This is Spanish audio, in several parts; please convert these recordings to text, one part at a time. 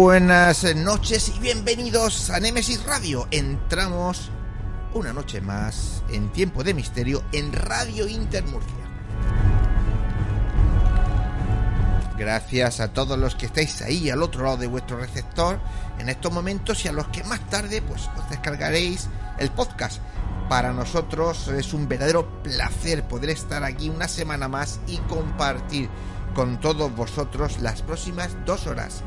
Buenas noches y bienvenidos a Nemesis Radio. Entramos una noche más en Tiempo de Misterio en Radio Inter Murcia. Gracias a todos los que estáis ahí al otro lado de vuestro receptor en estos momentos y a los que más tarde pues os descargaréis el podcast. Para nosotros es un verdadero placer poder estar aquí una semana más y compartir con todos vosotros las próximas dos horas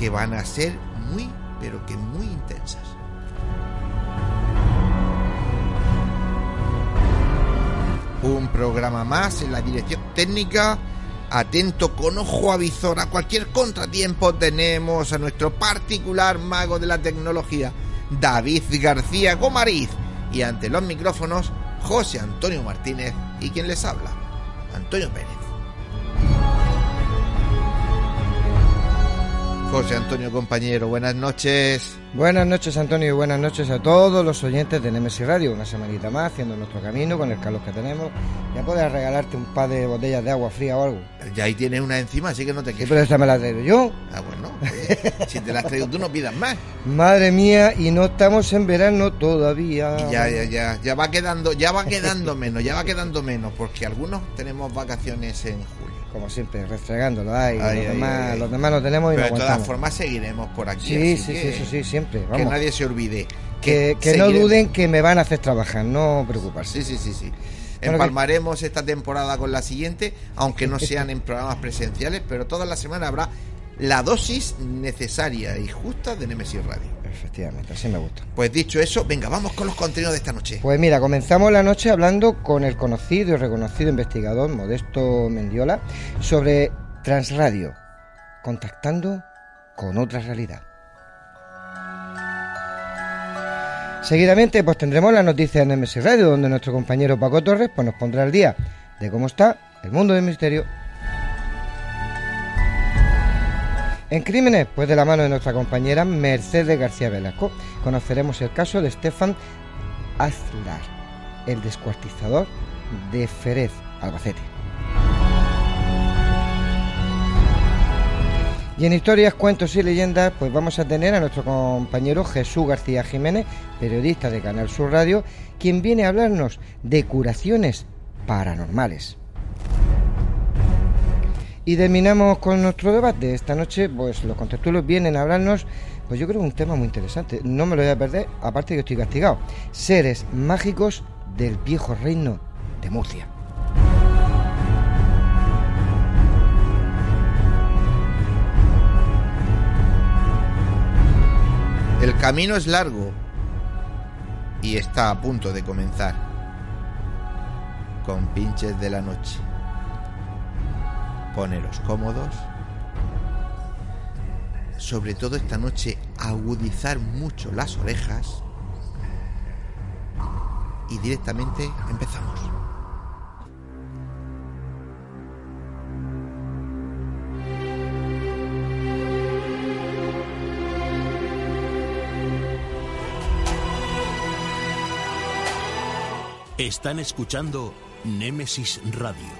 que van a ser muy, pero que muy intensas. Un programa más en la dirección técnica. Atento con ojo avisor a cualquier contratiempo. Tenemos a nuestro particular mago de la tecnología, David García Gomariz. Y ante los micrófonos, José Antonio Martínez y quien les habla, Antonio Pérez. José Antonio compañero, buenas noches. Buenas noches Antonio y buenas noches a todos los oyentes de Nemesis Radio. Una semanita más haciendo nuestro camino con el calor que tenemos. Ya puedes regalarte un par de botellas de agua fría o algo. Ya ahí tienes una encima, así que no te Sí, quejes. pero esta me la traigo yo. Ah, bueno, oye, si te la has traído tú no pidas más. Madre mía, y no estamos en verano todavía. Y ya, ya, ya, ya va quedando, ya va quedando menos, ya va quedando menos, porque algunos tenemos vacaciones en julio. Como siempre, restregándolo. Ay, Ay, los, ay, demás, los demás lo tenemos y Pero no de todas formas seguiremos por aquí. Sí, sí, que, sí, eso sí, siempre. Que nadie se olvide. Que, que no duden que me van a hacer trabajar, no preocuparse. Sí, sí, sí, sí. Empalmaremos esta temporada con la siguiente, aunque no sean en programas presenciales, pero toda la semana habrá la dosis necesaria y justa de Nemesis Radio. Efectivamente, así me gusta. Pues dicho eso, venga, vamos con los contenidos de esta noche. Pues mira, comenzamos la noche hablando con el conocido y reconocido investigador Modesto Mendiola sobre Transradio, contactando con otra realidad. Seguidamente pues tendremos las noticias en MS Radio, donde nuestro compañero Paco Torres pues, nos pondrá al día de cómo está el mundo del misterio. En Crímenes, pues de la mano de nuestra compañera Mercedes García Velasco, conoceremos el caso de Stefan Azlar, el descuartizador de Ferez, Albacete. Y en historias, cuentos y leyendas, pues vamos a tener a nuestro compañero Jesús García Jiménez, periodista de Canal Sur Radio, quien viene a hablarnos de curaciones paranormales. Y terminamos con nuestro debate. Esta noche, pues los contertulios vienen a hablarnos, pues yo creo un tema muy interesante. No me lo voy a perder, aparte que estoy castigado. Seres mágicos del viejo reino de Murcia. El camino es largo y está a punto de comenzar. Con pinches de la noche. Poneros cómodos. Sobre todo esta noche, agudizar mucho las orejas. Y directamente empezamos. Están escuchando Némesis Radio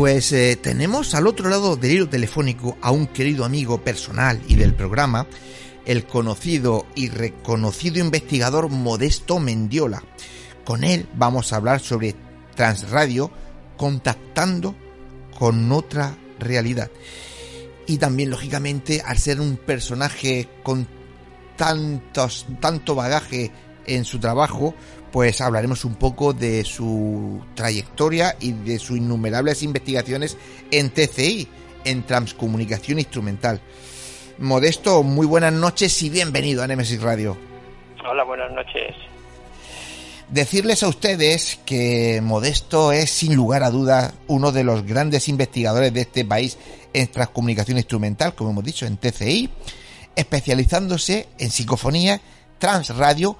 Pues eh, tenemos al otro lado del hilo telefónico a un querido amigo personal y del programa, el conocido y reconocido investigador Modesto Mendiola. Con él vamos a hablar sobre Transradio contactando con otra realidad. Y también, lógicamente, al ser un personaje con tantos, tanto bagaje en su trabajo, pues hablaremos un poco de su trayectoria y de sus innumerables investigaciones en TCI, en Transcomunicación Instrumental. Modesto, muy buenas noches y bienvenido a Nemesis Radio. Hola, buenas noches. Decirles a ustedes que Modesto es sin lugar a dudas uno de los grandes investigadores de este país en transcomunicación instrumental, como hemos dicho, en TCI, especializándose en psicofonía, transradio,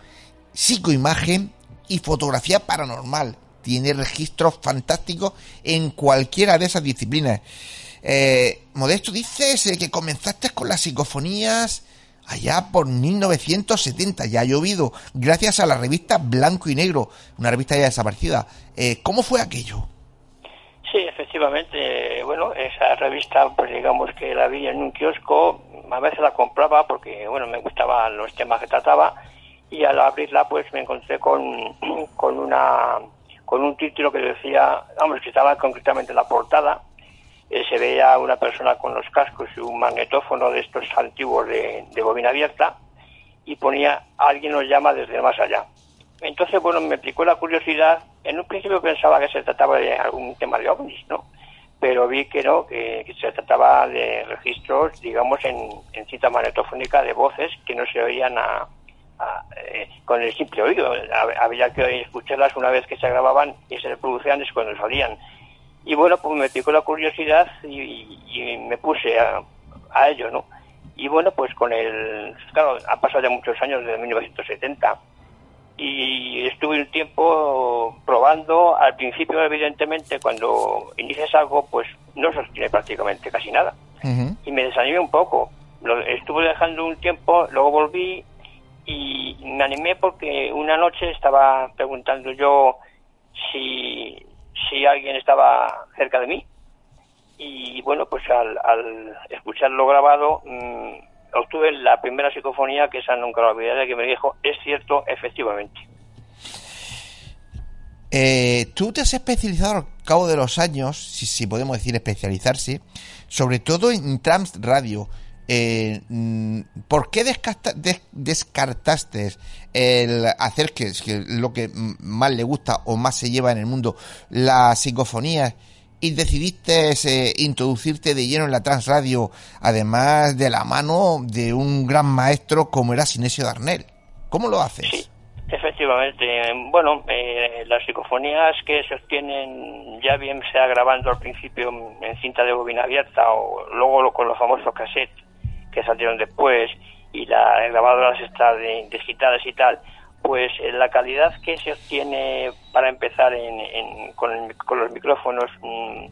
psicoimagen y fotografía paranormal. Tiene registros fantásticos en cualquiera de esas disciplinas. Eh, Modesto, dices eh, que comenzaste con las psicofonías allá por 1970. Ya ha llovido, gracias a la revista Blanco y Negro, una revista ya desaparecida. Eh, ¿Cómo fue aquello? Sí, efectivamente. Bueno, esa revista, pues digamos que la vi en un kiosco. A veces la compraba porque, bueno, me gustaban los temas que trataba y al abrirla pues me encontré con, con una con un título que decía, vamos, que estaba concretamente en la portada, eh, se veía una persona con los cascos y un magnetófono de estos antiguos de, bobina abierta y ponía alguien nos llama desde más allá. Entonces, bueno, me picó la curiosidad. En un principio pensaba que se trataba de algún tema de ovnis, ¿no? Pero vi que no, que, se trataba de registros, digamos, en, en cinta magnetofónica de voces que no se oían a, eh, con el simple oído. Había que escucharlas una vez que se grababan y se reproducían es cuando salían. Y bueno, pues me picó la curiosidad y, me puse a, a, ello, ¿no? Y bueno, pues con el... Claro, ha pasado ya muchos años, desde 1970. Y estuve un tiempo probando. Al principio, evidentemente, cuando inicias algo, pues no sostiene prácticamente casi nada. Y me desanimé un poco. Lo estuve dejando un tiempo, luego volví y me animé porque una noche estaba preguntando yo si, si alguien estaba cerca de mí. Y bueno pues al, al escucharlo grabado mmm, obtuve la primera psicofonía que esa nunca la olvidaré que me dijo es cierto efectivamente eh, tú te has especializado al cabo de los años si, si podemos decir especializarse sobre todo en trans radio eh, mm, ¿por qué descartaste el hacer que, que, lo que más le gusta o más se lleva en el mundo, la psicofonía, y decidiste eh, introducirte de lleno en la transradio, además de la mano de un gran maestro como era Sinesio Darnell? ¿Cómo lo haces? Sí. Efectivamente, bueno, eh, las psicofonías que se obtienen ya bien sea grabando al principio en cinta de bobina abierta o luego con los famosos cassettes que salieron después y las grabadoras estas de, digitales y tal, pues eh, la calidad que se obtiene para empezar en, con, los micrófonos mm,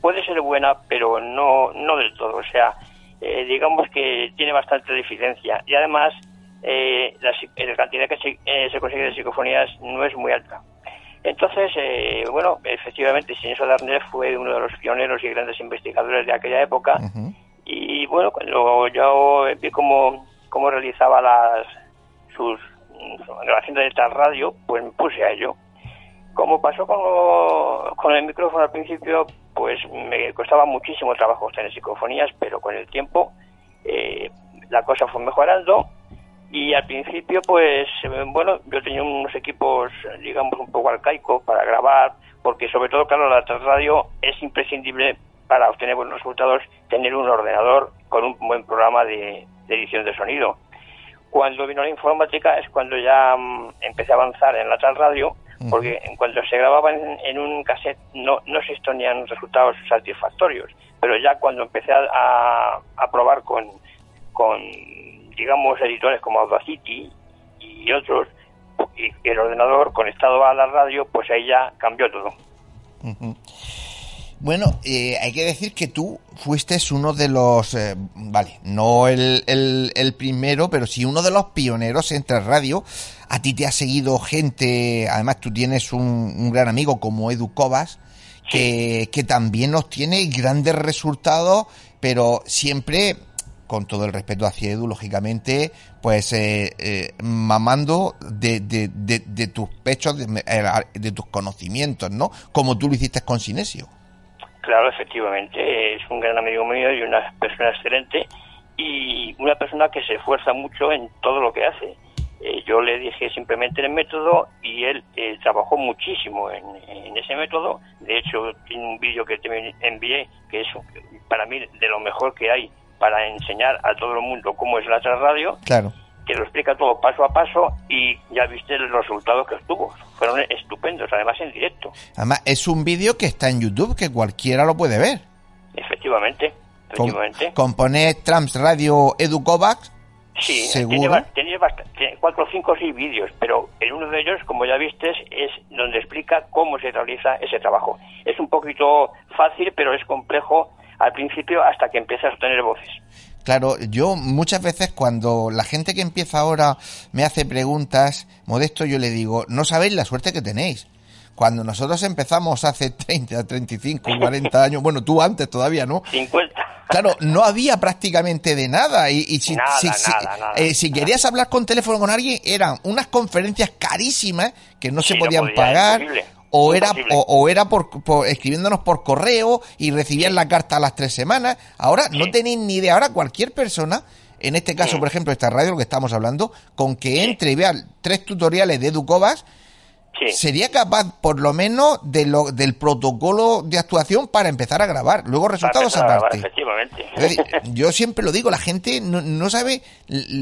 puede ser buena, pero no, no del todo. O sea, eh, digamos que tiene bastante deficiencia y además eh, la, cantidad que se, se, consigue de psicofonías no es muy alta. Entonces, bueno, efectivamente, Sinesio Darnell fue uno de los pioneros y grandes investigadores de aquella época. Y bueno, cuando yo vi cómo, cómo realizaba las sus grabaciones de esta radio, pues me puse a ello. Como pasó con, con el micrófono al principio, pues me costaba muchísimo trabajo tener psicofonías, pero con el tiempo eh, la cosa fue mejorando y al principio pues bueno yo tenía unos equipos digamos un poco arcaicos para grabar porque sobre todo claro la radio es imprescindible para obtener buenos resultados, tener un ordenador con un buen programa de, edición de sonido. Cuando vino la informática es cuando ya mm, empecé a avanzar en la tal radio, porque cuando se grababa en, un cassette no, no se exponían resultados satisfactorios, pero ya cuando empecé a, a probar con, con digamos, editores como Audacity y otros, y el ordenador conectado a la radio, pues ahí ya cambió todo. Bueno, eh, hay que decir que tú fuiste uno de los, eh, vale, no el, el, primero, pero sí uno de los pioneros entre radio. A ti te ha seguido gente, además tú tienes un, un gran amigo como Edu Cobas, que, que también tiene grandes resultados, pero siempre con todo el respeto hacia Edu, lógicamente, pues eh, eh, mamando de, de, de, tus pechos, de, tus conocimientos, ¿no? Como tú lo hiciste con Sinesio. Claro, efectivamente, es un gran amigo mío y una persona excelente y una persona que se esfuerza mucho en todo lo que hace. Eh, yo le dije simplemente el método y él trabajó muchísimo en, en, ese método. De hecho, tiene un vídeo que te envié que es para mí de lo mejor que hay para enseñar a todo el mundo cómo es la radio. Claro. Que lo explica todo paso a paso y ya viste los resultados que obtuvo. Fueron estupendos, además en directo. Además, es un vídeo que está en YouTube, que cualquiera lo puede ver. Efectivamente. efectivamente. Con, Trams Radio Educovax. Sí, seguro. Tiene, cuatro, cinco o seis vídeos, pero en uno de ellos, como ya viste, es donde explica cómo se realiza ese trabajo. Es un poquito fácil, pero es complejo al principio hasta que empiezas a tener voces. Claro, yo muchas veces cuando la gente que empieza ahora me hace preguntas, modesto, yo le digo, no sabéis la suerte que tenéis. Cuando nosotros empezamos hace 30, 35, 40 años, bueno, tú antes todavía, ¿no? 50. Claro, no había prácticamente de nada. Y, si, nada, si, nada, eh, si querías hablar con teléfono con alguien, eran unas conferencias carísimas que no se podían pagar o era, o, era por, escribiéndonos por correo y recibían la carta a las tres semanas. Ahora no tenéis ni idea. Ahora cualquier persona, en este caso, por ejemplo, esta radio, lo que estamos hablando, con que entre y vea tres tutoriales de Educovas, sería capaz por lo menos de lo, del protocolo de actuación para empezar a grabar. Luego resultados aparte. yo siempre lo digo, la gente no, sabe,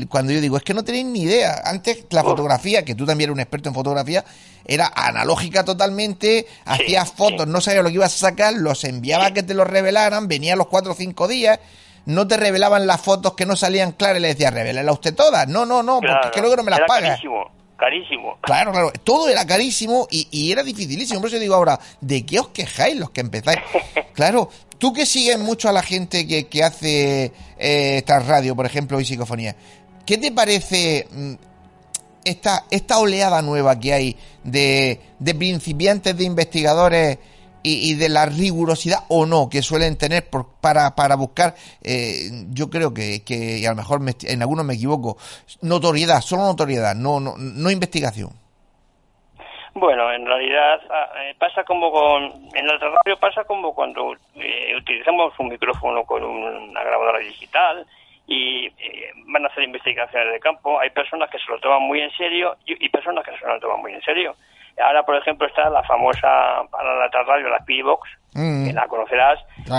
cuando yo digo, es que no tenéis ni idea. Antes la fotografía, que tú también eres un experto en fotografía, era analógica totalmente, hacías fotos, no sabías lo que ibas a sacar, los enviaba a que te los revelaran, venía los cuatro o cinco días, no te revelaban las fotos que no salían claras y le decías, revelela usted todas. No, no, no, porque es que luego no me las paga. Carísimo. Claro, claro, todo era carísimo y, era dificilísimo. Por eso digo ahora, ¿de qué os quejáis los que empezáis? Claro, tú que sigues mucho a la gente que, que hace eh, esta radio, por ejemplo, y psicofonía, ¿qué te parece mm, esta, esta oleada nueva que hay de, de principiantes, de investigadores y, de la rigurosidad o no que suelen tener por, para, para buscar, eh, yo creo que, que y a lo mejor en algunos me equivoco, notoriedad, solo notoriedad, no, no, no investigación. Bueno, en realidad ah, eh, pasa como con, en la radio pasa como cuando eh, utilizamos un micrófono con una grabadora digital y van a hacer investigaciones de campo. Hay personas que se lo toman muy en serio y, y personas que se lo toman muy en serio. Ahora, por ejemplo, está la famosa para la radio, la Speedbox, mm. que la conocerás.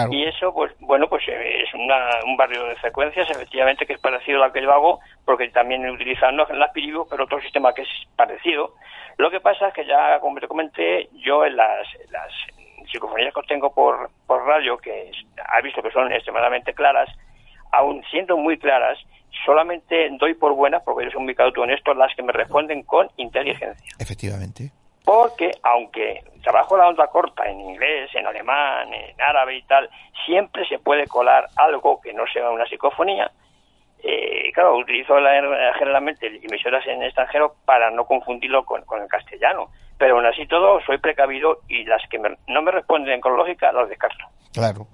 Y eso, pues bueno, pues eh, es un barrio de frecuencias, efectivamente, que es parecido al que yo hago, porque también utilizan no la Speedbox, pero otro sistema que es parecido. Lo que pasa es que ya, como te comenté, yo en las, las psicofonías que tengo por, por radio, que ha visto que son extremadamente claras, aún siendo muy claras, solamente doy por buenas, porque yo soy muy cauto honesto, las que me responden con inteligencia. Efectivamente. Porque aunque trabajo la onda corta en inglés, en alemán, en árabe y tal, siempre se puede colar algo que no sea una psicofonía. Eh, claro, utilizo generalmente emisoras en extranjero para no confundirlo con, el castellano. Pero aún así todo, soy precavido y las que no me responden con lógica las descarto. Claro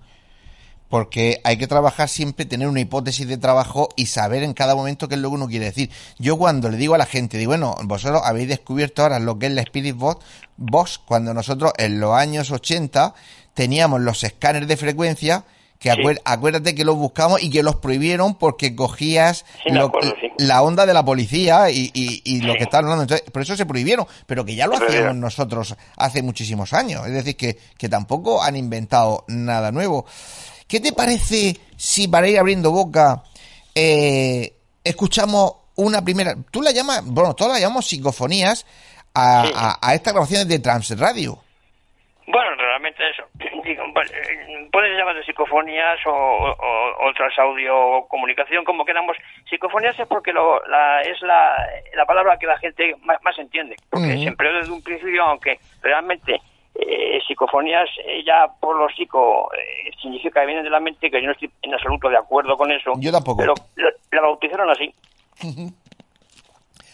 porque hay que trabajar siempre, tener una hipótesis de trabajo y saber en cada momento qué es lo que uno quiere decir. Yo cuando le digo a la gente, digo, bueno, vosotros habéis descubierto ahora lo que es la Spirit Box, cuando nosotros en los años 80 teníamos los escáneres de frecuencia, que acuérdate que los buscamos y que los prohibieron porque cogías la onda de la policía y, lo que estaban hablando. Entonces, por eso se prohibieron, pero que ya lo hacíamos nosotros hace muchísimos años. Es decir, que, que tampoco han inventado nada nuevo. ¿Qué te parece si para ir abriendo boca eh, escuchamos una primera... Tú la llamas, bueno, todas la llamamos psicofonías a, estas grabaciones de Trans Radio. Bueno, realmente eso. puedes llamar de psicofonías o, otras audio comunicación, como queramos. Psicofonías es porque lo, la, es la, la palabra que la gente más, más entiende, porque siempre desde un principio, aunque realmente eh, psicofonías eh, ya por lo psico eh, significa que vienen de la mente, que yo no estoy en absoluto de acuerdo con eso. Yo tampoco. Pero la, bautizaron así.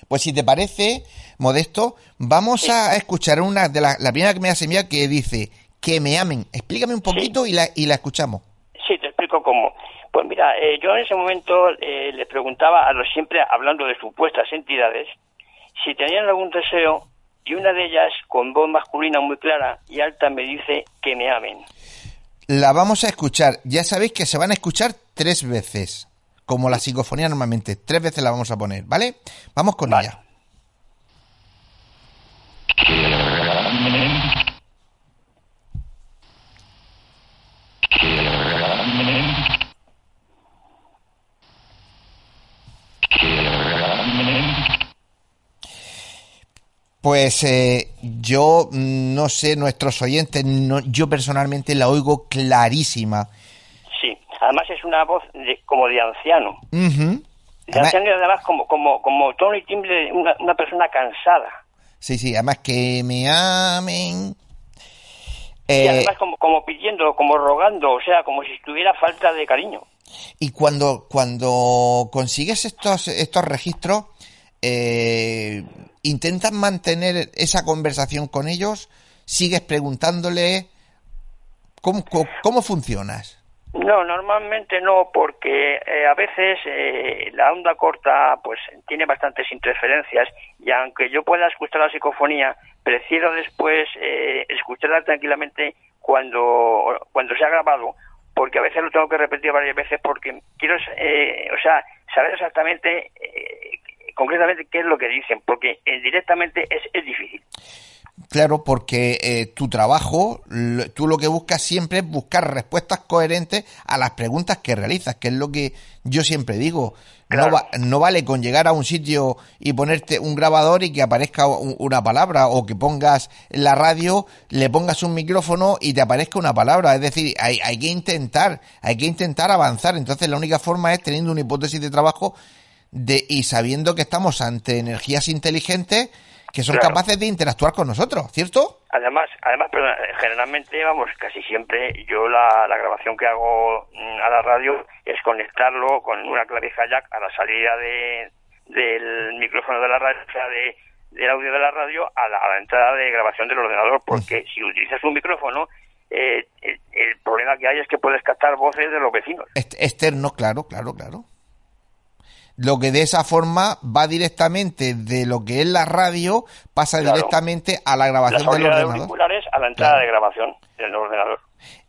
Pues si te parece, Modesto, vamos a escuchar una de la, la primera que me hace mía que dice que me amen. Explícame un poquito y, la, y la escuchamos. Sí, te explico cómo. Pues mira, yo en ese momento les preguntaba a los siempre hablando de supuestas entidades si tenían algún deseo y una de ellas, con voz masculina muy clara y alta, me dice que me amen. La vamos a escuchar. Ya sabéis que se van a escuchar tres veces, como la psicofonía normalmente. Tres veces la vamos a poner, ¿vale? Vamos con ella. Pues eh, yo mm, no sé, nuestros oyentes, no, yo personalmente la oigo clarísima. Sí, además es una voz como de anciano. De anciano y además como, como, como tono y timbre de una, persona cansada. Sí, sí, además que me amen. y eh, además como, como pidiendo, como rogando, o sea, como si estuviera falta de cariño. Y cuando, cuando consigues estos, estos registros, eh, intentas mantener esa conversación con ellos, sigues preguntándole cómo, cómo, funcionas. No, normalmente no, porque eh, a veces eh, la onda corta pues tiene bastantes interferencias y aunque yo pueda escuchar la psicofonía, prefiero después eh, escucharla tranquilamente cuando, cuando se ha grabado, porque a veces lo tengo que repetir varias veces porque quiero, o sea, saber exactamente concretamente qué es lo que dicen, porque eh, directamente es, es difícil. Claro, porque eh, tu trabajo, tú lo que buscas siempre es buscar respuestas coherentes a las preguntas que realizas, que es lo que yo siempre digo. No, no vale con llegar a un sitio y ponerte un grabador y que aparezca una palabra, o que pongas la radio, le pongas un micrófono y te aparezca una palabra. Es decir, hay, hay que intentar, hay que intentar avanzar. Entonces la única forma es teniendo una hipótesis de trabajo de, y sabiendo que estamos ante energías inteligentes que son capaces de interactuar con nosotros, ¿cierto? Además, además, generalmente, vamos, casi siempre yo la, grabación que hago mm, a la radio es conectarlo con una clavija jack a la salida de, del micrófono de la radio, o sea, de, del audio de la radio a la, entrada de grabación del ordenador, porque si utilizas un micrófono, eh, el, el, problema que hay es que puedes captar voces de los vecinos. Externo, claro, claro, claro lo que de esa forma va directamente de lo que es la radio, pasa directamente a la grabación del ordenador. a la entrada de grabación del ordenador.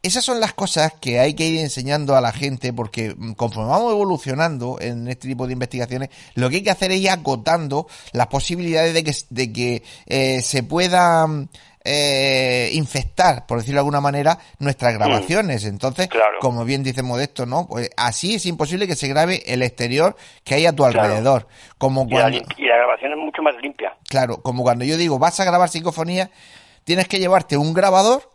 Esas son las cosas que hay que ir enseñando a la gente porque mm, conforme vamos evolucionando en este tipo de investigaciones, lo que hay que hacer es ir acotando las posibilidades de que, de que eh, se puedan eh, infectar, por decirlo de alguna manera, nuestras mm. grabaciones. Entonces, como bien dice Modesto, ¿no? Pues así es imposible que se grabe el exterior que hay a tu alrededor. Como y, la, grabación es mucho más limpia. Claro, como cuando yo digo, vas a grabar psicofonía, tienes que llevarte un grabador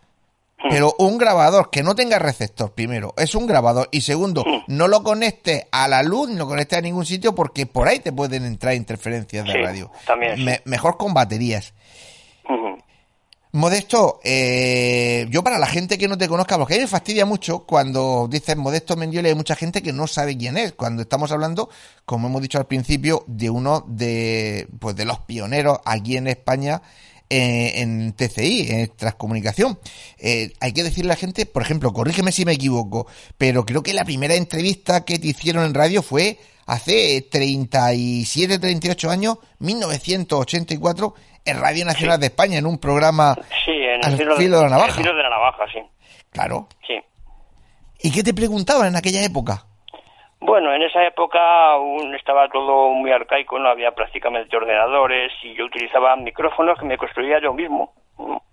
mm. pero un grabador que no tenga receptor, primero, es un grabador. Y segundo, mm. no lo conectes a la luz, no lo conectes a ningún sitio porque por ahí te pueden entrar interferencias de radio. También. mejor con baterías. Modesto, eh, yo para la gente que no te conozca, porque a mí me fastidia mucho cuando dices Modesto Mendiola, hay mucha gente que no sabe quién es, cuando estamos hablando, como hemos dicho al principio, de uno de, pues de los pioneros aquí en España eh, en TCI, en transcomunicación. Eh, hay que decirle a la gente, por ejemplo, corrígeme si me equivoco, pero creo que la primera entrevista que te hicieron en radio fue hace 37, 38 años, 1984, en Radio Nacional de España, en un programa sí, en el filo, de, la navaja. El filo de la navaja, sí. Claro. Sí. ¿Y qué te preguntaban en aquella época? Bueno, en esa época aún estaba todo muy arcaico, no había prácticamente ordenadores y yo utilizaba micrófonos que me construía yo mismo.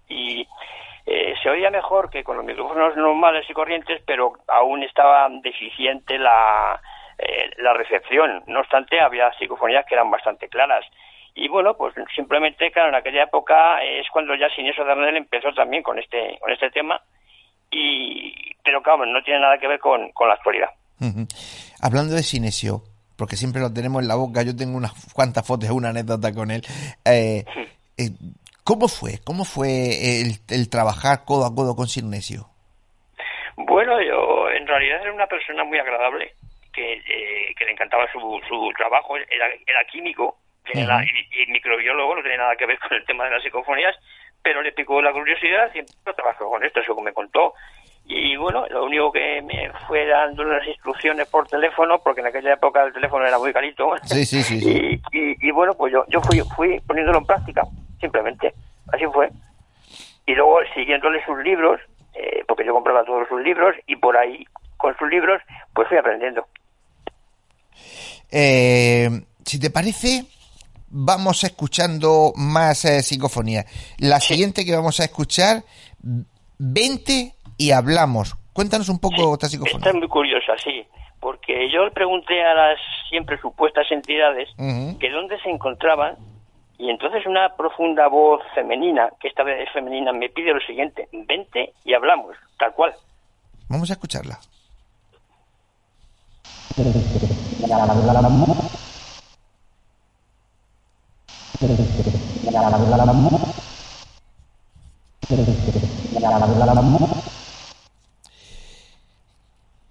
Y eh, se oía mejor que con los micrófonos normales y corrientes, pero aún estaba deficiente la, eh, la recepción. No obstante, había psicofonías que eran bastante claras. Y bueno, pues simplemente, claro, en aquella época es cuando ya Sin eso de Arnel empezó también con este, con este tema y pero claro, no tiene nada que ver con, con la actualidad. Hablando de Sinesio, porque siempre lo tenemos en la boca, yo tengo unas cuantas fotos, una anécdota con él. Eh, eh, ¿Cómo fue? ¿Cómo fue el, trabajar codo a codo con Sinesio? Bueno, yo en realidad era una persona muy agradable, que, eh, que le encantaba su, su trabajo, era, era químico, y, microbiólogo, no tiene nada que ver con el tema de las psicofonías, pero le picó la curiosidad y trabajó con esto, eso que me contó. Y bueno, lo único que me fue dando unas instrucciones por teléfono, porque en aquella época el teléfono era muy carito. Sí, sí, sí. Y, bueno, pues yo, yo fui, fui poniéndolo en práctica, simplemente. Así fue. Y luego siguiéndole sus libros, eh, porque yo compraba todos sus libros, y por ahí, con sus libros, pues fui aprendiendo. Eh, si te parece, vamos escuchando más eh, psicofonía. La siguiente que vamos a escuchar, 20 y hablamos. Cuéntanos un poco esta psicofonía. Esta es muy curiosa, sí, porque yo le pregunté a las siempre supuestas entidades que dónde se encontraban y entonces una profunda voz femenina, que esta vez es femenina, me pide lo siguiente, vente y hablamos, tal cual. Vamos a escucharla.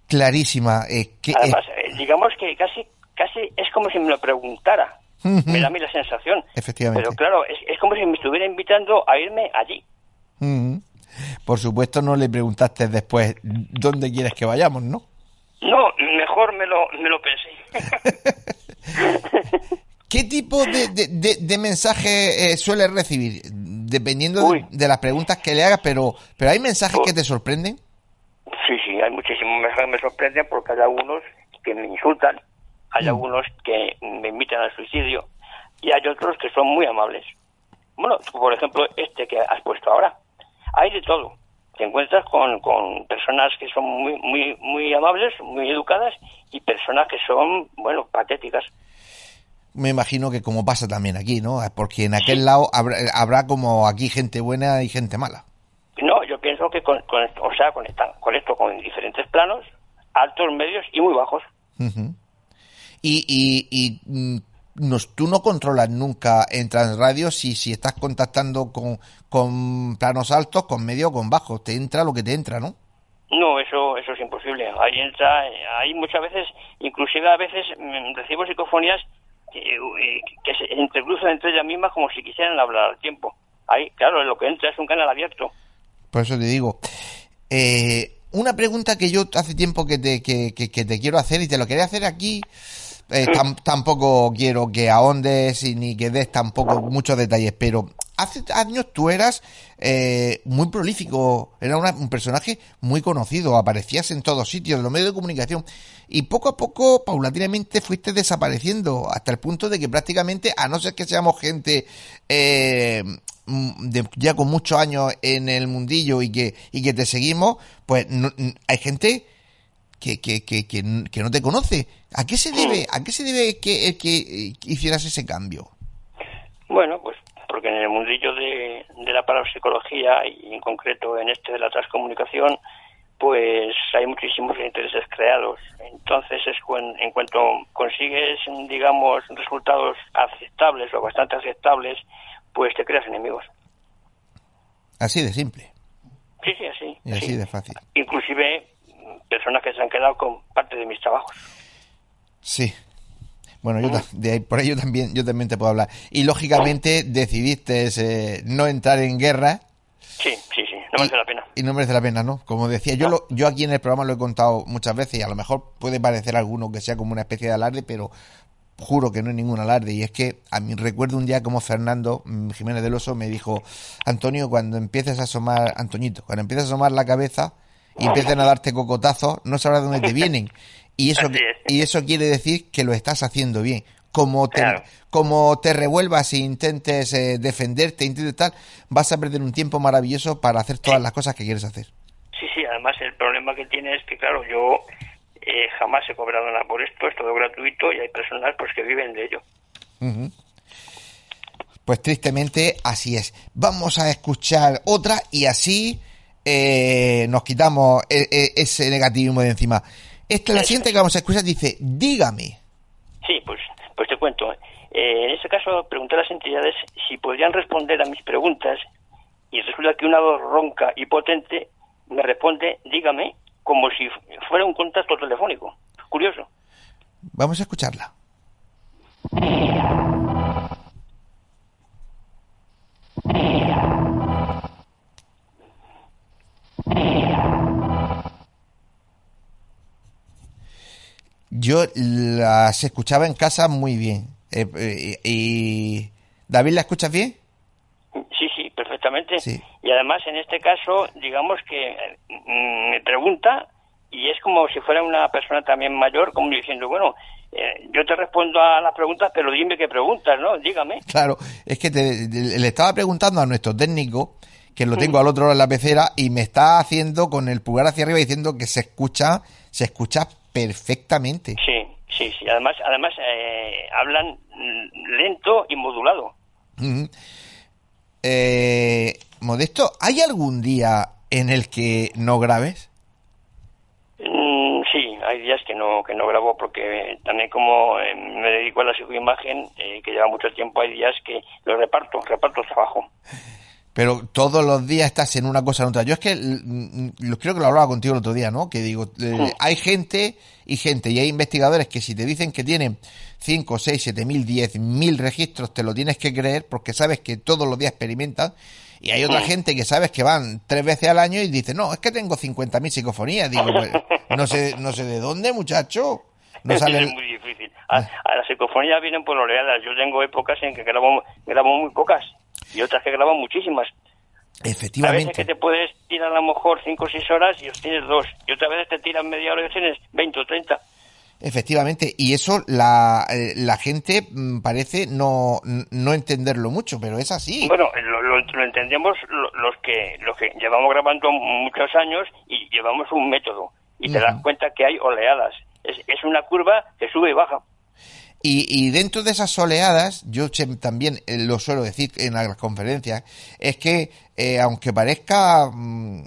Clarísima. Eh, que, Además, eh, digamos que casi, casi es como si me lo preguntara. Me da a mí la sensación. Efectivamente. Pero claro, es, como si me estuviera invitando a irme allí. Por supuesto, no le preguntaste después dónde quieres que vayamos, ¿no? No, mejor me lo, me lo pensé. ¿Qué tipo de, de, mensaje eh, sueles recibir? Dependiendo de, las preguntas que le hagas, pero, pero ¿hay mensajes que te sorprenden? Sí, sí, hay muchísimos mensajes que me sorprenden porque hay algunos que me insultan, hay mm. algunos que me invitan al suicidio y hay otros que son muy amables. Bueno, por ejemplo, este que has puesto ahora. Hay de todo. Te encuentras con, con personas que son muy, muy, muy amables, muy educadas y personas que son, bueno, patéticas me imagino que como pasa también aquí, ¿no? Porque en aquel lado habrá, como aquí gente buena y gente mala. No, yo pienso que con, o sea, conectan con esto con diferentes planos, altos, medios y muy bajos. Y, y, y mm, nos, tú no controlas nunca en Transradio si, si estás contactando con, con planos altos, con medio o con bajos. Te entra lo que te entra, ¿no? No, eso eso es imposible. Ahí entra, hay muchas veces, inclusive a veces mm, recibo psicofonías que, que se entrecruzan entre ellas mismas como si quisieran hablar al tiempo. Ahí, claro, lo que entra es un canal abierto. Por eso te digo. Eh, una pregunta que yo hace tiempo que te, que, que, te quiero hacer y te lo quería hacer aquí. Eh, tampoco quiero que ahondes y ni que des tampoco muchos detalles, pero hace años tú eras eh, muy prolífico, era un personaje muy conocido, aparecías en todos sitios, en los medios de comunicación, y poco a poco, paulatinamente, fuiste desapareciendo, hasta el punto de que prácticamente, a no ser que seamos gente eh, ya con muchos años en el mundillo y que, y que te seguimos, pues hay gente que, que, que, que, no te conoce. ¿A qué se debe, a qué se debe que, que hicieras ese cambio? Bueno, pues porque en el mundillo de, la parapsicología y en concreto en este de la transcomunicación, pues hay muchísimos intereses creados. Entonces, es en cuanto consigues, digamos, resultados aceptables o bastante aceptables, pues te creas enemigos. Así de simple. Sí, sí, así. Y así de fácil. Inclusive personas que se han quedado con parte de mis trabajos. Sí, bueno, yo de ahí, por ello también, yo también te puedo hablar. Y lógicamente decidiste eh, no entrar en guerra. Sí, sí, no merece la pena. Y no merece la pena, ¿no? Como decía, yo, lo, yo aquí en el programa lo he contado muchas veces y a lo mejor puede parecer alguno que sea como una especie de alarde, pero juro que no es ningún alarde. Y es que a mí recuerdo un día como Fernando mm, Jiménez del Oso me dijo, Antonio, cuando empieces a asomar, Antoñito, cuando empieces a asomar la cabeza y empiecen a darte cocotazos, no sabrás dónde te vienen. Y eso, y eso quiere decir que lo estás haciendo bien. Como te, como te revuelvas e intentes eh, defenderte, intentes tal, vas a perder un tiempo maravilloso para hacer todas las cosas que quieres hacer. Sí, sí, además el problema que tiene es que, claro, yo eh, jamás he cobrado nada por esto, es todo gratuito y hay personas pues que viven de ello. Pues tristemente así es. Vamos a escuchar otra y así eh, nos quitamos e- e- ese negativismo de encima. Esta es la siguiente que vamos a escuchar, dice, dígame. Sí, pues, pues te cuento. Eh, en este caso, pregunté a las entidades si podrían responder a mis preguntas y resulta que una voz ronca y potente me responde, dígame, como si fuera un contacto telefónico. Curioso. Vamos a escucharla. Yo las escuchaba en casa muy bien. Eh, eh, y David, ¿la escuchas bien? Sí, sí, perfectamente. Sí. Y además, en este caso, digamos que mm, me pregunta y es como si fuera una persona también mayor, como diciendo, bueno, eh, yo te respondo a las preguntas, pero dime qué preguntas, ¿no? Dígame. Claro, es que te- te- le estaba preguntando a nuestro técnico, que lo tengo al otro lado de la pecera, y me está haciendo con el pulgar hacia arriba diciendo que se escucha, se escucha perfectamente. Sí, sí, sí. Además, además eh, hablan lento y modulado. Eh, Modesto, ¿hay algún día en el que no grabes? Mm, sí, hay días que no que no grabo porque también como eh, me dedico a la psicoimagen, eh, que lleva mucho tiempo, hay días que lo reparto, reparto trabajo. Pero todos los días estás en una cosa en otra. Yo es que creo que lo hablaba contigo el otro día, ¿no? Que digo, eh, hay gente y gente, y hay investigadores que si te dicen que tienen 5, 6, 7 mil, 10 mil registros, te lo tienes que creer porque sabes que todos los días experimentan. Y hay otra gente que sabes que van tres veces al año y dice, no, es que tengo 50 mil psicofonías. Digo, pues, no sé, no sé de dónde, muchacho. No Es sale... muy difícil. A, a las psicofonías vienen por oleadas. Yo tengo épocas en que grabo, grabo muy pocas y otras que grabo muchísimas. A veces Efectivamente. que te puedes tirar a lo mejor 5 o 6 horas y os tienes dos. Y otras veces te tiran media hora y tienes 20 o 30. Efectivamente, y eso la, eh, la gente mm, parece no, no entenderlo mucho, pero es así. Bueno, lo, lo- lo entendemos lo- los que los que llevamos grabando muchos años y llevamos un método. Y te das cuenta que hay oleadas. Es, es una curva que sube y baja. Y, y dentro de esas oleadas, yo también eh, lo suelo decir en las conferencias, es que eh, aunque parezca mm,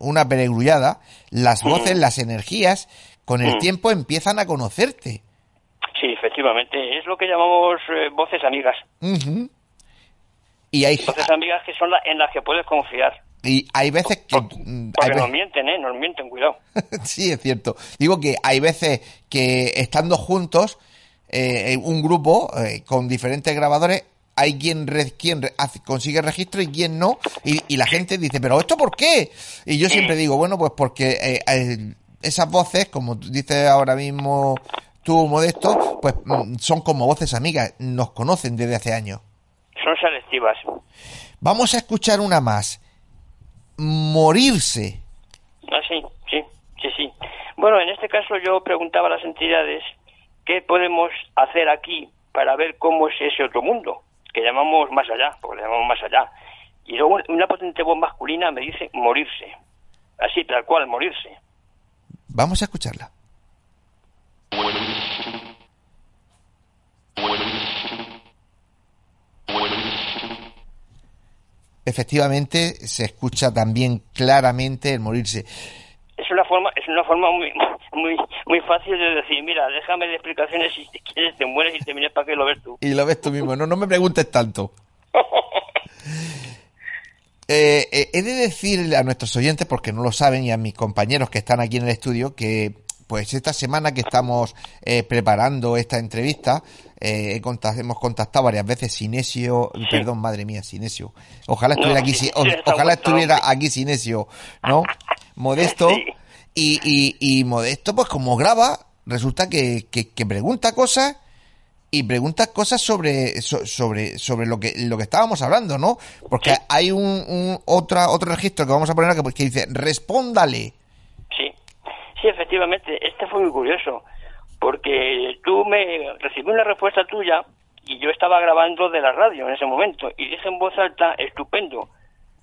una peregrullada, las voces, las energías, con el Mm. tiempo empiezan a conocerte. Sí, efectivamente. Es lo que llamamos eh, voces amigas. Y hay, Voces amigas que son las en las que puedes confiar. y hay veces que... Porque, mm, hay nos mienten, ¿eh? Nos mienten, cuidado. sí, es cierto. Digo que hay veces que estando juntos, eh, un grupo eh, con diferentes grabadores, hay quien, quien consigue registro y quien no, y, y la gente dice, pero ¿esto por qué? Y yo siempre digo, bueno, pues porque eh, esas voces, como dices ahora mismo tú, Modesto, pues mm, son como voces amigas, nos conocen desde hace años. Son selectivas. Vamos a escuchar una más. Morirse. Ah, sí, sí, sí, sí. Bueno, en este caso yo preguntaba a las entidades qué podemos hacer aquí para ver cómo es ese otro mundo, que llamamos más allá, porque le llamamos más allá. Y luego una potente voz masculina me dice morirse. Así, tal cual, morirse. Vamos a escucharla. Efectivamente, se escucha también claramente el morirse. Es una forma, es una forma muy, muy, muy fácil de decir, mira, déjame de explicaciones si te quieres, te mueres y te vienes para que lo ves tú. Y lo ves tú mismo, no, no me preguntes tanto. Eh, eh, he de decir a nuestros oyentes, porque no lo saben, y a mis compañeros que están aquí en el estudio, que pues esta semana que estamos eh, preparando esta entrevista, eh, he contact- hemos contactado varias veces Sinesio, perdón, madre mía, Sinesio. Ojalá No, estuviera aquí, sí, o- ojalá estuviera aquí Sinesio, ¿no? Modesto. Sí. Y, y, y Modesto, pues como graba, resulta que, que, que pregunta cosas y preguntas cosas sobre so- sobre sobre lo que lo que estábamos hablando, ¿no? Porque Sí. hay un, un otra otro registro que vamos a poner acá pues, que dice respóndale. Sí, sí, efectivamente, este fue muy curioso, porque tú me recibí una respuesta tuya y yo estaba grabando de la radio en ese momento y dije en voz alta, estupendo,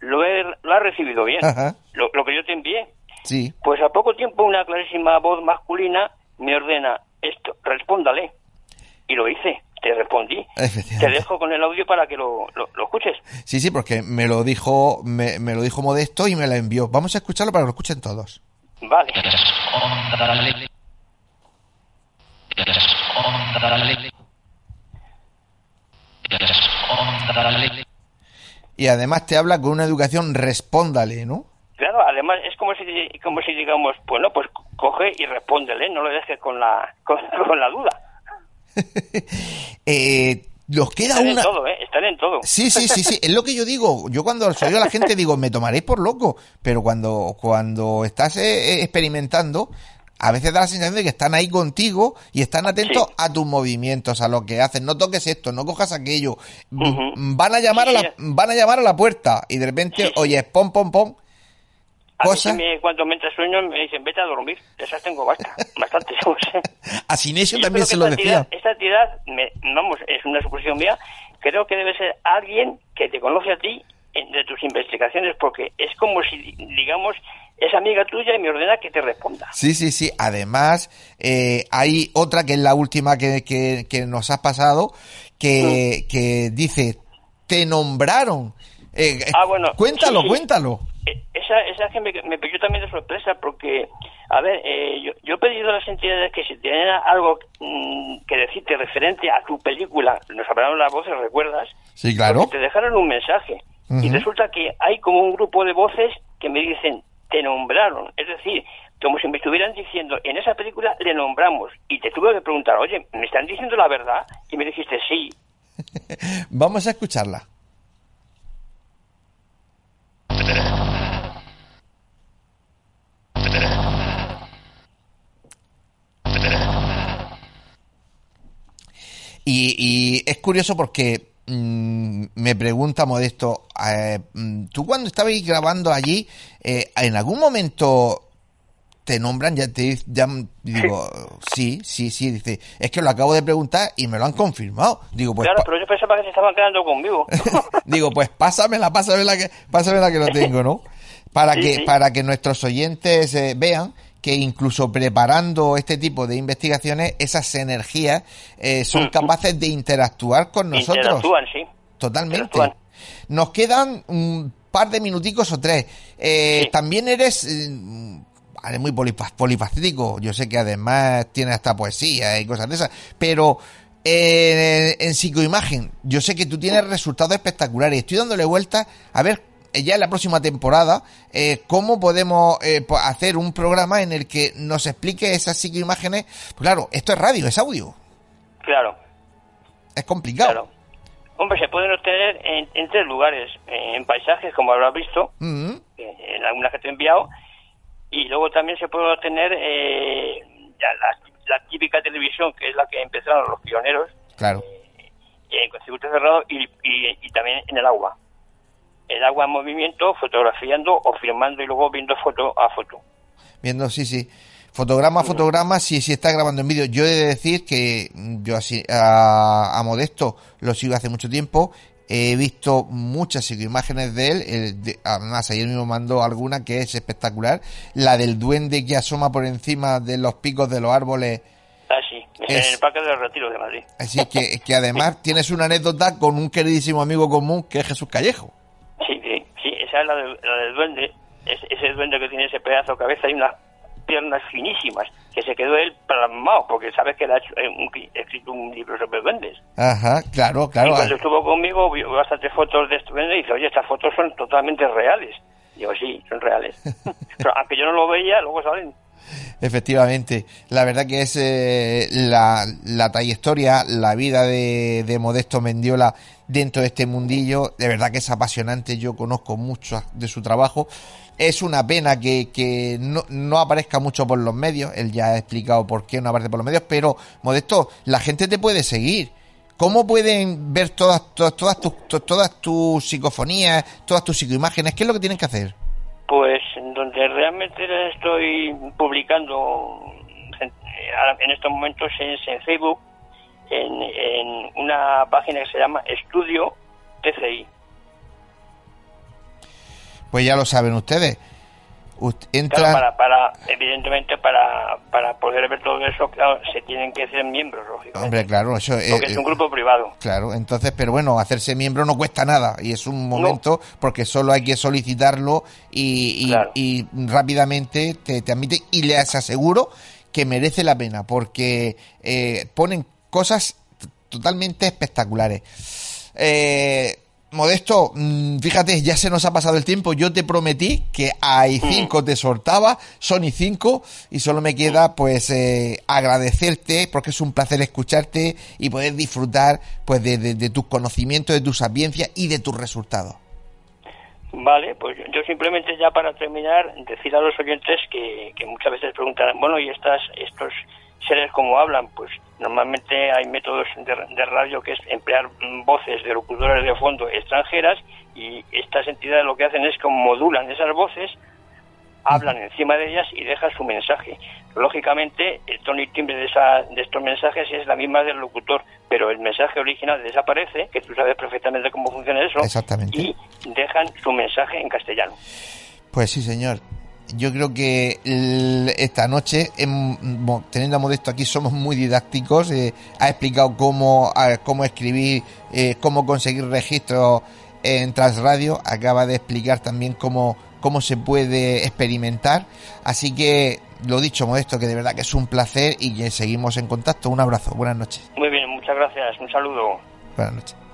lo he, lo ha recibido bien, Ajá. lo, lo que yo te envié. Sí. Pues a poco tiempo una clarísima voz masculina me ordena esto, respóndale. Y lo hice, te respondí. Te dejo con el audio para que lo, lo, lo escuches. Sí, sí, porque me lo dijo, me, me lo dijo Modesto y me la envió. Vamos a escucharlo para que lo escuchen todos. Vale. Y además te habla con una educación respóndale, ¿no? Claro, además es como si, como si digamos, pues no, pues coge y respóndele, no lo dejes con la, con, con la duda. Eh, nos queda Están una... en todo, ¿eh? Están en todo. Sí, sí, sí, sí, es lo que yo digo. Yo cuando soy a la gente digo, me tomaréis por loco, pero cuando, cuando estás eh, experimentando, a veces da la sensación de que están ahí contigo y están atentos Sí. a tus movimientos, a lo que hacen. No toques esto, no cojas aquello. Ujú. Van a llamar a la, sí. van a llamar a la puerta y de repente, Sí. oyes, pom, pom, pom. A mí Cosa. sí me- cuando me entra sueño me dicen, vete a dormir. Esas tengo basta, bastante. A Sinesio también se lo esta decía. entidad- esta entidad, me- vamos, es una suposición mía, creo que debe ser alguien que te conoce a ti de tus investigaciones, porque es como si, digamos, es amiga tuya y me ordena que te responda. Sí, sí, sí. Además, eh, hay otra que es la última que, que, que nos has pasado, que, que dice, te nombraron. Eh, Ah, bueno, Cuéntalo, sí, sí. cuéntalo. Eh, Esa, esa que me, me pilló también de sorpresa porque, a ver, eh, yo, yo he pedido a las entidades que si tienen algo mm, que decirte referente a tu película, nos hablaron las voces, ¿recuerdas? Sí, claro. Te dejaron un mensaje. Y resulta que hay como un grupo de voces que me dicen, te nombraron. Es decir, como si me estuvieran diciendo, en esa película le nombramos. Y te tuve que preguntar, oye, ¿me están diciendo la verdad? Y me dijiste, sí. Vamos a escucharla. Y, y es curioso porque mm, me pregunta Modesto, eh, mm, tú cuando estabais grabando allí, eh, ¿en algún momento te nombran? Ya te ya, digo, sí, sí, sí, dice, es que lo acabo de preguntar y me lo han confirmado. Digo, pues claro, pero yo pensaba que se estaban quedando conmigo. Digo, pues pásamela, pásamela que, pásamela que lo tengo, ¿no? Para Sí, que, sí. para que nuestros oyentes eh, vean que incluso preparando este tipo de investigaciones, esas energías eh, son capaces de interactuar con nosotros. Interactúan, sí. Totalmente. interactúan. Nos quedan un par de minuticos o tres. Eh, Sí. También eres, eh, eres muy polifa- polifacético. Yo sé que además tienes hasta poesía y cosas de esas. Pero eh, en psicoimagen, yo sé que tú tienes resultados espectaculares. Estoy dándole vueltas a ver eh, ya en la próxima temporada eh, cómo podemos eh, hacer un programa en el que nos explique esas psicoimágenes. Pues claro, esto es radio, es audio. Claro, Es complicado. claro. Hombre, se pueden obtener en, en tres lugares. En paisajes, como habrás visto, Mm, eh, en algunas que te he enviado. Y luego también se puede obtener eh, ya la, la típica televisión, que es la que empezaron los pioneros, claro. eh, con circuito cerrado y, y, y también en el agua. El agua en movimiento, fotografiando o filmando y luego viendo foto a foto. Viendo, sí, sí. Fotograma a fotograma, si, si está grabando en vídeo. Yo he de decir que yo así, a, a Modesto lo sigo hace mucho tiempo. He visto muchas imágenes de él. además, ayer mismo mandó alguna que es espectacular. La del duende que asoma por encima de los picos de los árboles. Ah, sí, Es- en el Parque del Retiro de Madrid. Así que, que además tienes una anécdota con un queridísimo amigo común que es Jesús Callejo. Esa es la, del- la del duende. Es, ese duende que tiene ese pedazo de cabeza y unas piernas finísimas, que se quedó él plasmado, porque sabes que él ha hecho, eh, un- escrito un libro sobre duendes. Ajá, claro, y claro. cuando estuvo conmigo, vio bastantes fotos de este duende y dice, oye, estas fotos son totalmente reales. Digo, sí, son reales. Pero aunque yo no lo veía, luego salen. Efectivamente, la verdad que es eh, la, la trayectoria, la vida de, de Modesto Mendiola dentro de este mundillo, de verdad que es apasionante, yo conozco mucho de su trabajo. Es una pena que, que no, no aparezca mucho por los medios, él ya ha explicado por qué no aparece por los medios, pero Modesto, la gente te puede seguir. ¿Cómo pueden ver todas, todas, todas, tus, to- todas tus psicofonías, todas tus psicoimágenes? ¿Qué es lo que tienen que hacer? Pues donde realmente estoy publicando en estos momentos es en Facebook, en, en una página que se llama Estudio TCI. Pues ya lo saben ustedes. entra... para, para, evidentemente, para, para poder ver todo eso, claro, se tienen que ser miembros, lógicamente. Hombre, claro, eso Porque es un grupo privado. Claro, entonces, pero bueno, hacerse miembro no cuesta nada y es un momento porque solo hay que solicitarlo y, y, rápidamente te, te admite y les aseguro que merece la pena porque eh, ponen cosas totalmente espectaculares. Eh, Modesto, mm, fíjate, ya se nos ha pasado el tiempo. Yo te prometí que hay cinco te soltaba, son y cinco, y solo me queda pues eh, agradecerte porque es un placer escucharte y poder disfrutar pues de, tus conocimientos, de tu sapiencia y de tus resultados. Vale, pues yo simplemente ya para terminar decir a los oyentes que, que muchas veces preguntan, bueno, y estas estos seres como hablan, pues normalmente hay métodos de, radio que es emplear voces de locutores de fondo extranjeras y estas entidades lo que hacen es que modulan esas voces, hablan encima de ellas y dejan su mensaje. Lógicamente, el tono y timbre de, esa, de estos mensajes es la misma del locutor, pero el mensaje original desaparece, que tú sabes perfectamente cómo funciona eso, y dejan su mensaje en castellano. Pues sí, señor yo creo que esta noche, teniendo a Modesto aquí, somos muy didácticos. Eh, ha explicado cómo, cómo escribir, eh, cómo conseguir registros en Transradio. Acaba de explicar también cómo, cómo se puede experimentar. Así que, lo dicho, Modesto, que de verdad que es un placer y que seguimos en contacto. Un abrazo, buenas noches. Muy bien, muchas gracias. Un saludo. Buenas noches.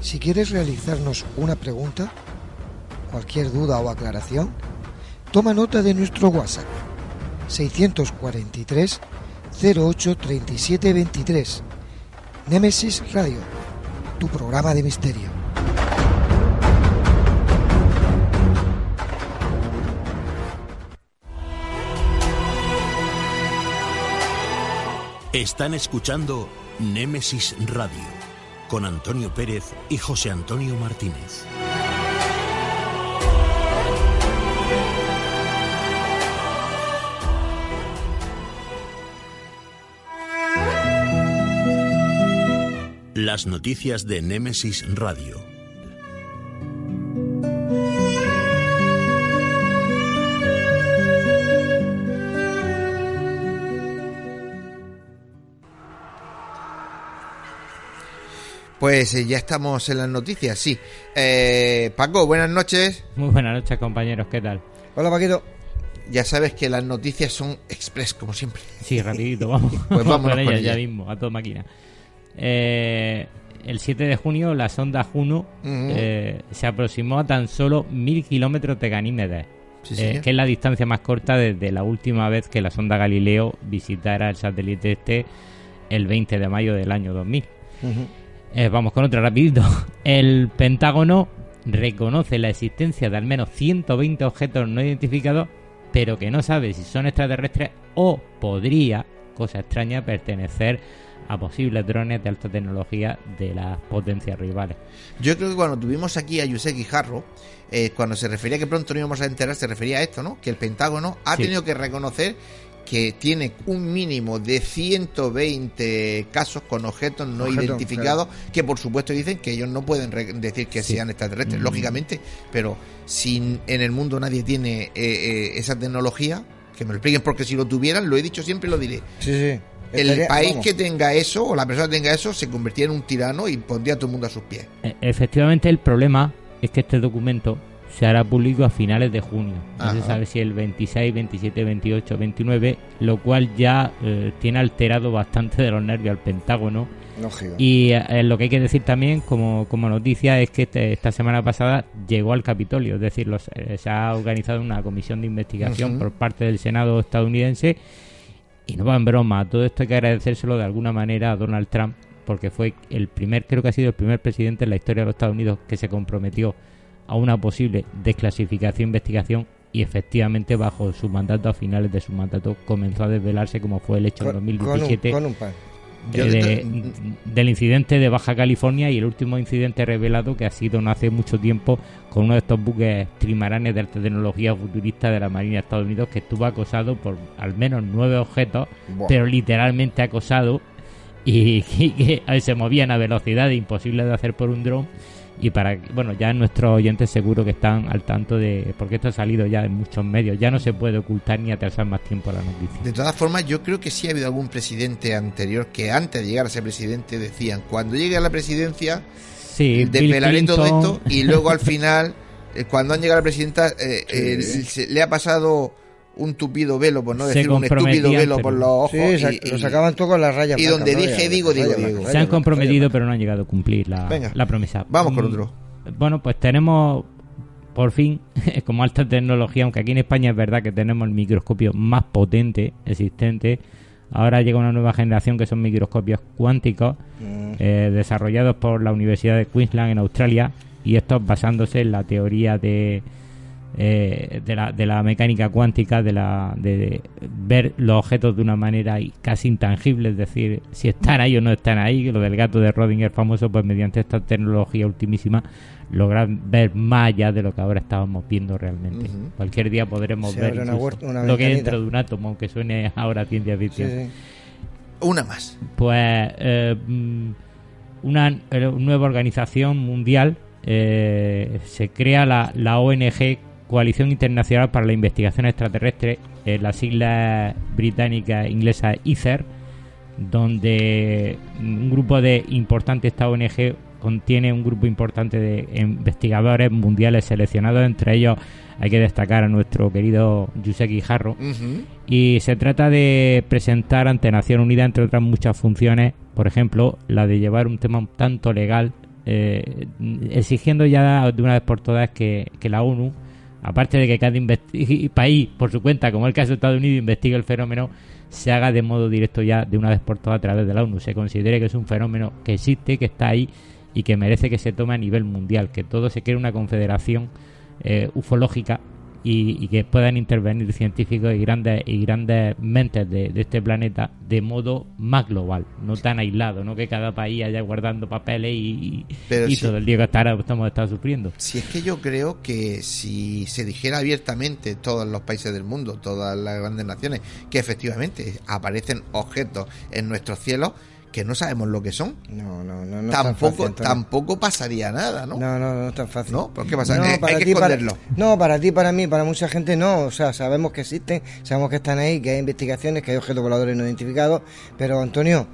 Si quieres realizarnos una pregunta, cualquier duda o aclaración, toma nota de nuestro WhatsApp 643 08 37 23. Nemesis Radio, tu programa de misterio. Están escuchando Némesis Radio con Antonio Pérez y José Antonio Martínez. Las noticias de Némesis Radio Pues eh, ya estamos en las noticias, sí. Eh, Paco, buenas noches. Muy buenas noches, compañeros, ¿qué tal? Hola, Paquito. Ya sabes que las noticias son express, como siempre. Sí, rapidito, vamos. pues vamos con ellas, ya mismo, a toda máquina. Eh, el 7 de junio, la sonda Juno se aproximó a tan solo mil kilómetros de Ganímedes. que es la distancia más corta desde la última vez que la sonda Galileo visitara el satélite este el 20 de mayo del año 2000. Eh, vamos con otro rapidito. El Pentágono reconoce la existencia de al menos 120 objetos no identificados, pero que no sabe si son extraterrestres o podría, cosa extraña, pertenecer a posibles drones de alta tecnología de las potencias rivales. Yo creo que cuando tuvimos aquí a Yusek Jarro, eh, cuando se refería que pronto no íbamos a enterar, se refería a esto, ¿no? Que el Pentágono ha tenido que reconocer que tiene un mínimo de 120 casos con objetos no identificados, que por supuesto dicen que ellos no pueden decir que sean extraterrestres, mm. lógicamente, pero si en el mundo nadie tiene eh, eh, esa tecnología, que me lo expliquen, porque si lo tuvieran, lo he dicho siempre lo diré. El país que tenga eso, o la persona que tenga eso, se convertiría en un tirano y pondría a todo el mundo a sus pies. E, efectivamente, el problema es que este documento se hará público a finales de junio. No se sabe si el 26, 27, 28, 29, lo cual ya eh, tiene alterado bastante de los nervios al Pentágono. Y eh, lo que hay que decir también como, como noticia es que este, esta semana pasada llegó al Capitolio, es decir, los, eh, se ha organizado una comisión de investigación por parte del Senado estadounidense. Y no va en broma, todo esto hay que agradecérselo de alguna manera a Donald Trump porque fue el primer, creo que ha sido el primer presidente en la historia de los Estados Unidos que se comprometió a una posible desclasificación investigación y efectivamente bajo su mandato a finales de su mandato comenzó a desvelarse como fue el hecho en 2017 del incidente de Baja California y el último incidente revelado que ha sido no hace mucho tiempo con uno de estos buques trimaranes de alta tecnología futurista de la Marina de Estados Unidos que estuvo acosado por al menos nueve objetos, pero literalmente acosado y, que se movían a velocidad imposible de hacer por un dron y para bueno ya nuestros oyentes seguro que están al tanto de porque esto ha salido ya en muchos medios ya no se puede ocultar ni atrasar más tiempo la noticia. De todas formas yo creo que sí ha habido algún presidente anterior que antes de llegar a ser presidente decían cuando llegue a la presidencia sí, desvelaré todo esto y luego al final eh, cuando han llegado a la presidenta eh, eh, le ha pasado un tupido velo, por no decir un estúpido velo por los ojos. Sí, y, lo sacaban todo con las rayas. Y donde dije digo, digo, digo. Se han comprometido, pero no han llegado a cumplir la, la promesa. Vamos con mm, otro. Bueno, pues tenemos por fin, como alta tecnología, aunque aquí en España es verdad que tenemos el microscopio más potente existente, ahora llega una nueva generación que son microscopios cuánticos mm. eh, desarrollados por la Universidad de Queensland en Australia y estos basándose en la teoría de eh, de, la, de la mecánica cuántica, de, la, de, ver los objetos de una manera casi intangible, es decir, si están ahí o no están ahí, lo del gato de Rodinger famoso, pues mediante esta tecnología ultimísima logran ver más allá de lo que ahora estábamos viendo realmente. Cualquier día podremos ver lo que hay dentro de un átomo, aunque suene ahora ciencia ficción. Una más. Pues eh, mm, una, eh, nueva organización mundial se crea la, la ONG Coalición Internacional para la Investigación Extraterrestre en las islas británicas inglesas ICER, donde un grupo de importantes, esta ONG contiene un grupo importante de investigadores mundiales seleccionados, entre ellos hay que destacar a nuestro querido Yuseki Jarro, y se trata de presentar ante Nación Unida, entre otras muchas funciones, por ejemplo, la de llevar un tema un tanto legal, eh, exigiendo ya de una vez por todas que la ONU aparte de que cada país por su cuenta, como el caso de Estados Unidos, investigue el fenómeno, se haga de modo directo ya de una vez por todas a través de la ONU. Se considere que es un fenómeno que existe, que está ahí y que merece que se tome a nivel mundial, que todo se cree una confederación eh, ufológica y, que puedan intervenir científicos y grandes y grandes mentes de, este planeta de modo más global, no tan aislado, no que cada país haya guardando papeles y, todo el día que estará, estamos estado sufriendo. Si es que yo creo que si se dijera abiertamente todos los países del mundo, todas las grandes naciones, que efectivamente aparecen objetos en nuestros cielos, que no sabemos lo que son. No, no, no. tampoco, tampoco pasaría nada, ¿no? No, no, no es tan fácil. ¿No? ¿Por qué pasa? No, para hay que esconderlo. no, para ti, para mí, para mucha gente no. O sea, sabemos que existen, sabemos que están ahí, que hay investigaciones, que hay objetos voladores no identificados. Pero, Antonio,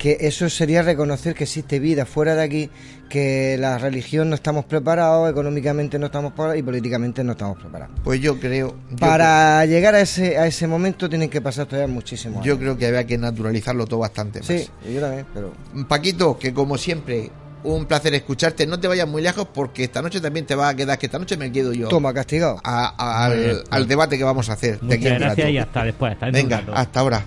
que eso sería reconocer que existe vida fuera de aquí, que la religión no estamos preparados, económicamente no estamos preparados y políticamente no estamos preparados. Pues yo creo... Para llegar a ese, a ese momento tienen que pasar todavía muchísimo. Yo creo que había que naturalizarlo todo bastante más. Sí, yo también, pero... Paquito, que como siempre un placer escucharte. No te vayas muy lejos porque esta noche también te va a quedar, que esta noche me quedo yo. Toma, castigado. al, debate que vamos a hacer. Muchas gracias y hasta después. Venga, hasta ahora.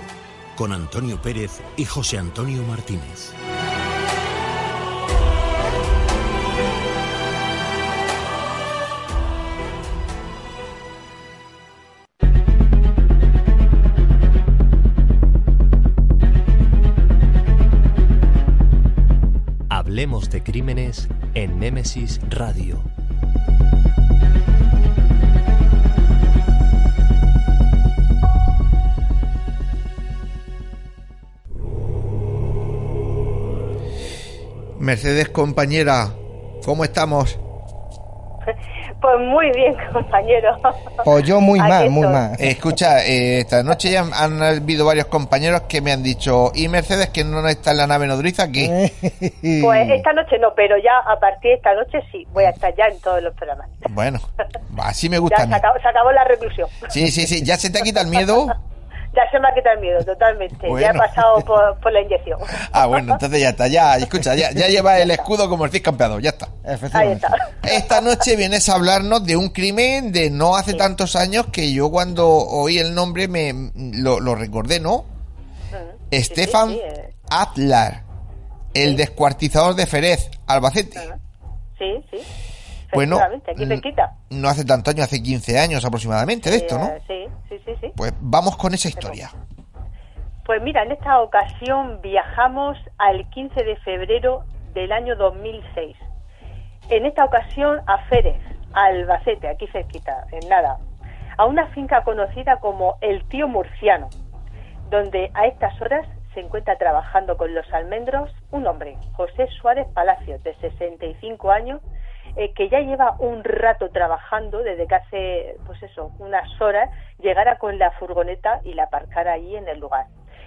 con Antonio Pérez y José Antonio Martínez. Hablemos de crímenes en Némesis Radio. Mercedes compañera, ¿cómo estamos? Pues muy bien, compañero. Pues yo muy mal, muy mal. escucha, eh, esta noche ya han habido varios compañeros que me han dicho, ¿y Mercedes que no está en la nave nodriza aquí? pues esta noche no, pero ya a partir de esta noche sí, voy a estar ya en todos los programas. Bueno, así me gusta. se, acabó, se acabó la reclusión. Sí, sí, sí, ¿ya se te quita el miedo? ya se me ha quitado el miedo, totalmente. Ya he pasado por, la inyección. Ah, bueno, entonces ya está. Ya, escucha, ya, ya lleva el escudo como el campeador, ya está. Ahí está. Esta noche vienes a hablarnos de un crimen de no hace tantos años que yo cuando oí el nombre me lo, recordé, ¿no? Estefan eh. Atlar, el descuartizador de Ferez, Albacete. Sí, sí. Bueno, no hace tanto años, hace 15 años aproximadamente de esto, ¿no? Sí, sí, sí, sí. Pues vamos con esa historia. Pues mira, en esta ocasión viajamos al 15 de febrero del año 2006. En esta ocasión a Férez, Albacete, aquí cerquita, en nada, a una finca conocida como El Tío Murciano, donde a estas horas se encuentra trabajando con los almendros un hombre, José Suárez Palacios, de 65 años, eh, que ya lleva un rato trabajando desde que hace, pues eso, unas horas, llegara con la furgoneta y la aparcara ahí en el lugar.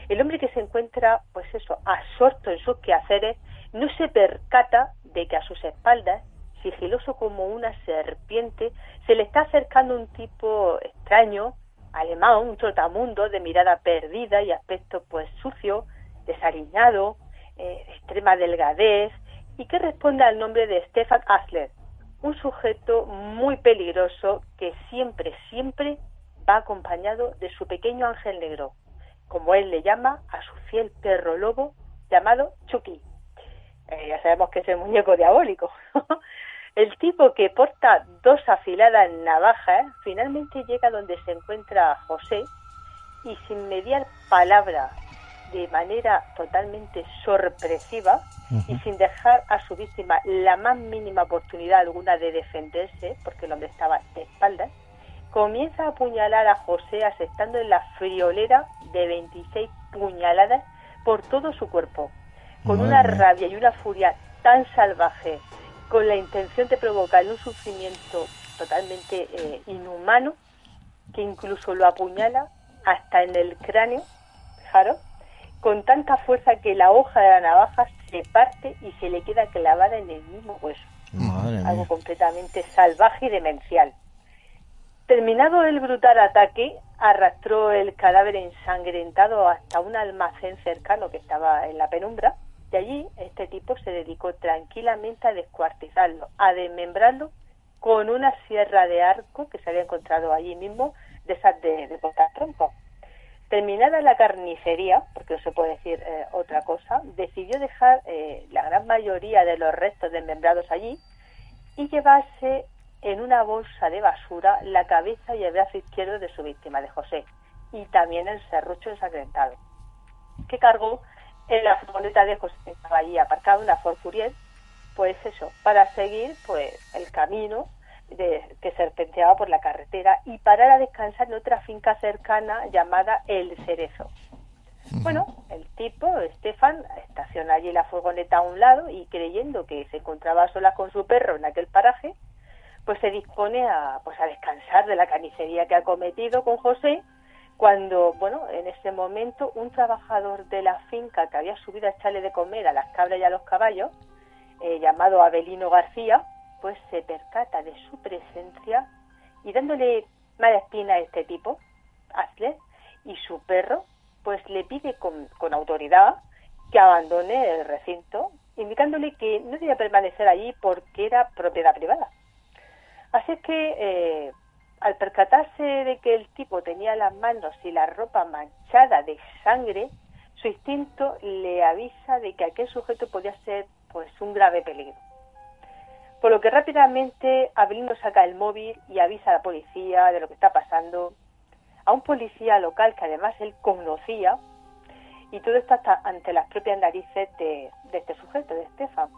El hombre que se encuentra, pues eso, absorto en sus quehaceres, no se percata de que a sus espaldas, sigiloso como una serpiente, se le está acercando un tipo extraño, alemán, un trotamundo de mirada perdida y aspecto pues sucio, desaliñado, eh, extrema delgadez, y que responde al nombre de Stefan Asler, un sujeto muy peligroso que siempre, siempre va acompañado de su pequeño ángel negro, como él le llama a su fiel perro lobo llamado Chucky. Eh, ya sabemos que es el muñeco diabólico. el tipo que porta dos afiladas navajas finalmente llega donde se encuentra José y sin mediar palabra de manera totalmente sorpresiva y sin dejar a su víctima la más mínima oportunidad alguna de defenderse, porque el hombre estaba de espaldas, comienza a apuñalar a José asestando en la friolera de 26 puñaladas por todo su cuerpo, con una rabia y una furia tan salvaje, con la intención de provocar un sufrimiento totalmente eh, inhumano, que incluso lo apuñala hasta en el cráneo, fijaros, con tanta fuerza que la hoja de la navaja se parte y se le queda clavada en el mismo hueso. Algo completamente salvaje y demencial. Terminado el brutal ataque, arrastró el cadáver ensangrentado hasta un almacén cercano que estaba en la penumbra. Y allí este tipo se dedicó tranquilamente a descuartizarlo, a desmembrarlo con una sierra de arco que se había encontrado allí mismo, de esas de, de troncos. Terminada la carnicería, porque no se puede decir eh, otra cosa, decidió dejar eh, la gran mayoría de los restos desmembrados allí y llevarse en una bolsa de basura la cabeza y el brazo izquierdo de su víctima, de José, y también el serrucho ensangrentado, que cargó en la furgoneta de José, que estaba allí aparcado, una Ford Furiel, pues eso, para seguir pues el camino que serpenteaba por la carretera y parar a descansar en otra finca cercana llamada El Cerezo. Bueno, el tipo, Estefan, estaciona allí la furgoneta a un lado y creyendo que se encontraba sola con su perro en aquel paraje, pues se dispone a, pues a descansar de la carnicería que ha cometido con José, cuando, bueno, en ese momento un trabajador de la finca que había subido a echarle de comer a las cabras y a los caballos, eh, llamado Abelino García, pues se percata de su presencia y dándole mala espina a este tipo, Asler, y su perro, pues le pide con, autoridad que abandone el recinto, indicándole que no debía permanecer allí porque era propiedad privada. Así es que, eh, al percatarse de que el tipo tenía las manos y la ropa manchada de sangre, su instinto le avisa de que aquel sujeto podía ser pues un grave peligro. Por lo que rápidamente Abelino saca el móvil y avisa a la policía de lo que está pasando. A un policía local que además él conocía. Y todo esto hasta ante las propias narices de, este sujeto, de Estefan.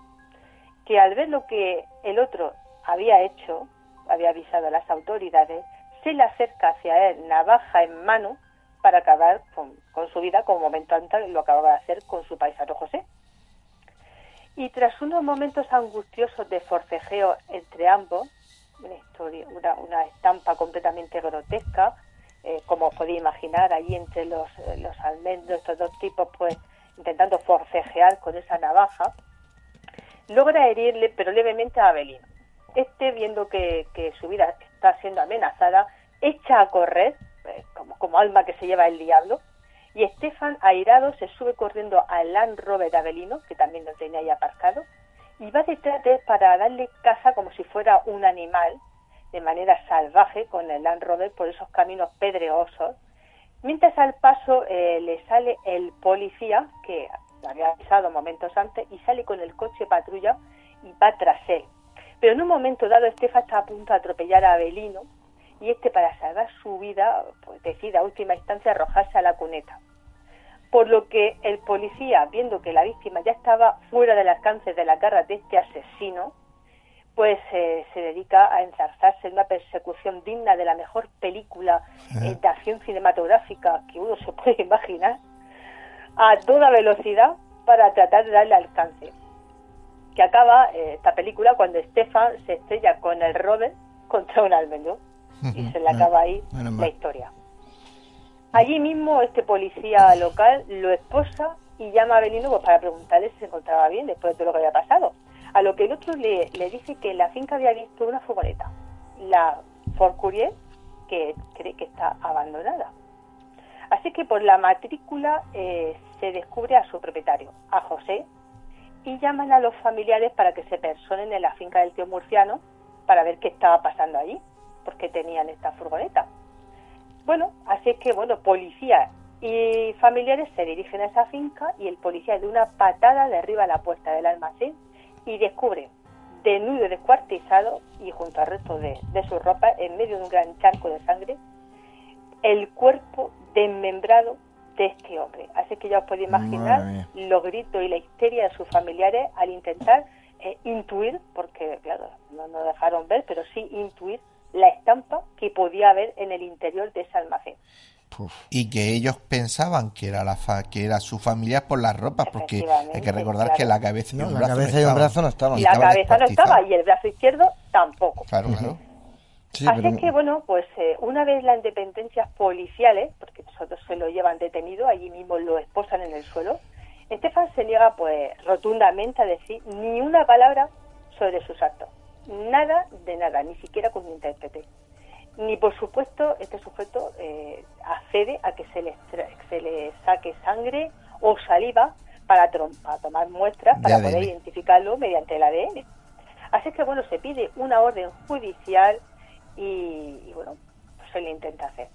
Que al ver lo que el otro había hecho, había avisado a las autoridades, se le acerca hacia él, navaja en mano, para acabar con, su vida, como momento antes lo acababa de hacer con su paisano José y tras unos momentos angustiosos de forcejeo entre ambos, una estampa completamente grotesca, eh, como podéis imaginar, allí entre los, eh, los almendros, estos dos tipos, pues intentando forcejear con esa navaja, logra herirle, pero levemente a Abelino. Este, viendo que, su vida está siendo amenazada, echa a correr, eh, como alma que se lleva el diablo, y Estefan, airado, se sube corriendo al Land Rover de Abelino, que también lo tenía ahí aparcado, y va detrás de él para darle caza como si fuera un animal, de manera salvaje, con el Land Rover por esos caminos pedregosos. Mientras al paso eh, le sale el policía, que había avisado momentos antes, y sale con el coche patrulla y va tras él. Pero en un momento dado, Estefan está a punto de atropellar a Abelino, y este, para salvar su vida, pues decide a última instancia arrojarse a la cuneta por lo que el policía, viendo que la víctima ya estaba fuera del alcance de la garra de este asesino, pues eh, se dedica a enzarzarse en una persecución digna de la mejor película eh, de acción cinematográfica que uno se puede imaginar, a toda velocidad para tratar de darle alcance. Que acaba eh, esta película cuando Stefan se estrella con el Robert contra un almendro y se le acaba ahí la historia. Allí mismo este policía local lo esposa y llama a Belino pues, para preguntarle si se encontraba bien después de todo lo que había pasado. A lo que el otro le, dice que la finca había visto una furgoneta, la Ford Courier, que cree que está abandonada. Así que por la matrícula eh, se descubre a su propietario, a José, y llaman a los familiares para que se personen en la finca del tío murciano para ver qué estaba pasando allí, porque tenían esta furgoneta. Bueno, así es que, bueno, policía y familiares se dirigen a esa finca y el policía de una patada derriba la puerta del almacén y descubre desnudo descuartizado y junto al resto de, su ropa, en medio de un gran charco de sangre, el cuerpo desmembrado de este hombre. Así que ya os podéis imaginar los gritos y la histeria de sus familiares al intentar eh, intuir, porque claro, no nos dejaron ver, pero sí intuir la estampa que podía haber en el interior de ese almacén. Y que ellos pensaban que era la que era su familia por las ropas, porque hay que recordar que la cabeza, y, el brazo cabeza no y el brazo no estaban. La cabeza no estaba y el brazo izquierdo tampoco. Claro, claro. Así que, bueno, pues eh, una vez las independencias policiales, porque nosotros se lo llevan detenido, allí mismo lo esposan en el suelo, Estefan se niega pues rotundamente a decir ni una palabra sobre sus actos nada de nada, ni siquiera con un intérprete. Ni por supuesto este sujeto eh, accede a que se le, se le saque sangre o saliva para, tomar muestras para poder identificarlo mediante el ADN. Así que bueno, se pide una orden judicial y, bueno, pues se le intenta hacer.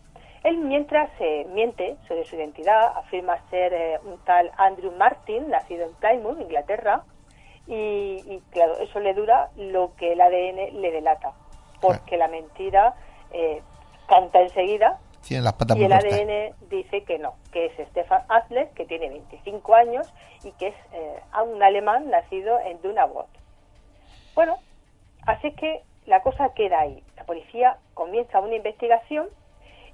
Él mientras se miente sobre su identidad, afirma ser eh, un tal Andrew Martin, nacido en Plymouth, Inglaterra, y, claro, eso le dura lo que el ADN le delata, porque la mentira eh, canta enseguida Tiene las patas y el ADN dice que no, que es Stefan Adler, que tiene 25 años y que es eh, un alemán nacido en Dunabot. Bueno, así que la cosa queda ahí. La policía comienza una investigación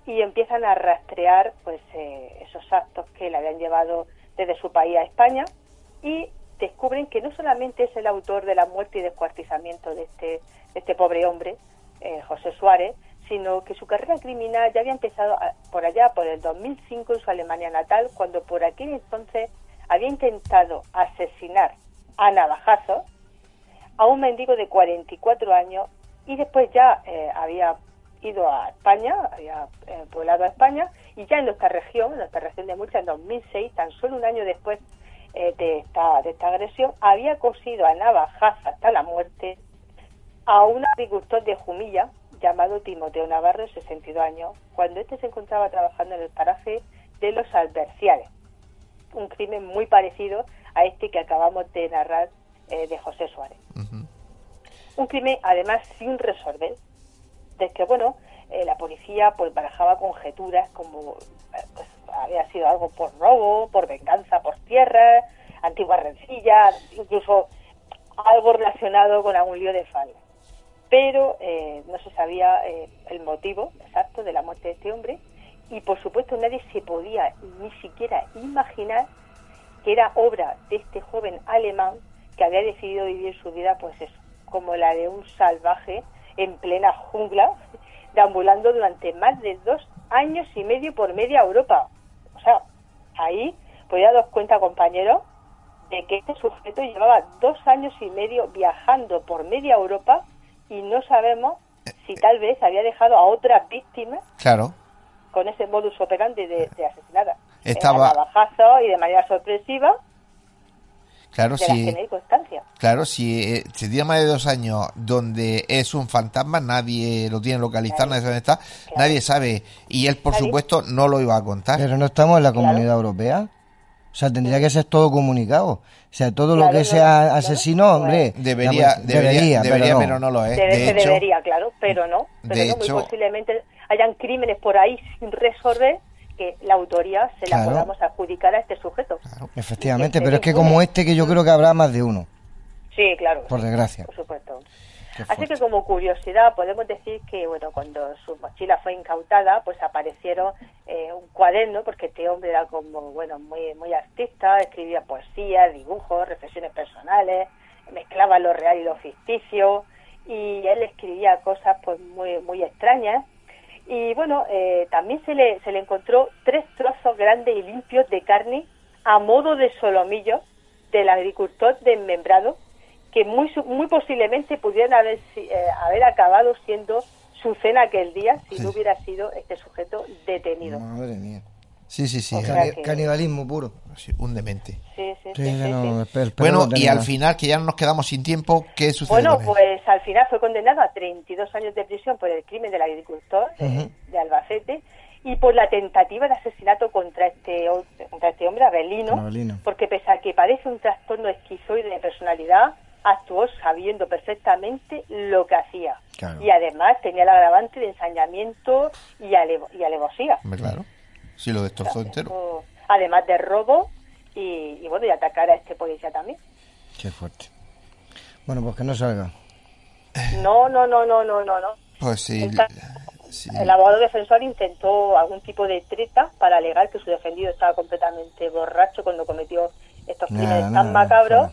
y empiezan a rastrear pues eh, esos actos que le habían llevado desde su país a España y descubren que no solamente es el autor de la muerte y descuartizamiento de este, este pobre hombre, eh, José Suárez, sino que su carrera criminal ya había empezado por allá, por el 2005 en su Alemania natal, cuando por aquel entonces había intentado asesinar a navajazo a un mendigo de 44 años y después ya eh, había ido a España, había eh, poblado a España y ya en nuestra región, en nuestra región de Murcia, en 2006, tan solo un año después eh, de, esta, de esta agresión, había cosido a navajazo hasta la muerte a un agricultor de Jumilla llamado Timoteo Navarro, de 62 años, cuando este se encontraba trabajando en el paraje de los Alberciales. Un crimen muy parecido a este que acabamos de narrar eh, de José Suárez. Un crimen, además, sin resolver, de que, bueno, eh, la policía pues barajaba conjeturas como pues, había sido algo por robo, por venganza por tierra, antigua rencilla, incluso algo relacionado con algún lío de falda. Pero eh, no se sabía eh, el motivo exacto de la muerte de este hombre y por supuesto nadie se podía ni siquiera imaginar que era obra de este joven alemán que había decidido vivir su vida pues eso, como la de un salvaje en plena jungla, deambulando durante más de dos años y medio por media Europa. Sea, ahí podía dar cuenta, compañero, de que este sujeto llevaba dos años y medio viajando por media Europa y no sabemos si tal vez había dejado a otras víctimas claro. con ese modus operandi de, de asesinada. Estaba... y de manera sorpresiva Claro, si, claro, si eh, se tiene más de dos años donde es un fantasma, nadie lo tiene localizado, nadie sabe dónde está, nadie sabe. Y él, por supuesto, no lo iba a contar. Pero no estamos en la comunidad europea. O sea, tendría que ser todo comunicado. O sea, todo lo que sea asesino, hombre. Debería, debería, debería, pero, no. lo es. de hecho, debería, claro, pero no. Pero de hecho, muy posiblemente hayan crímenes por ahí sin resolver que la autoría se la podamos adjudicar a este sujeto. Efectivamente, pero es que como este que yo creo que habrá más de uno. Sí, claro. Por desgracia. Por supuesto. Así que como curiosidad podemos decir que bueno cuando su mochila fue incautada pues aparecieron eh, un cuaderno porque este hombre era como bueno muy muy artista escribía poesía dibujos reflexiones personales mezclaba lo real y lo ficticio y él escribía cosas pues muy muy extrañas y bueno, eh, también se le, se le encontró tres trozos grandes y limpios de carne a modo de solomillo del agricultor desmembrado que muy, muy posiblemente pudieran haber, eh, haber acabado siendo su cena aquel día si no hubiera sido este sujeto detenido. Madre mía. Sí, sí, sí. Canibalismo puro. un demente. Sí, sí, sí. bueno, y al final, que ya no nos quedamos sin tiempo, ¿qué sucedió? Bueno, pues al final fue condenado a 32 años de prisión por el crimen del agricultor de Albacete y por la tentativa de asesinato contra este, contra este hombre, Abelino, porque pese a que parece un trastorno esquizoide de personalidad, actuó sabiendo perfectamente lo que hacía. Y además tenía el agravante de ensañamiento y, y alevosía. Claro. Sí, lo destrozó entero. Además de robo y, bueno, y atacar a este policía también. Qué fuerte. Bueno, pues que no salga. No, no, no, no, no, no. Pues sí. El abogado defensor intentó algún tipo de treta para alegar que su defendido estaba completamente borracho cuando cometió estos crímenes tan macabros,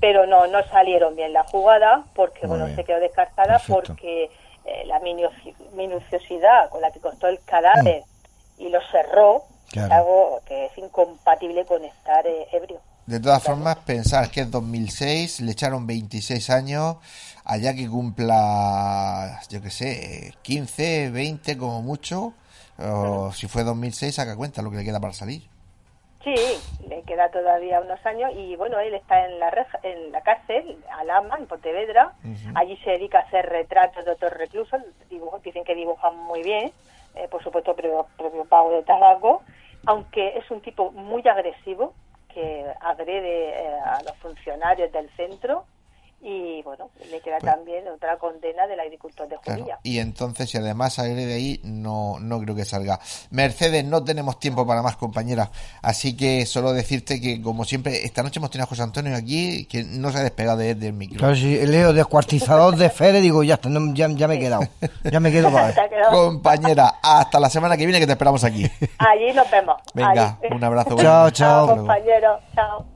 pero no, no salieron bien la jugada porque, bueno, se quedó descartada porque eh, la minuciosidad con la que costó el cadáver mm. y lo cerró, algo que es incompatible con estar eh, ebrio. De todas formas, pensar que es 2006, le echaron 26 años, allá que cumpla, yo qué sé, 15, 20 como mucho, o si fue 2006, saca cuenta lo que le queda para salir. Sí, le queda todavía unos años y bueno, él está en la en la cárcel, Alama, en Pontevedra. Allí se dedica a hacer retratos de otros reclusos, dicen que dibujan muy bien eh, por supuesto, previo, pago de tabaco, aunque es un tipo muy agresivo que agrede eh, a los funcionarios del centro y bueno, le queda pues también otra condena del agricultor de Judía. y entonces, si además sale de ahí, no, no creo que salga. Mercedes, no tenemos tiempo para más, compañeras. Así que solo decirte que, como siempre, esta noche hemos tenido a José Antonio aquí, que no se ha despegado de, del micro. Claro, si leo descuartizador de Fere, digo, ya está, ya, me he quedado. Ya me quedo para Compañera, hasta la semana que viene que te esperamos aquí. Allí nos vemos. Venga, un abrazo. chao, chao. compañero. Chao.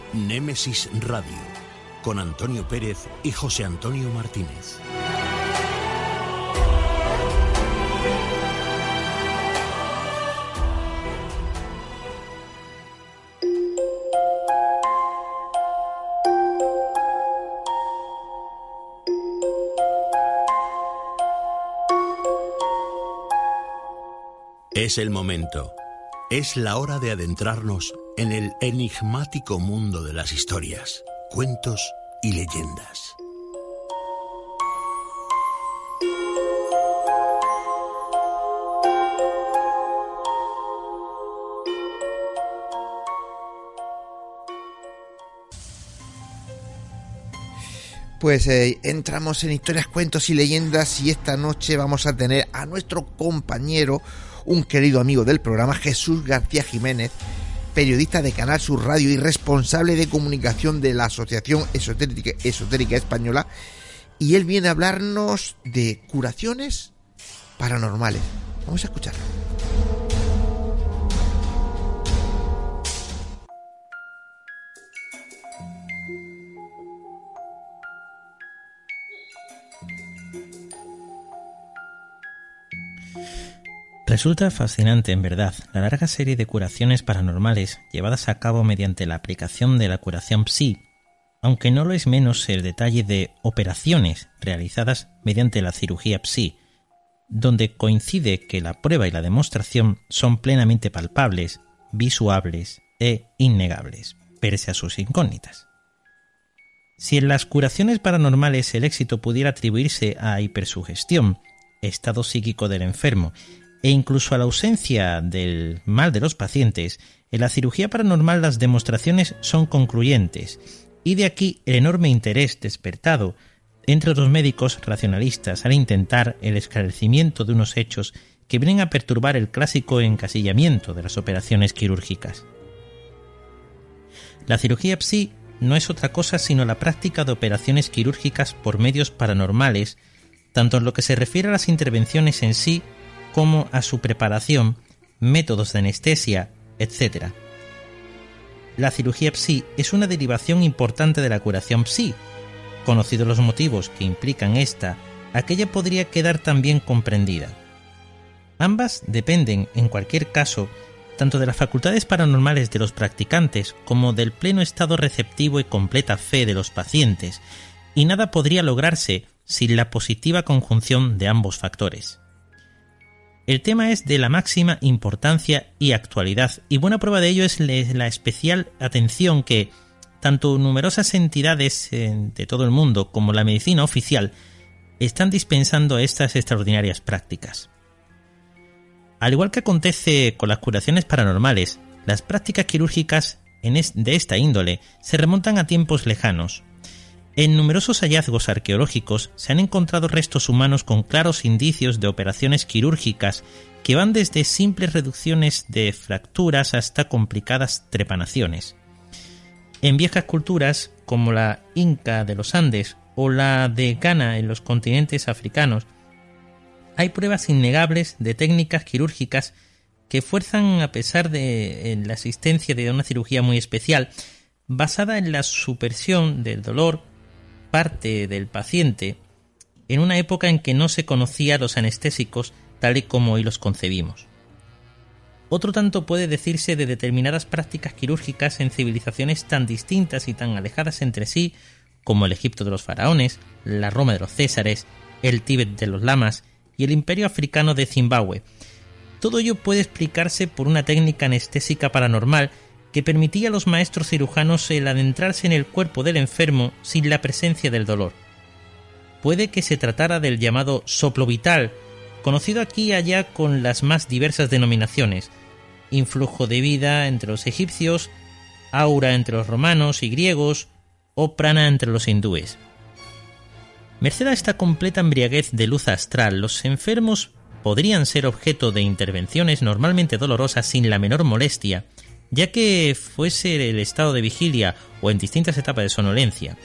Némesis Radio con Antonio Pérez y José Antonio Martínez. Es el momento. Es la hora de adentrarnos en el enigmático mundo de las historias, cuentos y leyendas. Pues eh, entramos en historias, cuentos y leyendas y esta noche vamos a tener a nuestro compañero un querido amigo del programa, Jesús García Jiménez, periodista de Canal Sur Radio y responsable de comunicación de la Asociación Esotérica, Esotérica Española. Y él viene a hablarnos de curaciones paranormales. Vamos a escucharlo. Resulta fascinante, en verdad, la larga serie de curaciones paranormales llevadas a cabo mediante la aplicación de la curación psi, aunque no lo es menos el detalle de operaciones realizadas mediante la cirugía psi, donde coincide que la prueba y la demostración son plenamente palpables, visuables e innegables, pese a sus incógnitas. Si en las curaciones paranormales el éxito pudiera atribuirse a hipersugestión, estado psíquico del enfermo e incluso a la ausencia del mal de los pacientes, en la cirugía paranormal las demostraciones son concluyentes, y de aquí el enorme interés despertado entre los médicos racionalistas al intentar el esclarecimiento de unos hechos que vienen a perturbar el clásico encasillamiento de las operaciones quirúrgicas. La cirugía psi no es otra cosa sino la práctica de operaciones quirúrgicas por medios paranormales, tanto en lo que se refiere a las intervenciones en sí como a su preparación, métodos de anestesia, etc. La cirugía psi es una derivación importante de la curación psi. Conocidos los motivos que implican esta, aquella podría quedar también comprendida. Ambas dependen, en cualquier caso, tanto de las facultades paranormales de los practicantes como del pleno estado receptivo y completa fe de los pacientes, y nada podría lograrse sin la positiva conjunción de ambos factores. El tema es de la máxima importancia y actualidad, y buena prueba de ello es la especial atención que tanto numerosas entidades eh, de todo el mundo como la medicina oficial están dispensando estas extraordinarias prácticas. Al igual que acontece con las curaciones paranormales, las prácticas quirúrgicas de esta índole se remontan a tiempos lejanos, en numerosos hallazgos arqueológicos se han encontrado restos humanos con claros indicios de operaciones quirúrgicas que van desde simples reducciones de fracturas hasta complicadas trepanaciones. En viejas culturas, como la Inca de los Andes o la de Ghana en los continentes africanos, hay pruebas innegables de técnicas quirúrgicas que fuerzan a pesar de la existencia de una cirugía muy especial, basada en la supersión del dolor parte del paciente en una época en que no se conocía los anestésicos tal y como hoy los concebimos. Otro tanto puede decirse de determinadas prácticas quirúrgicas en civilizaciones tan distintas y tan alejadas entre sí como el Egipto de los faraones, la Roma de los Césares, el Tíbet de los lamas y el Imperio africano de Zimbabue. Todo ello puede explicarse por una técnica anestésica paranormal que permitía a los maestros cirujanos el adentrarse en el cuerpo del enfermo sin la presencia del dolor. Puede que se tratara del llamado soplo vital, conocido aquí y allá con las más diversas denominaciones, influjo de vida entre los egipcios, aura entre los romanos y griegos, o prana entre los hindúes. Merced a esta completa embriaguez de luz astral, los enfermos podrían ser objeto de intervenciones normalmente dolorosas sin la menor molestia, ya que fuese el estado de vigilia o en distintas etapas de sonolencia.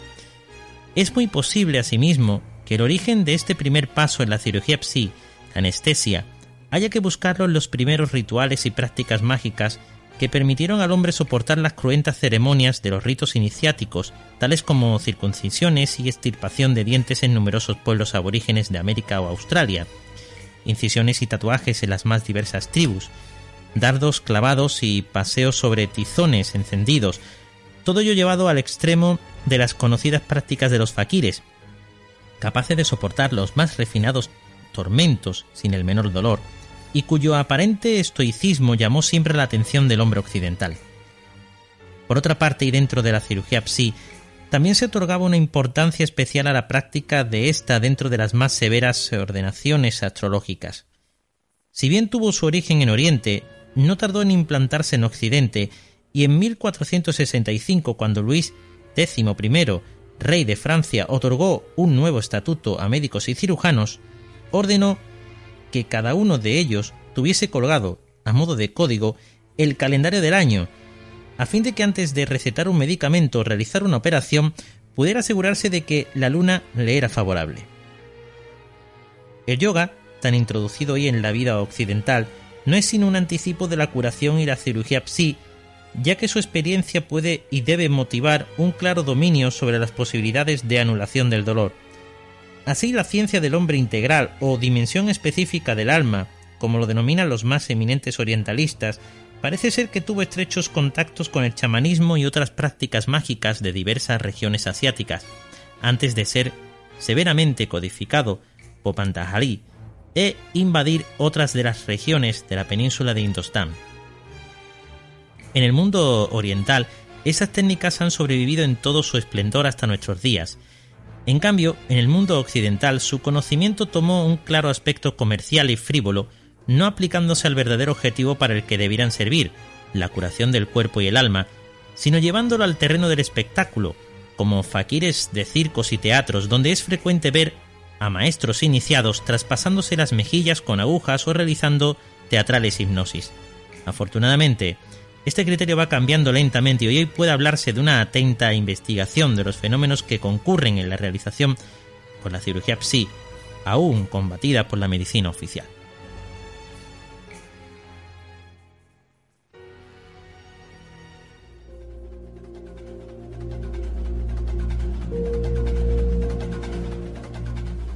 Es muy posible, asimismo, que el origen de este primer paso en la cirugía psi, anestesia, haya que buscarlo en los primeros rituales y prácticas mágicas que permitieron al hombre soportar las cruentas ceremonias de los ritos iniciáticos, tales como circuncisiones y extirpación de dientes en numerosos pueblos aborígenes de América o Australia, incisiones y tatuajes en las más diversas tribus, dardos clavados y paseos sobre tizones encendidos, todo ello llevado al extremo de las conocidas prácticas de los faquires, capaces de soportar los más refinados tormentos sin el menor dolor, y cuyo aparente estoicismo llamó siempre la atención del hombre occidental. Por otra parte, y dentro de la cirugía psi, también se otorgaba una importancia especial a la práctica de esta dentro de las más severas ordenaciones astrológicas. Si bien tuvo su origen en Oriente, no tardó en implantarse en Occidente y en 1465, cuando Luis XI rey de Francia, otorgó un nuevo estatuto a médicos y cirujanos, ordenó que cada uno de ellos tuviese colgado, a modo de código, el calendario del año, a fin de que antes de recetar un medicamento o realizar una operación pudiera asegurarse de que la luna le era favorable. El yoga, tan introducido hoy en la vida occidental, no es sino un anticipo de la curación y la cirugía psi, ya que su experiencia puede y debe motivar un claro dominio sobre las posibilidades de anulación del dolor. Así la ciencia del hombre integral o dimensión específica del alma, como lo denominan los más eminentes orientalistas, parece ser que tuvo estrechos contactos con el chamanismo y otras prácticas mágicas de diversas regiones asiáticas, antes de ser severamente codificado por Pantahari e invadir otras de las regiones de la península de Indostán. En el mundo oriental, esas técnicas han sobrevivido en todo su esplendor hasta nuestros días. En cambio, en el mundo occidental su conocimiento tomó un claro aspecto comercial y frívolo, no aplicándose al verdadero objetivo para el que debieran servir, la curación del cuerpo y el alma, sino llevándolo al terreno del espectáculo, como faquires de circos y teatros donde es frecuente ver a maestros iniciados traspasándose las mejillas con agujas o realizando teatrales hipnosis. Afortunadamente, este criterio va cambiando lentamente y hoy puede hablarse de una atenta investigación de los fenómenos que concurren en la realización con la cirugía psi, aún combatida por la medicina oficial.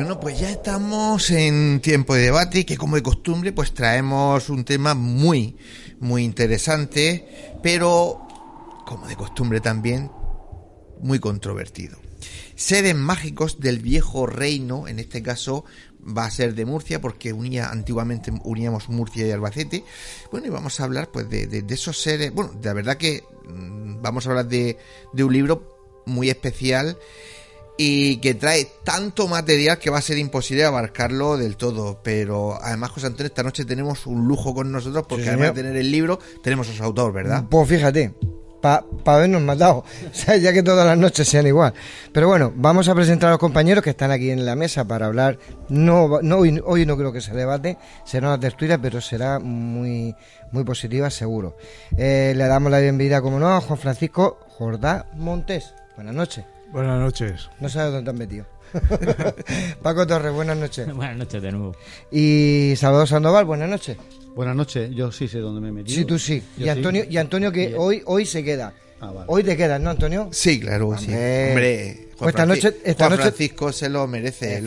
Bueno, pues ya estamos en tiempo de debate que como de costumbre pues traemos un tema muy, muy interesante, pero como de costumbre también muy controvertido. Seres mágicos del viejo reino, en este caso va a ser de Murcia porque unía antiguamente uníamos Murcia y Albacete. Bueno, y vamos a hablar pues de, esos seres, bueno, de la verdad que mm, vamos a hablar de un libro muy especial y que trae tanto material que va a ser imposible abarcarlo del todo. Pero además, José Antonio, esta noche tenemos un lujo con nosotros porque además de tener el libro, tenemos a su autor, ¿verdad? Pues fíjate. Para pa habernos matado, o sea, ya que todas las noches sean igual. Pero bueno, vamos a presentar a los compañeros que están aquí en la mesa para hablar. No, no hoy, hoy no creo que se debate, será una tertulia, pero será muy, muy positiva, seguro. Eh, le damos la bienvenida, como no, a Juan Francisco Jordá Montes. Buenas noches. Buenas noches. No sabes dónde te has metido. Paco Torres, buenas noches. buenas noches de nuevo. Y Salvador Sandoval, buenas noches. Buenas noches, yo sí sé dónde me he metido. Sí, tú sí. y Antonio, y Antonio que hoy, hoy se queda. Ah, Hoy te quedas, ¿no, Antonio? Sí, claro, sí. Hombre, pues esta noche, esta Juan Francisco se lo merece.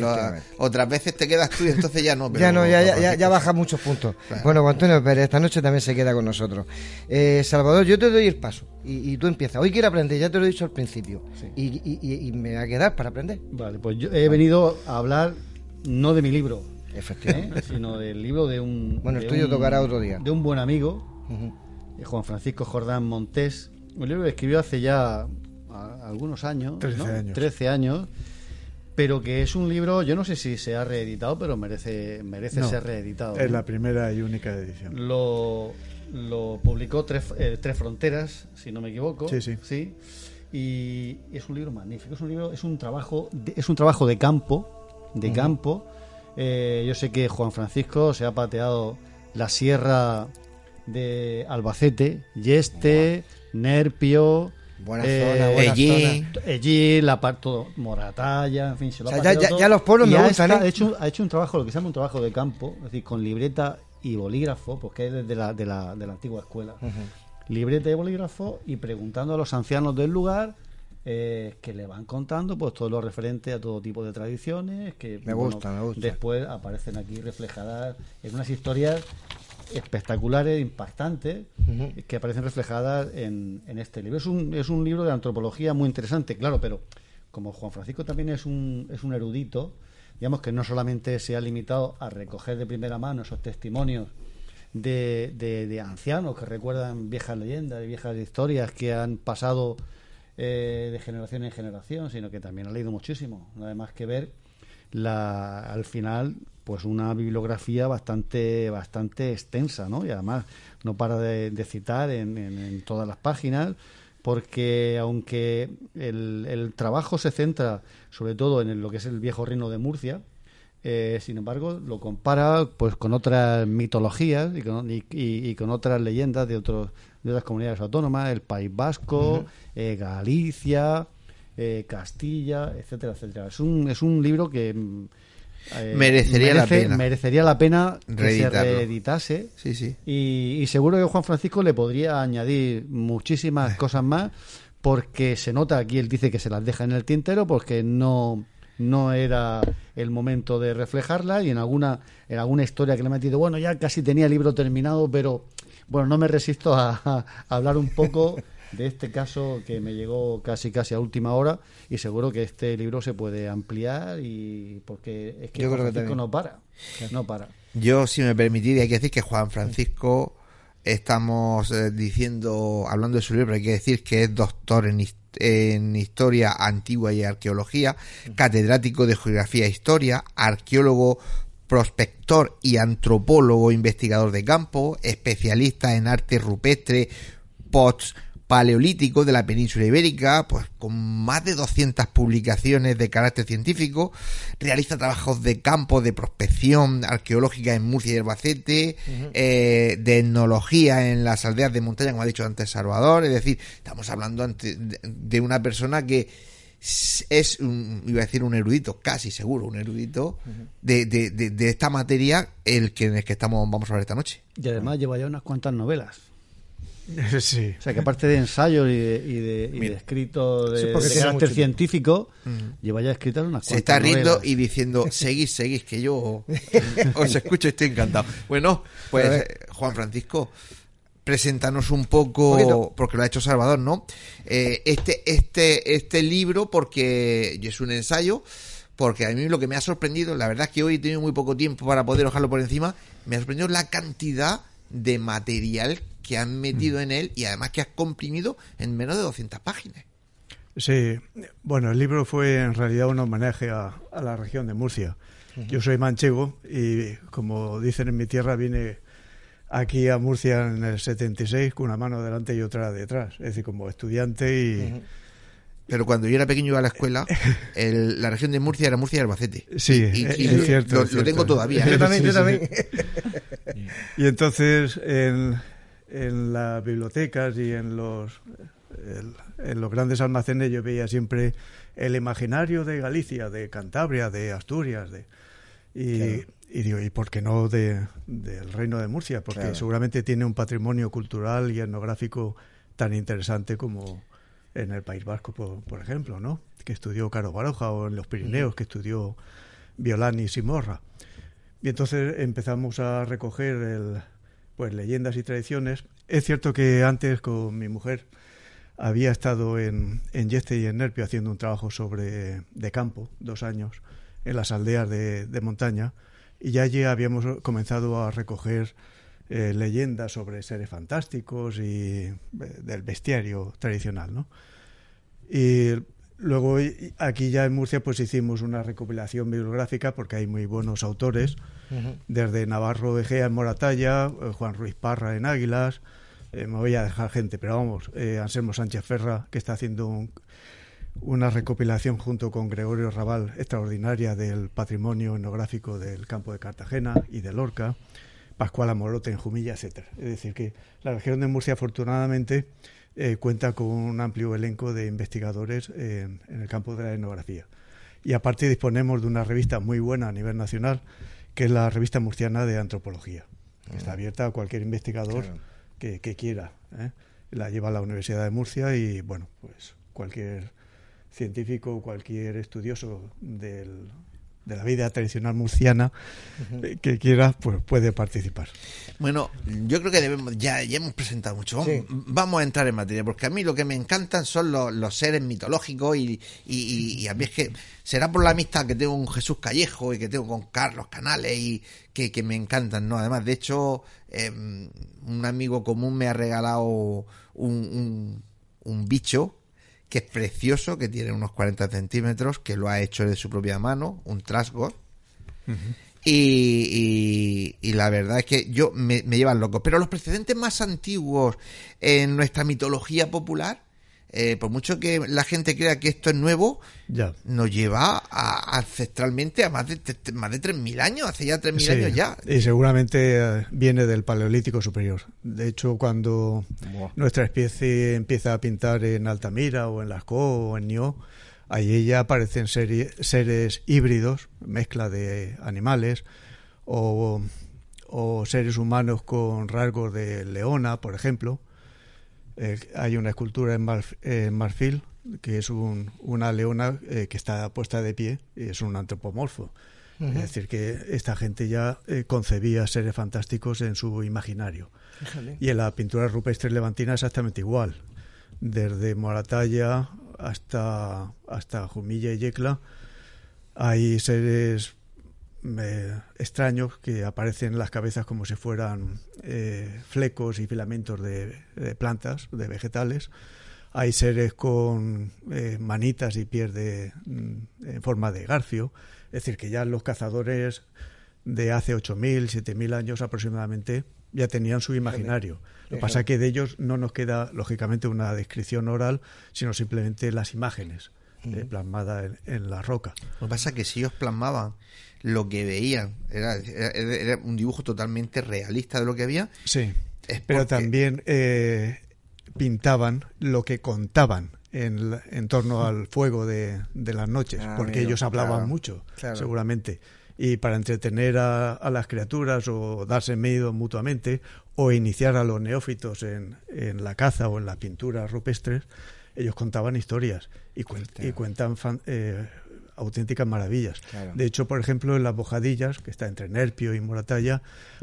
otras veces te quedas tú y entonces ya no. ya no, ya, ya, baja muchos puntos. Bueno, Antonio Pérez, esta noche también se queda con nosotros. Eh, Salvador, yo te doy el paso y, tú empiezas. Hoy quiero aprender, ya te lo he dicho al principio. Y, me va a quedar para aprender. Vale, pues yo he venido a hablar no de mi libro, Efectivamente. ¿eh? sino del libro de un. Bueno, el tuyo tocará otro día. De un buen amigo, Juan Francisco Jordán Montés un libro que escribió hace ya algunos años, 13 años. pero que es un libro, yo no sé si se ha reeditado, pero merece, merece ser reeditado. Es la primera y única edición. Lo, lo publicó Tres, eh, Tres Fronteras, si no me equivoco. Sí, sí. ¿sí? Y es un libro magnífico, es un libro, es un trabajo de, es un trabajo de campo, de campo, Eh, yo sé que Juan Francisco se ha pateado la sierra de Albacete, Yeste, Nerpio, Buena eh, zona, la parte Moratalla, en fin, se lo ha ya, ya, los pueblos me gustan, ha, hecho, ha hecho un trabajo, lo que se llama un trabajo de campo, es decir, con libreta y bolígrafo, porque es de la, de la, de la antigua escuela. Libreta y bolígrafo y preguntando a los ancianos del lugar eh, que le van contando pues todo lo referente a todo tipo de tradiciones que me gusta, me gusta. después aparecen aquí reflejadas en unas historias espectaculares, impactantes, que aparecen reflejadas en, en, este libro. Es un, es un libro de antropología muy interesante, claro, pero como Juan Francisco también es un, es un erudito, digamos que no solamente se ha limitado a recoger de primera mano esos testimonios de, de, ancianos que recuerdan viejas leyendas y viejas historias que han pasado eh, de generación en generación, sino que también ha leído muchísimo. No hay más que ver la, al final pues una bibliografía bastante bastante extensa, ¿no? Y además no para de, citar en, en, todas las páginas porque aunque el, el, trabajo se centra sobre todo en lo que es el viejo reino de Murcia, eh, sin embargo lo compara pues con otras mitologías y con, y, con otras leyendas de otros de otras comunidades autónomas, el País Vasco, eh, Galicia, eh, Castilla, etcétera, etcétera. Es un, es un libro que eh, merecería la pena. Merecería la pena que se reeditase. Sí, sí. Y, seguro que Juan Francisco le podría añadir muchísimas cosas más, porque se nota aquí, él dice que se las deja en el tintero, porque no no era el momento de reflejarla y en alguna en alguna historia que le he metido bueno ya casi tenía el libro terminado pero bueno no me resisto a hablar un poco de este caso que me llegó casi casi a última hora y seguro que este libro se puede ampliar y porque es que Juan Francisco no para, no para. Yo, si me permitiría, hay que decir que Juan Francisco estamos eh, diciendo, hablando de su libro, hay que decir que es doctor en, en historia antigua y arqueología, catedrático de geografía e historia, arqueólogo prospector y antropólogo investigador de campo, especialista en arte rupestre, post paleolítico de la península ibérica, pues con más de 200 publicaciones de carácter científico, realiza trabajos de campo de prospección arqueológica en Murcia y Albacete, eh, de etnología en las aldeas de montaña, como ha dicho antes Salvador, es decir, estamos hablando de una persona que es, un, iba a decir un erudito, casi seguro, un erudito de, de, de, esta materia el que, en el que estamos, vamos a hablar esta noche. Y además lleva ya unas cuantas novelas. Sí. O sea, que aparte de ensayos y de, y de, y de escritos de, carácter científico, lleva ya escritas unas Se está riendo y diciendo, seguís, seguís, que yo os escucho y estoy encantado. Bueno, pues Juan Francisco, preséntanos un poco, porque lo ha hecho Salvador, ¿no? Eh, este, este, este libro, porque es un ensayo, porque a mí lo que me ha sorprendido, la verdad es que hoy he tenido muy poco tiempo para poder ojarlo por encima, me ha sorprendido la cantidad de material que han metido en él y además que has comprimido en menos de 200 páginas. Sí, bueno, el libro fue en realidad un homenaje a, la región de Murcia. Yo soy manchego y, como dicen en mi tierra, vine aquí a Murcia en el 76 con una mano delante y otra detrás, es decir, como estudiante y... Pero cuando yo era pequeño iba a la escuela, la región de Murcia era Murcia y Albacete. Sí, es cierto. Lo, tengo todavía. Yo también, yo también. y entonces, en, en las bibliotecas y en los, en los grandes almacenes yo veía siempre el imaginario de Galicia, de Cantabria, de Asturias, de, y, y digo, ¿y por qué no de, del Reino de Murcia? Porque seguramente tiene un patrimonio cultural y etnográfico tan interesante como en el País Vasco, por, ejemplo, ¿no? Que estudió Caro Baroja, o en los Pirineos, que estudió Violani y Simorra. Y entonces empezamos a recoger el, pues leyendas y tradiciones. Es cierto que antes con mi mujer había estado en, en Yeste y en Nerpio haciendo un trabajo sobre de campo, dos años, en las aldeas de, montaña, y ya allí habíamos comenzado a recoger eh, leyendas sobre seres fantásticos y eh, del bestiario tradicional, ¿no? Y luego aquí ya en Murcia pues hicimos una recopilación bibliográfica porque hay muy buenos autores desde Navarro Egea en Moratalla, eh, Juan Ruiz Parra en Águilas, eh, me voy a dejar gente, pero vamos, eh, Anselmo Sánchez Ferra, que está haciendo un, una recopilación junto con Gregorio Raval extraordinaria del patrimonio etnográfico del campo de Cartagena y de Lorca, Pascual Amorote en Jumilla, etcétera. Es decir, que la región de Murcia afortunadamente eh, cuenta con un amplio elenco de investigadores en, el campo de la etnografía. Y aparte disponemos de una revista muy buena a nivel nacional, que es la revista murciana de antropología. está ah. abierta a cualquier investigador que, quiera. ¿eh? La lleva a la Universidad de Murcia y, bueno, pues cualquier científico, cualquier estudioso del, de la vida tradicional murciana eh, que quiera, pues puede participar. Bueno, yo creo que debemos, ya, ya hemos presentado mucho. Vamos, a entrar en materia, porque a mí lo que me encantan son los, seres mitológicos y, y, a mí es que será por la amistad que tengo con Jesús Callejo y que tengo con Carlos Canales y que, me encantan, ¿no? Además, de hecho, em, un amigo común me ha regalado un, un, un bicho que es precioso, que tiene unos 40 centímetros, que lo ha hecho de su propia mano, un trasgo. y, y, la verdad es que yo me, me llevan loco. Pero los precedentes más antiguos en nuestra mitología popular eh, por mucho que la gente crea que esto es nuevo, ya. nos lleva ancestralmente a más de, más de 3.000 años, hace ya 3.000 años ya. Y seguramente eh, viene del Paleolítico Superior. De hecho, cuando nuestra especie empieza a pintar en Altamira o en Lascaux o en Nió, ahí ya aparecen seres híbridos, mezcla de animales, o, o seres humanos con rasgos de leona, por ejemplo eh, hay una escultura en, marfil que es una leona eh, que está puesta de pie y es un antropomorfo. Es decir, que esta gente ya eh, concebía seres fantásticos en su imaginario. Y en la pintura rupestre levantina exactamente igual. Desde Moratalla hasta, hasta Jumilla y Yecla hay seres extraños que aparecen en las cabezas como si fueran eh, flecos y filamentos de, plantas, de vegetales. Hay seres con eh, manitas y pies de, mm, en forma de garfio. Es decir, que ya los cazadores de hace 8.000, 7.000 años aproximadamente ya tenían su imaginario. Lo que pasa es que de ellos no nos queda, lógicamente, una descripción oral, sino simplemente las imágenes eh, plasmadas en, la roca. Lo que pasa es que si ellos plasmaban lo que veían. Era, era, un dibujo totalmente realista de lo que había. Sí. Pero también eh, pintaban lo que contaban en, en torno al fuego de, de las noches, ah, porque ellos hablaban mucho, seguramente. Y para entretener a, a, las criaturas o darse miedo mutuamente o iniciar a los neófitos en, en la caza o en la pintura rupestres, ellos contaban historias y, y cuentan eh, auténticas maravillas. De hecho, por ejemplo, en las Bojadillas, que está entre Nerpio y Moratalla,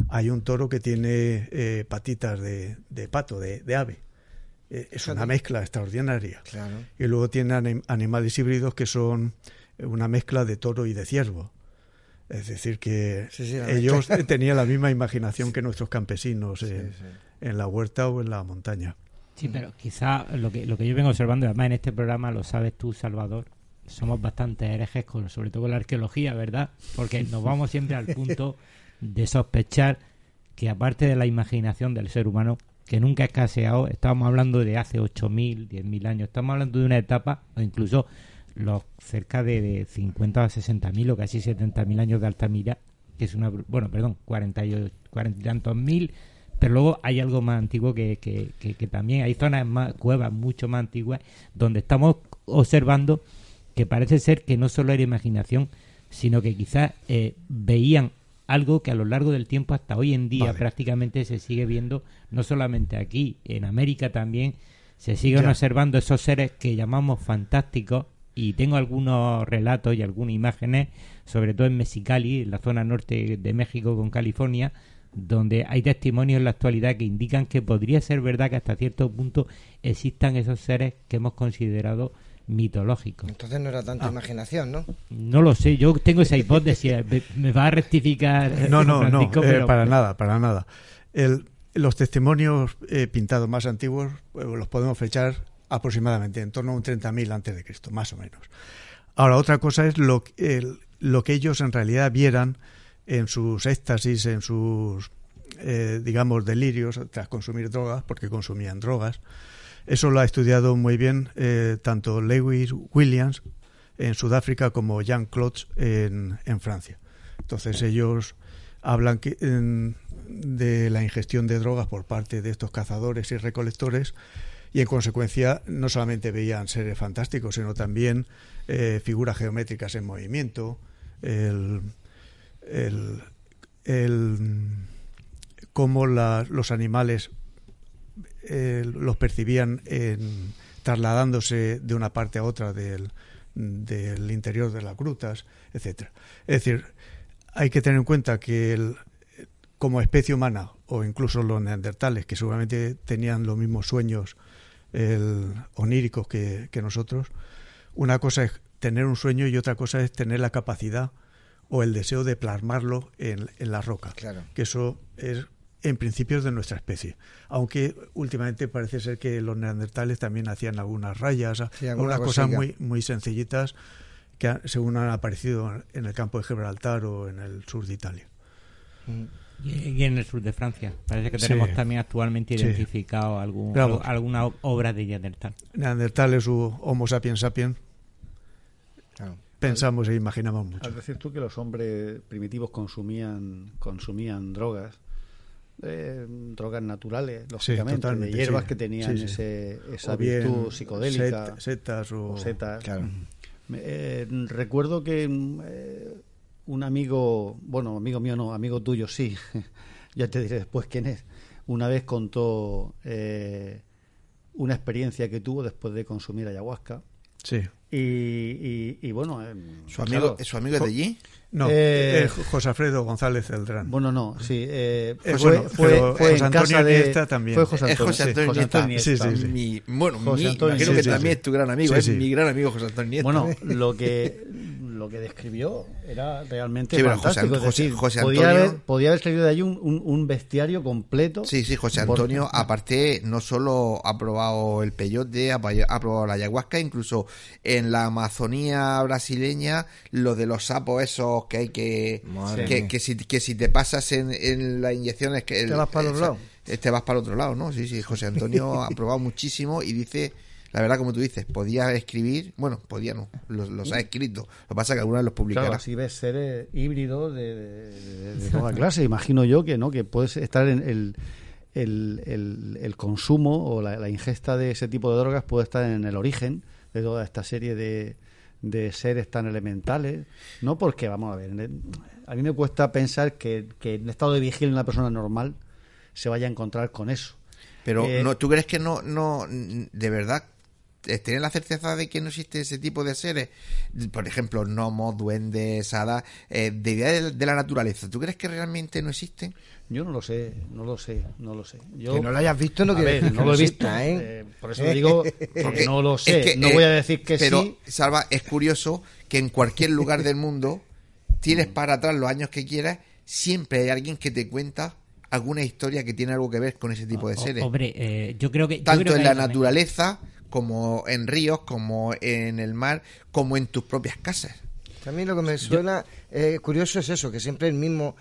hay un toro que tiene eh, patitas de, pato, de, ave. Eh, es una mezcla extraordinaria. Y luego tiene animales híbridos que son una mezcla de toro y de ciervo. Es decir, que ellos tenían la misma imaginación que nuestros campesinos en la huerta o en la montaña. Sí, pero quizá lo que, lo que yo vengo observando, además en este programa lo sabes tú, Salvador, somos bastante herejes, con, sobre todo con la arqueología, ¿verdad? Porque nos vamos siempre al punto de sospechar que aparte de la imaginación del ser humano, que nunca ha escaseado, estamos hablando de hace 8.000, 10.000 años, estamos hablando de una etapa, o incluso los cerca de, 50 a 60.000 o casi 70.000 años de Altamira, que es una, bueno, perdón, 40 y, 40 y tantos mil, pero luego hay algo más antiguo que, que, que también hay zonas más, cuevas mucho más antiguas, donde estamos observando que parece ser que no solo era imaginación, sino que quizás eh, veían algo que a lo largo del tiempo hasta hoy en día prácticamente se sigue viendo, no solamente aquí, en América también se siguen observando esos seres que llamamos fantásticos. Y tengo algunos relatos y algunas imágenes, sobre todo en Mexicali, en la zona norte de México con California, donde hay testimonios en la actualidad que indican que podría ser verdad que hasta cierto punto existan esos seres que hemos considerado mitológico. Entonces no era tanta ah. imaginación, ¿no? No lo sé, yo tengo esa hipótesis. ¿Me va a rectificar? No, no, no, eh, para nada, para nada. los testimonios eh, pintados más antiguos eh, los podemos fechar aproximadamente en torno a un 30.000 antes de Cristo, más o menos. Ahora, otra cosa es lo, lo que ellos en realidad vieran en sus éxtasis, en sus eh, digamos, delirios tras consumir drogas, porque consumían drogas. Eso lo ha estudiado muy bien eh, tanto Lewis Williams en Sudáfrica como Jean Klotz en, en Francia. Entonces ellos hablan de la ingestión de drogas por parte de estos cazadores y recolectores y en consecuencia no solamente veían seres fantásticos, sino también eh, figuras geométricas en movimiento, el, el, el cómo los animales eh, los percibían en, trasladándose de una parte a otra del, del interior de las grutas, etcétera. Es decir, hay que tener en cuenta que el, como especie humana o incluso los neandertales, que seguramente tenían los mismos sueños el, oníricos que, nosotros, una cosa es tener un sueño y otra cosa es tener la capacidad o el deseo de plasmarlo en, la roca. Claro. Que eso es en principio de nuestra especie. Aunque últimamente parece ser que los neandertales también hacían algunas rayas, algunas cosas muy, muy sencillitas que según han aparecido en el campo de Gibraltar o en el sur de Italia. Mm. Y en el sur de Francia. Parece que tenemos también actualmente identificado algún, alguna obra de Neandertal. Neandertal es su Homo sapiens sapiens. Pensamos e imaginamos mucho. Al decir tú que los hombres primitivos consumían, consumían drogas, eh, drogas naturales, lógicamente, de hierbas que tenían ese, esa virtud psicodélica. setas o, setas. Eh, recuerdo que eh, un amigo, bueno, amigo mío no, amigo tuyo sí, ya te diré después quién es, una vez contó eh, una experiencia que tuvo después de consumir ayahuasca. Sí. Y, y, bueno. Eh, ¿Su amigo, ¿Su amigo es de allí? No, eh, José Alfredo González Celdrán. Bueno, no, sí. Eh, fue, fue, fue en casa de, también. Fue José Antonio, José Antonio, José Antonio Niesta. Sí, sí, sí. Mi, bueno, José Antonio, mi, imagino que también es tu gran amigo, es mi gran amigo José Antonio Niesta. Bueno, lo que lo que describió era realmente fantástico. José, José, Antonio, podía, haber, podía haber salido de allí un, un, un, bestiario completo. Sí, sí, José Antonio, aparte, no solo ha probado el peyote, ha, probado la ayahuasca, incluso en la Amazonía brasileña, lo de los sapos esos que hay que... Que, que, si, que si te pasas en, en las inyecciones... Que te vas para el otro lado. Te vas para el otro lado, ¿no? Sí, sí, José Antonio ha probado muchísimo y dice la verdad, como tú dices, podía escribir, bueno, podía no, los, ha escrito. Lo que pasa es que algunas los publicará. Claro, así ves seres híbridos de, de, toda clase. Imagino yo que no que puedes estar en el, el, el, consumo o la, ingesta de ese tipo de drogas puede estar en el origen de toda esta serie de, de seres tan elementales. No porque, vamos a ver, a mí me cuesta pensar que, que en estado de vigilia una persona normal se vaya a encontrar con eso. Pero eh, no, ¿tú crees que no, no, de verdad tener la certeza de que no existe ese tipo de seres, por ejemplo, gnomos, duendes, hadas, eh, de, de, la naturaleza, ¿tú crees que realmente no existen? Yo no lo sé, no lo sé, no lo sé. Yo, que no lo hayas visto no no lo he visto, ¿eh? ¿eh? por eso digo que no lo sé. no voy a decir que pero, sí. Salva, es curioso que en cualquier lugar del mundo tienes para atrás los años que quieras, siempre hay alguien que te cuenta alguna historia que tiene algo que ver con ese tipo de seres. Hombre, yo creo que tanto en la naturaleza como en ríos, como en el mar, como en tus propias casas. A mí lo que me suena eh, curioso es eso, que siempre el mismo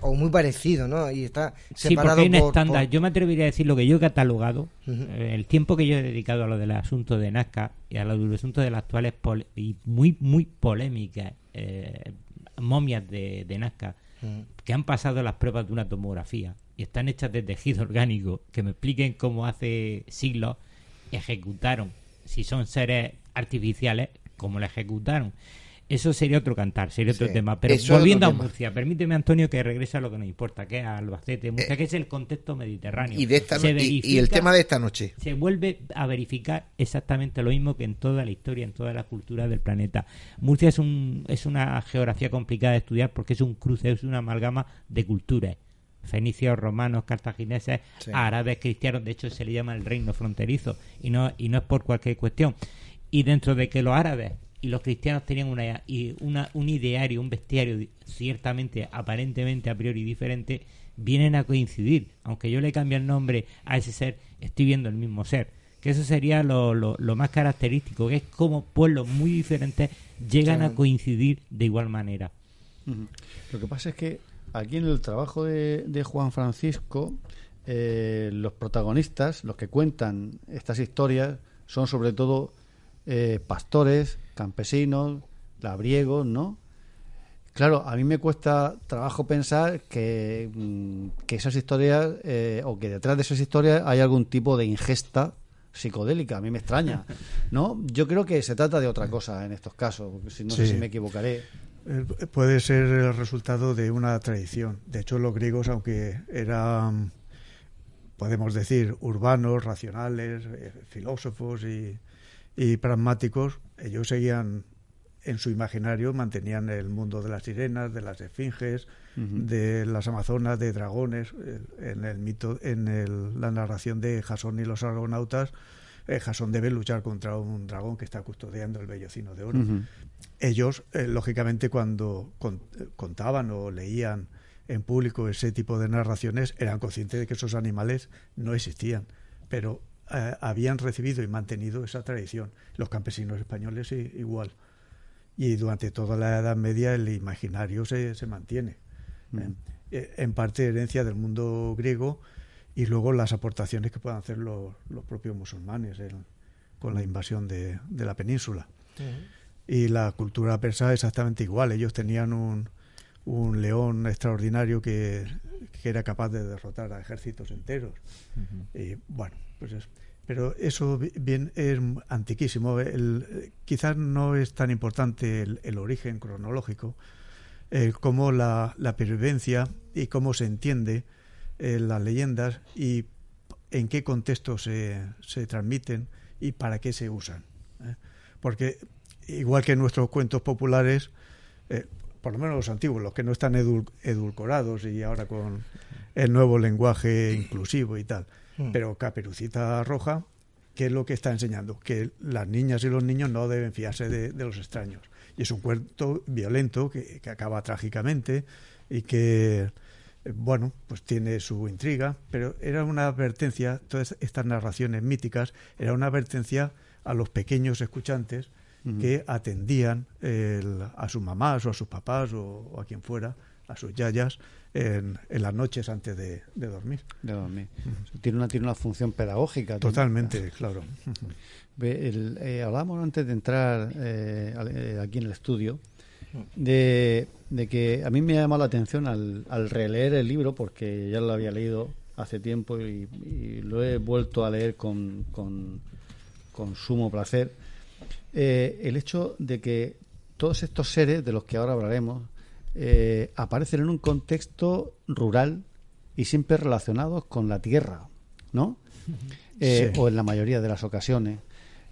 o, muy parecido, ¿no? Y está separado sí, porque hay un estándar. Yo me atrevería a decir lo que yo he catalogado, eh, el tiempo que yo he dedicado a lo del asunto de Nazca y a lo del asunto de las actuales y muy, muy polémicas eh, momias de, de Nazca, que han pasado las pruebas de una tomografía y están hechas de tejido orgánico, que me expliquen cómo hace siglos ejecutaron, si son seres artificiales, como la ejecutaron. Eso sería otro cantar, sería otro tema. Pero volviendo a Murcia, permíteme, Antonio, que regrese a lo que nos importa, que es Albacete, Murcia, eh, que es el contexto mediterráneo. Y, y, el tema de esta noche. Se vuelve a verificar exactamente lo mismo que en toda la historia, en toda la cultura del planeta. Murcia es, un, es una geografía complicada de estudiar porque es un cruce, es una amalgama de culturas fenicios, romanos, cartagineses, árabes, cristianos, de hecho se le llama el reino fronterizo y no, y no es por cualquier cuestión. Y dentro de que los árabes y los cristianos tenían una, una, un ideario, un bestiario ciertamente, aparentemente a priori diferente, vienen a coincidir. Aunque yo le cambie el nombre a ese ser, estoy viendo el mismo ser. Que eso sería lo, lo, lo más característico, que es como pueblos muy diferentes llegan a coincidir de igual manera. Lo que pasa es que aquí en el trabajo de, de Juan Francisco, eh, los protagonistas, los que cuentan estas historias, son sobre todo eh, pastores, campesinos, labriegos, ¿no? Claro, a mí me cuesta trabajo pensar que, mm, que esas historias, eh, o que detrás de esas historias hay algún tipo de ingesta psicodélica. A mí me extraña, ¿no? Yo creo que se trata de otra cosa en estos casos, si no sé si me equivocaré. Eh, puede ser el resultado de una tradición. De hecho, los griegos, aunque eran, podemos decir, urbanos, racionales, eh, filósofos y, y pragmáticos, ellos seguían en su imaginario mantenían el mundo de las sirenas, de las esfinges, de las amazonas, de dragones. En el mito, en la narración de Jasón y los argonautas, eh, Jasón debe luchar contra un dragón que está custodiando el vellocino de oro. Ellos, eh, lógicamente, cuando contaban o leían en público ese tipo de narraciones, eran conscientes de que esos animales no existían, pero eh, habían recibido y mantenido esa tradición. Los campesinos españoles igual y durante toda la Edad Media el imaginario se, se mantiene. Mm. ¿eh? Eh, en parte herencia del mundo griego y luego las aportaciones que puedan hacer los, los propios musulmanes con la invasión de, de la península. Y la cultura persa exactamente igual. Ellos tenían un, un león extraordinario que, que, era capaz de derrotar a ejércitos enteros. Y bueno, pues es, pero eso bien es antiquísimo. El, quizás no es tan importante el, origen cronológico eh, como la, la, pervivencia y cómo se entiende eh, las leyendas y en qué contexto se, se transmiten y para qué se usan. ¿eh? Porque igual que en nuestros cuentos populares, por lo menos los antiguos, los que no están edulcorados y ahora con el nuevo lenguaje inclusivo y tal, Mm. Pero Caperucita Roja, ¿qué es lo que está enseñando? Que las niñas y los niños no deben fiarse de, los extraños. Y es un cuento violento que, acaba trágicamente y que, eh, bueno, pues tiene su intriga, pero era una advertencia, todas estas narraciones míticas, era una advertencia a los pequeños escuchantes que atendían a sus mamás o a sus papás o a quien fuera, a sus yayas, en, las noches antes de, dormir. De dormir. tiene, una, tiene una función pedagógica. Totalmente, claro. Eh, hablamos antes de entrar eh, eh, aquí en el estudio de, que a mí me ha llamado la atención al, releer el libro, porque ya lo había leído hace tiempo y, lo he vuelto a leer con, con, con sumo placer, el hecho de que todos estos seres de los que ahora hablaremos eh, aparecen en un contexto rural y siempre relacionados con la tierra, ¿no? Eh, o en la mayoría de las ocasiones.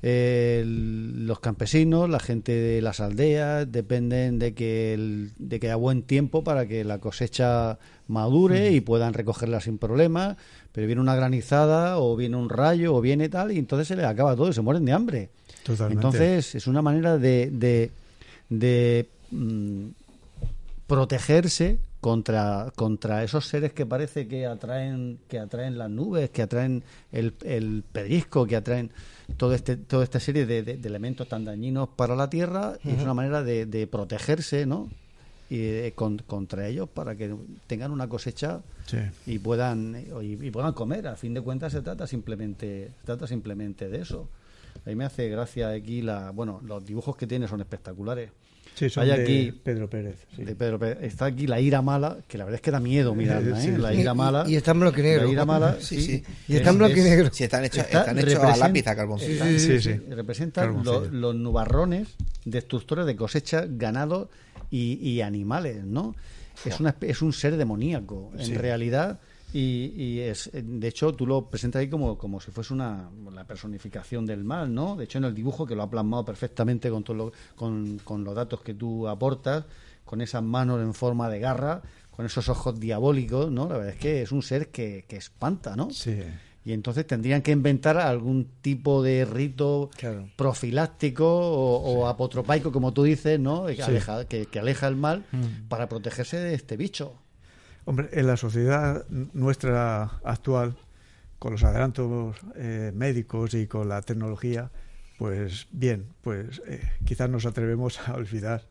los campesinos, la gente de las aldeas, dependen de que, de que haya buen tiempo para que la cosecha madure y puedan recogerla sin problemas, pero viene una granizada o viene un rayo o viene tal y entonces se les acaba todo y se mueren de hambre. Entonces es una manera de, de, de mm, protegerse contra, contra esos seres que parece que atraen, que atraen las nubes, que atraen el, el pedrisco, que atraen todo este, toda esta serie de, elementos tan dañinos para la tierra, y es una manera de, protegerse, ¿no? Y eh, contra ellos para que tengan una cosecha y puedan y, puedan comer. A fin de cuentas se trata simplemente se trata simplemente de eso. A mí me hace gracia aquí la bueno los dibujos que tiene son espectaculares Sí, Hay aquí, Pedro Pérez, de Pedro Pérez. Está aquí la ira mala, que la verdad es que da miedo mirarla, ¿eh? La ira mala. Y, está en blanco y negro. La ira mala, sí, sí. Y está en blanco y negro. Sí, están hechos, están hechos a lápiz a carbón. Sí, sí, sí. Representan los nubarrones destructores de cosecha, ganado y, y animales, ¿no? Es, una, es un ser demoníaco. En realidad y, es, de hecho, tú lo presentas ahí como, como si fuese una la personificación del mal, ¿no? De hecho, en el dibujo, que lo ha plasmado perfectamente con, todo con, con los datos que tú aportas, con esas manos en forma de garra, con esos ojos diabólicos, ¿no? La verdad es que es un ser que, que espanta, ¿no? Sí. Y entonces tendrían que inventar algún tipo de rito profiláctico o, apotropaico, como tú dices, ¿no? Que, aleja, que, aleja el mal mm. para protegerse de este bicho. Hombre, en la sociedad nuestra actual, con los adelantos eh, médicos y con la tecnología, pues bien, pues eh, quizás nos atrevemos a olvidar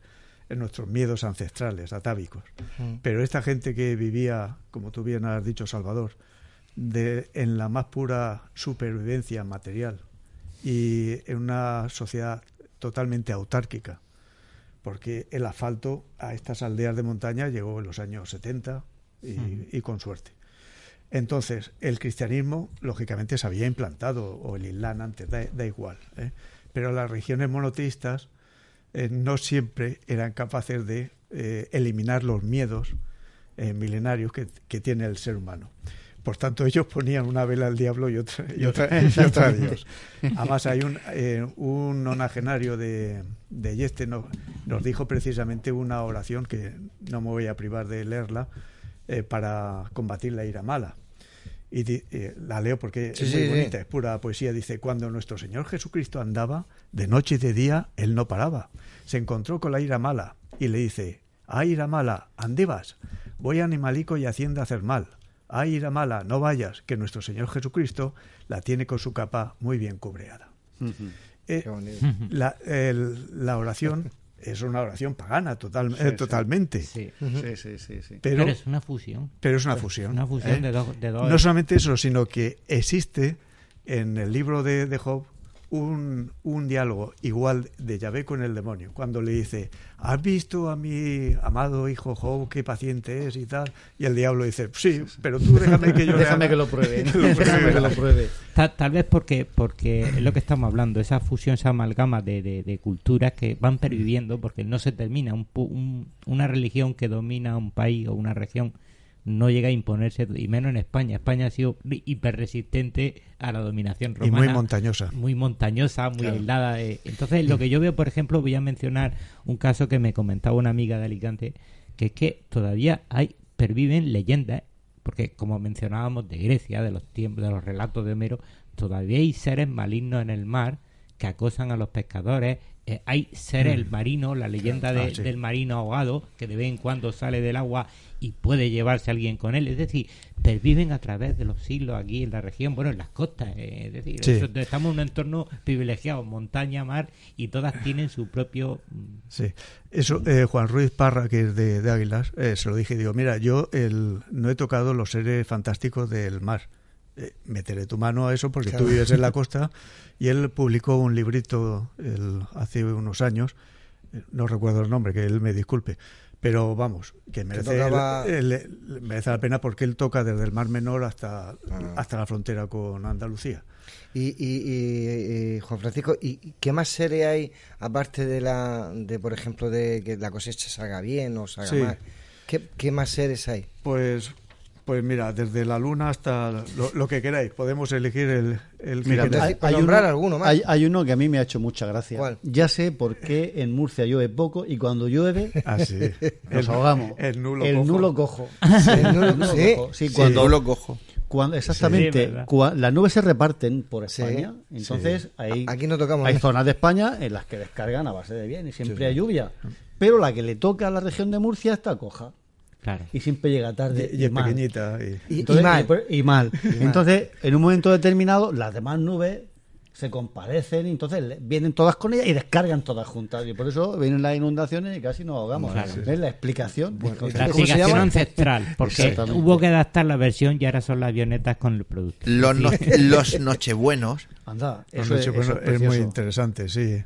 en nuestros miedos ancestrales, atávicos. Pero esta gente que vivía, como tú bien has dicho, Salvador, de, en la más pura supervivencia material y en una sociedad totalmente autárquica, porque el asfalto a estas aldeas de montaña llegó en los años 70 y, con suerte. Entonces, el cristianismo, lógicamente, se había implantado, o el Islam antes, da, igual. ¿eh? Pero las regiones monoteístas eh, no siempre eran capaces de eh, eliminar los miedos milenarios que, que, tiene el ser humano. Por tanto, ellos ponían una vela al diablo y otra, y otra, a Dios. Además, hay un, eh, un nonagenario de, de Yeste nos, nos dijo precisamente una oración que no me voy a privar de leerla eh, para combatir la ira mala. Y eh, la leo porque es muy bonita, es pura poesía. Dice, cuando nuestro Señor Jesucristo andaba, de noche y de día, Él no paraba. Se encontró con la ira mala y le dice, ah, ira mala, andebas, voy a animalico y hacienda a hacer mal ay, ira mala, no vayas, que nuestro Señor Jesucristo la tiene con su capa muy bien cubreada. Eh, la, la, oración es una oración pagana total, eh, totalmente. Sí. Sí, sí, pero, es una fusión. Pero es una fusión. Una fusión ¿eh? de, dos, No solamente eso, sino que existe en el libro de, de Job un, un, diálogo igual de Yahvé con el demonio, cuando le dice, ¿has visto a mi amado hijo Job qué paciente es y tal? Y el diablo dice, sí, pero tú déjame que yo déjame que lo pruebe. déjame que lo pruebe. Tal, vez porque, porque es lo que estamos hablando, esa fusión, esa amalgama de, de, culturas que van perviviendo porque no se termina. Un, una religión que domina un país o una región no llega a imponerse, y menos en España. España ha sido hiperresistente a la dominación romana. Y muy montañosa. Muy montañosa, muy aislada. Entonces, lo que yo veo, por ejemplo, voy a mencionar un caso que me comentaba una amiga de Alicante, que es que todavía hay perviven leyendas, porque como mencionábamos de Grecia, de los tiempos, de los relatos de Homero, todavía hay seres malignos en el mar que acosan a los pescadores. Eh, hay seres, el mm. marino, la leyenda ah, del marino ahogado, que de vez en cuando sale del agua y puede llevarse a alguien con él. Es decir, perviven a través de los siglos aquí en la región, bueno, en las costas. Eh, es decir, estamos en un entorno privilegiado, montaña, mar, y todas tienen su propio. Mm, sí, eso, eh, Juan Ruiz Parra, que es de, Águilas, eh, se lo dije, digo, mira, yo el, no he tocado los seres fantásticos del mar. Meteré tu mano a eso porque tú vives en la costa. Y él publicó un librito hace unos años, no recuerdo el nombre, que él me disculpe, pero vamos, que merece, merece la pena porque él toca desde el Mar Menor hasta, ah. hasta la frontera con Andalucía. Y, y, Juan Francisco, ¿y qué más serie hay aparte de la, de por ejemplo, de que la cosecha salga bien o salga mal? ¿Qué, ¿Qué, más seres hay? Pues pues mira, desde la luna hasta lo, que queráis. Podemos elegir el, el que Hay, hay, uno, alguno más. Hay, uno que a mí me ha hecho mucha gracia. Ya sé por qué en Murcia llueve poco y cuando llueve ah, nos ahogamos. El nulo el cojo. Nulo cojo. el nulo, cojo. Sí, cuando nulo cojo. Cuando, exactamente, las nubes se reparten por España, entonces hay, Aquí no tocamos hay zonas de España en las que descargan a base de bien y siempre hay lluvia, pero la que le toca a la región de Murcia está coja. Y siempre llega tarde. Y, es pequeñita. Y, mal. y, mal. Entonces, en un momento determinado, las demás nubes se comparecen y entonces vienen todas con ellas y descargan todas juntas. Y por eso vienen las inundaciones y casi nos ahogamos. Es la explicación. la explicación ancestral. Porque hubo que adaptar la versión y ahora son las avionetas con el producto. Los, los nochebuenos. Anda, eso, es, muy interesante, sí.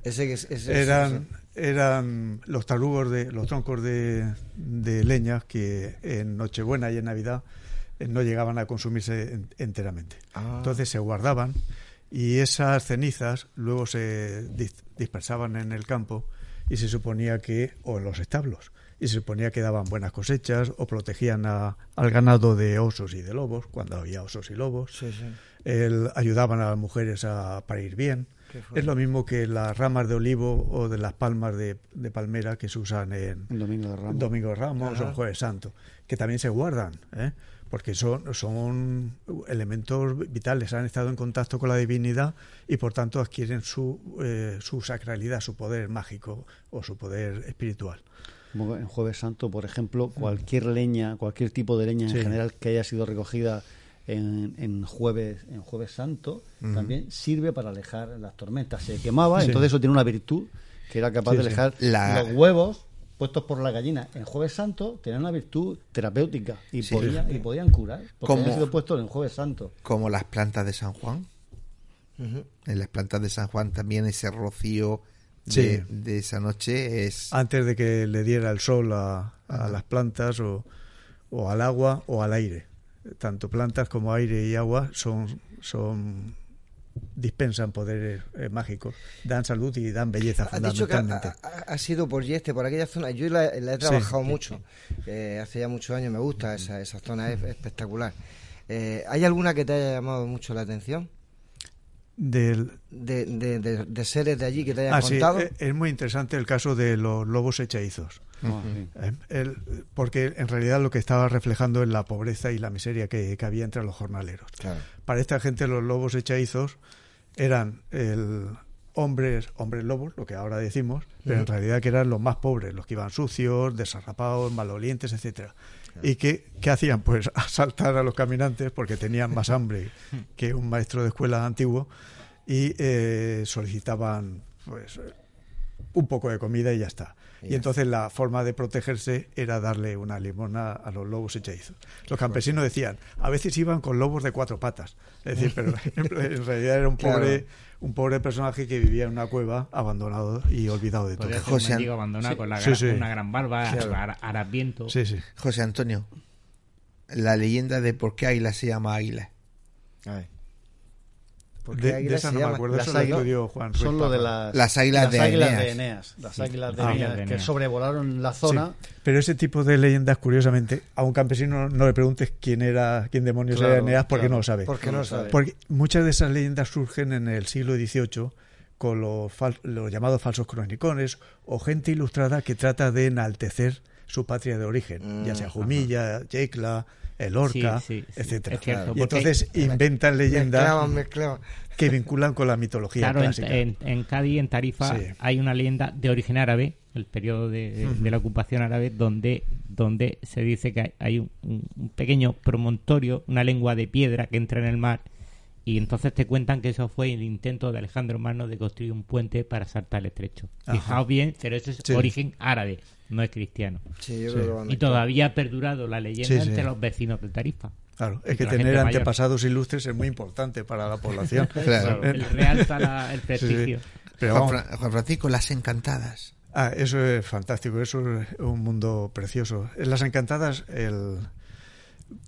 Eran eran los tarugos de los troncos de, de leña que en Nochebuena y en Navidad eh, no llegaban a consumirse enteramente. Ah. Entonces se guardaban y esas cenizas luego se dispersaban en el campo y se suponía que o en los establos y se suponía que daban buenas cosechas o protegían al ganado de osos y de lobos cuando había osos y lobos ayudaban a las mujeres a parir bien es lo mismo que las ramas de olivo o de las palmas de, palmera que se usan en Domingo de Ramos, Domingo de Ramos o Jueves Santo, que también se guardan, ¿eh? porque son, son elementos vitales, han estado en contacto con la divinidad y por tanto adquieren su, eh, su sacralidad, su poder mágico o su poder espiritual. en Jueves Santo, por ejemplo, cualquier leña, cualquier tipo de leña en general que haya sido recogida en, jueves en jueves santo también sirve para alejar las tormentas. Se quemaba entonces eso tiene una virtud que era capaz de alejar los huevos puestos por la gallina. En Jueves Santo tenían una virtud terapéutica y, podían, y podían curar, porque habían sido puestos en Jueves Santo. Como las plantas de San Juan. En las plantas de San Juan también ese rocío de, esa noche es... Antes de que le diera el sol a, las plantas o, o, al agua o al aire. Tanto plantas como aire y agua son, son dispensan poderes eh, mágicos, dan salud y dan belleza fundamentalmente. ha, sido por Yeste, por aquella zona. Yo la, he trabajado mucho. Eh, hace ya muchos años me gusta esa, esa zona, es espectacular. Eh, ¿Hay alguna que te haya llamado mucho la atención? Del... De, de, seres de allí que te hayan ah, contado. es muy interesante el caso de los lobos hechizos. Ah, porque en realidad lo que estaba reflejando es la pobreza y la miseria que, había entre los jornaleros. Para esta gente los lobos hechizos eran el hombres, hombres lobos, lo que ahora decimos, pero en realidad que eran los más pobres, los que iban sucios, desarrapados, malolientes, etcétera. ¿Y qué, qué, hacían? Pues asaltar a los caminantes porque tenían más hambre que un maestro de escuela antiguo y eh, solicitaban pues un poco de comida y ya está. Y entonces la forma de protegerse era darle una limona a los lobos hechizos. Los campesinos decían, a veces iban con lobos de cuatro patas. Es decir, pero en realidad era un pobre, un pobre personaje que vivía en una cueva abandonado y olvidado de todo. José abandonado con la una gran barba, harapiento. Sí, sí. José Antonio, la leyenda de por qué Águila se llama Águila. Ay de, esa no me acuerdo, eso lo dio Juan Son lo de las, las águilas, de, Eneas. Las águilas de, Eneas, que sobrevolaron la zona. pero ese tipo de leyendas, curiosamente, a un campesino no le preguntes quién era, quién demonios era Eneas porque no lo sabe. Porque no sabe. Porque muchas de esas leyendas surgen en el siglo XVIII con los, los llamados falsos cronicones o gente ilustrada que trata de enaltecer su patria de origen, ya sea mm, Jumilla, Yecla el Orca, etcétera. y entonces inventan leyendas que vinculan con la mitología clásica. En, en, Cádiz, en Tarifa, hay una leyenda de origen árabe, el periodo de, la ocupación árabe, donde, donde se dice que hay, un, un, pequeño promontorio, una lengua de piedra que entra en el mar y entonces te cuentan que eso fue el intento de Alejandro Magno de construir un puente para saltar el estrecho. Fijaos bien, pero eso es origen árabe, no es cristiano. y todavía ha perdurado la leyenda entre los vecinos de Tarifa. Claro, es que tener antepasados ilustres es muy importante para la población. claro. El realza el prestigio. Pero Juan, Francisco, las encantadas. Ah, eso es fantástico, eso es un mundo precioso. En las encantadas, el,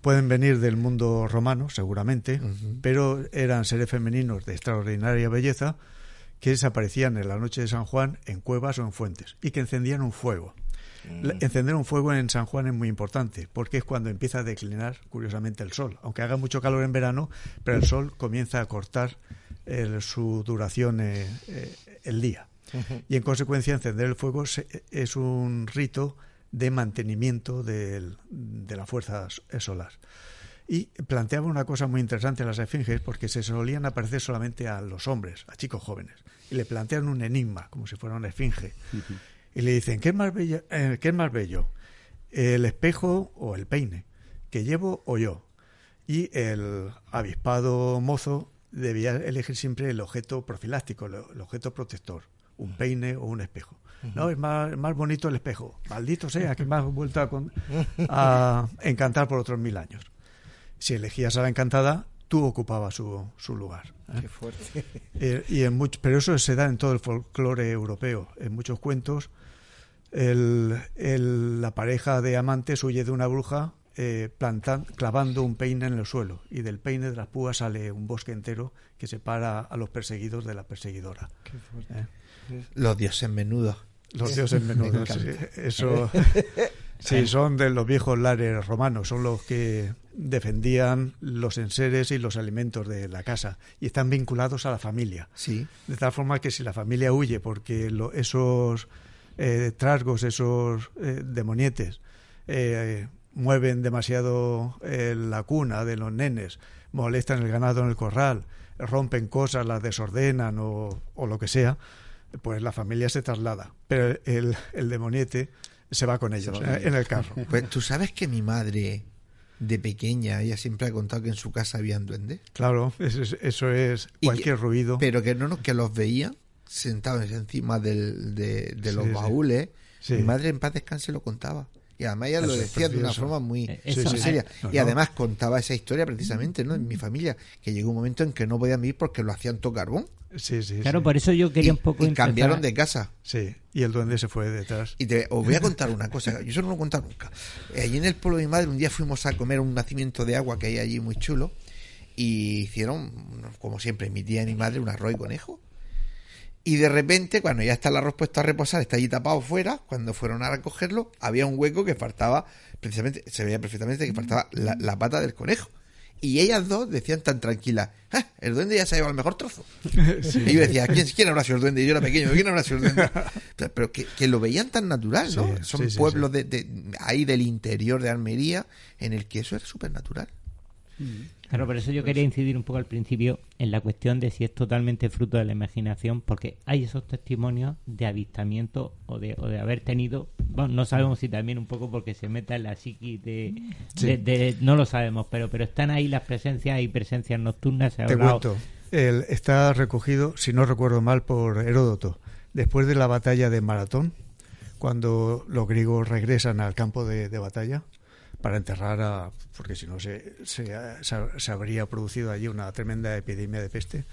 pueden venir del mundo romano, seguramente, pero eran seres femeninos de extraordinaria belleza que desaparecían en la noche de San Juan en cuevas o en fuentes y que encendían un fuego. Mm. Encender un fuego en San Juan es muy importante porque es cuando empieza a declinar, curiosamente, el sol. Aunque haga mucho calor en verano, pero el sol comienza a cortar su duración eh, eh, el día. Y en consecuencia, encender el fuego es un rito de mantenimiento de, la fuerza solar. Y planteaba una cosa muy interesante en las esfinges, porque se solían aparecer solamente a los hombres, a chicos jóvenes. Y le plantean un enigma, como si fuera una esfinge. Y le dicen, ¿qué es, más bello, eh, ¿qué es más bello? ¿El espejo o el peine? ¿Que llevo o yo? Y el avispado mozo debía elegir siempre el objeto profiláctico, el objeto protector, un peine o un espejo. No, es más, más bonito el espejo. Maldito sea, que me has vuelto a, encantar por otros mil años. Si elegías a la encantada, tú ocupabas su, su lugar. ¿eh? Qué fuerte. Eh, y en mucho, pero eso se da en todo el folclore europeo. En muchos cuentos, el, la pareja de amantes huye de una bruja eh, clavando un peine en el suelo. Y del peine de las púas sale un bosque entero que separa a los perseguidos de la perseguidora. Fuerte. Los dioses menudos. Los dioses menudos, sí, eso sí, son de los viejos lares romanos, son los que defendían los enseres y los alimentos de la casa y están vinculados a la familia. Sí. De tal forma que si la familia huye porque esos eh, trasgos, esos eh, demonietes, eh, mueven demasiado la cuna de los nenes, molestan el ganado en el corral, rompen cosas, las desordenan o, o lo que sea, pues la familia se traslada, pero el, el demoniete se va con ellos eh, en el carro. Pues tú sabes que mi madre de pequeña, ella siempre ha contado que en su casa habían duendes. Claro, eso es, cualquier ruido. Pero que no, no, que los veía sentados encima del, de, los baúles, Mi madre en paz descanse lo contaba. Y además ella lo decía de una forma muy, eh, seria. y además contaba esa historia precisamente, ¿no? En mi familia, que llegó un momento en que no podían vivir porque lo hacían todo carbón. Sí, sí. Claro, por eso yo quería un poco. Y cambiaron de casa. Sí, y el duende se fue detrás. Y te, os voy a contar una cosa, yo eso no lo he contado nunca. Allí en el pueblo de mi madre, un día fuimos a comer un nacimiento de agua que hay allí muy chulo. Y hicieron, como siempre, mi tía y mi madre, un arroz y conejo. Y de repente, cuando ya está el arroz puesto a reposar, está allí tapado fuera, cuando fueron a recogerlo, había un hueco que faltaba, precisamente, se veía perfectamente que faltaba la, pata del conejo. Y ellas dos decían tan tranquilas, ah, el duende ya se ha llevado el mejor trozo. Y yo decía, ¿quién, ¿quién, habrá sido el duende? Y yo era pequeño, ¿quién habrá sido el duende? Pero que, lo veían tan natural, ¿no? Son pueblos de, ahí del interior de Almería en el que eso era súper natural. Mm. Claro, por eso yo quería incidir un poco al principio en la cuestión de si es totalmente fruto de la imaginación, porque hay esos testimonios de avistamiento o de, o de haber tenido, bueno, no sabemos si también un poco porque se meta en la psiqui de, no lo sabemos, pero pero están ahí las presencias, y presencias nocturnas. Se Te cuento, el, está recogido, si no recuerdo mal, por Heródoto, después de la batalla de Maratón, cuando los griegos regresan al campo de batalla para enterrar a. porque si no se, se, habría producido allí una tremenda epidemia de peste.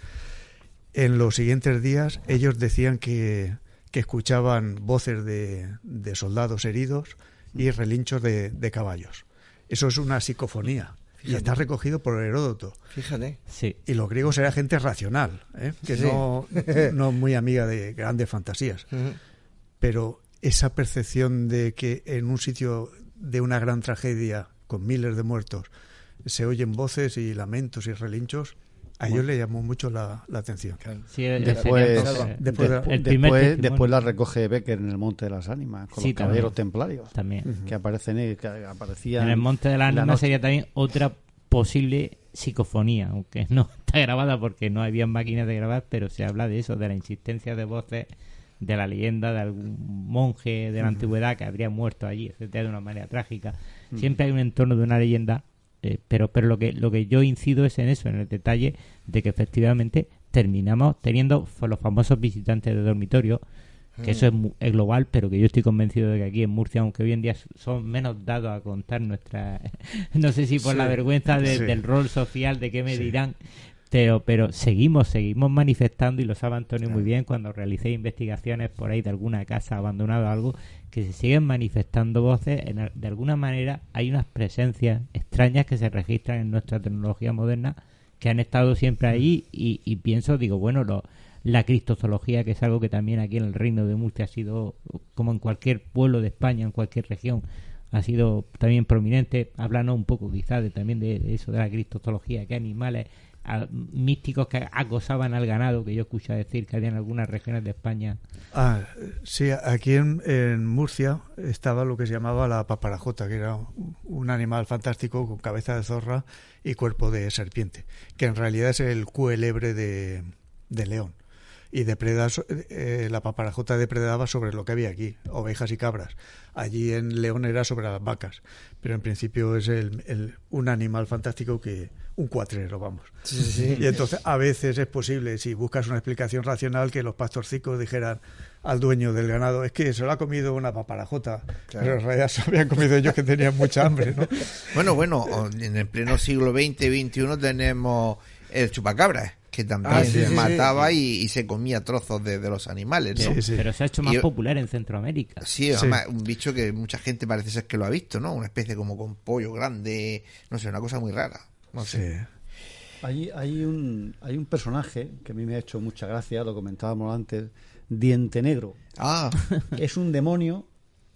En los siguientes días, ellos decían que, que escuchaban voces de, de, soldados heridos y relinchos de, de, caballos. Eso es una psicofonía. Y está recogido por Heródoto. Fíjate. Sí. Y los griegos eran gente racional, ¿eh? que no, no muy amiga de grandes fantasías. Pero esa percepción de que en un sitio de una gran tragedia con miles de muertos se oyen voces y lamentos y relinchos, a ellos le llamó mucho la, atención. después, después, después, la recoge Becker en el Monte de las Ánimas, con los caballeros templarios. También. Que aparecen que aparecían. En el Monte de las Ánimas sería también otra posible psicofonía, aunque no está grabada porque no había máquinas de grabar, pero se habla de eso, de la insistencia de voces de la leyenda de algún monje de la antigüedad que habría muerto allí, etcétera, de una manera trágica. Siempre hay un entorno de una leyenda, eh, pero pero lo que lo que yo incido es en eso, en el detalle de que efectivamente terminamos teniendo los famosos visitantes de dormitorio, que eso es, global, pero que yo estoy convencido de que aquí en Murcia, aunque hoy en día son menos dados a contar nuestra, no sé si por la vergüenza del rol social, de qué me dirán, pero, pero seguimos, seguimos manifestando y lo sabe Antonio muy bien cuando realicé investigaciones por ahí de alguna casa abandonada o algo, que se siguen manifestando voces, de alguna manera hay unas presencias extrañas que se registran en nuestra tecnología moderna que han estado siempre ahí y, pienso, digo, bueno, lo, la cristozoología, que es algo que también aquí en el Reino de Murcia ha sido, como en cualquier pueblo de España, en cualquier región, ha sido también prominente. Háblanos un poco quizás de, también de, eso de la cristozoología, qué animales místicos que acosaban al ganado, que yo escuché decir que había en algunas regiones de España. Ah, sí, aquí en, Murcia estaba lo que se llamaba la paparajota, que era un animal fantástico con cabeza de zorra y cuerpo de serpiente, que en realidad es el cuelebre de, de león. Y depreda, eh, la paparajota depredaba sobre lo que había aquí, ovejas y cabras. Allí en León era sobre las vacas, pero en principio es el, un animal fantástico que, un cuatrero, vamos. Y entonces a veces es posible, si buscas una explicación racional, que los pastorcicos dijeran al dueño del ganado, es que se lo ha comido una paparajota, pero en realidad se habían comido ellos que tenían mucha hambre, ¿no? Bueno, bueno, en el pleno siglo XX, XXI tenemos el chupacabra que también ah, se mataba y, se comía trozos de, los animales. ¿no? Pero se ha hecho más popular en Centroamérica. Sí, un bicho que mucha gente parece ser que lo ha visto, ¿no? Una especie como con pollo grande, no sé, una cosa muy rara. No sé. Hay, hay, un, hay un personaje que a mí me ha hecho mucha gracia, lo comentábamos antes, Diente Negro. Ah. Es un demonio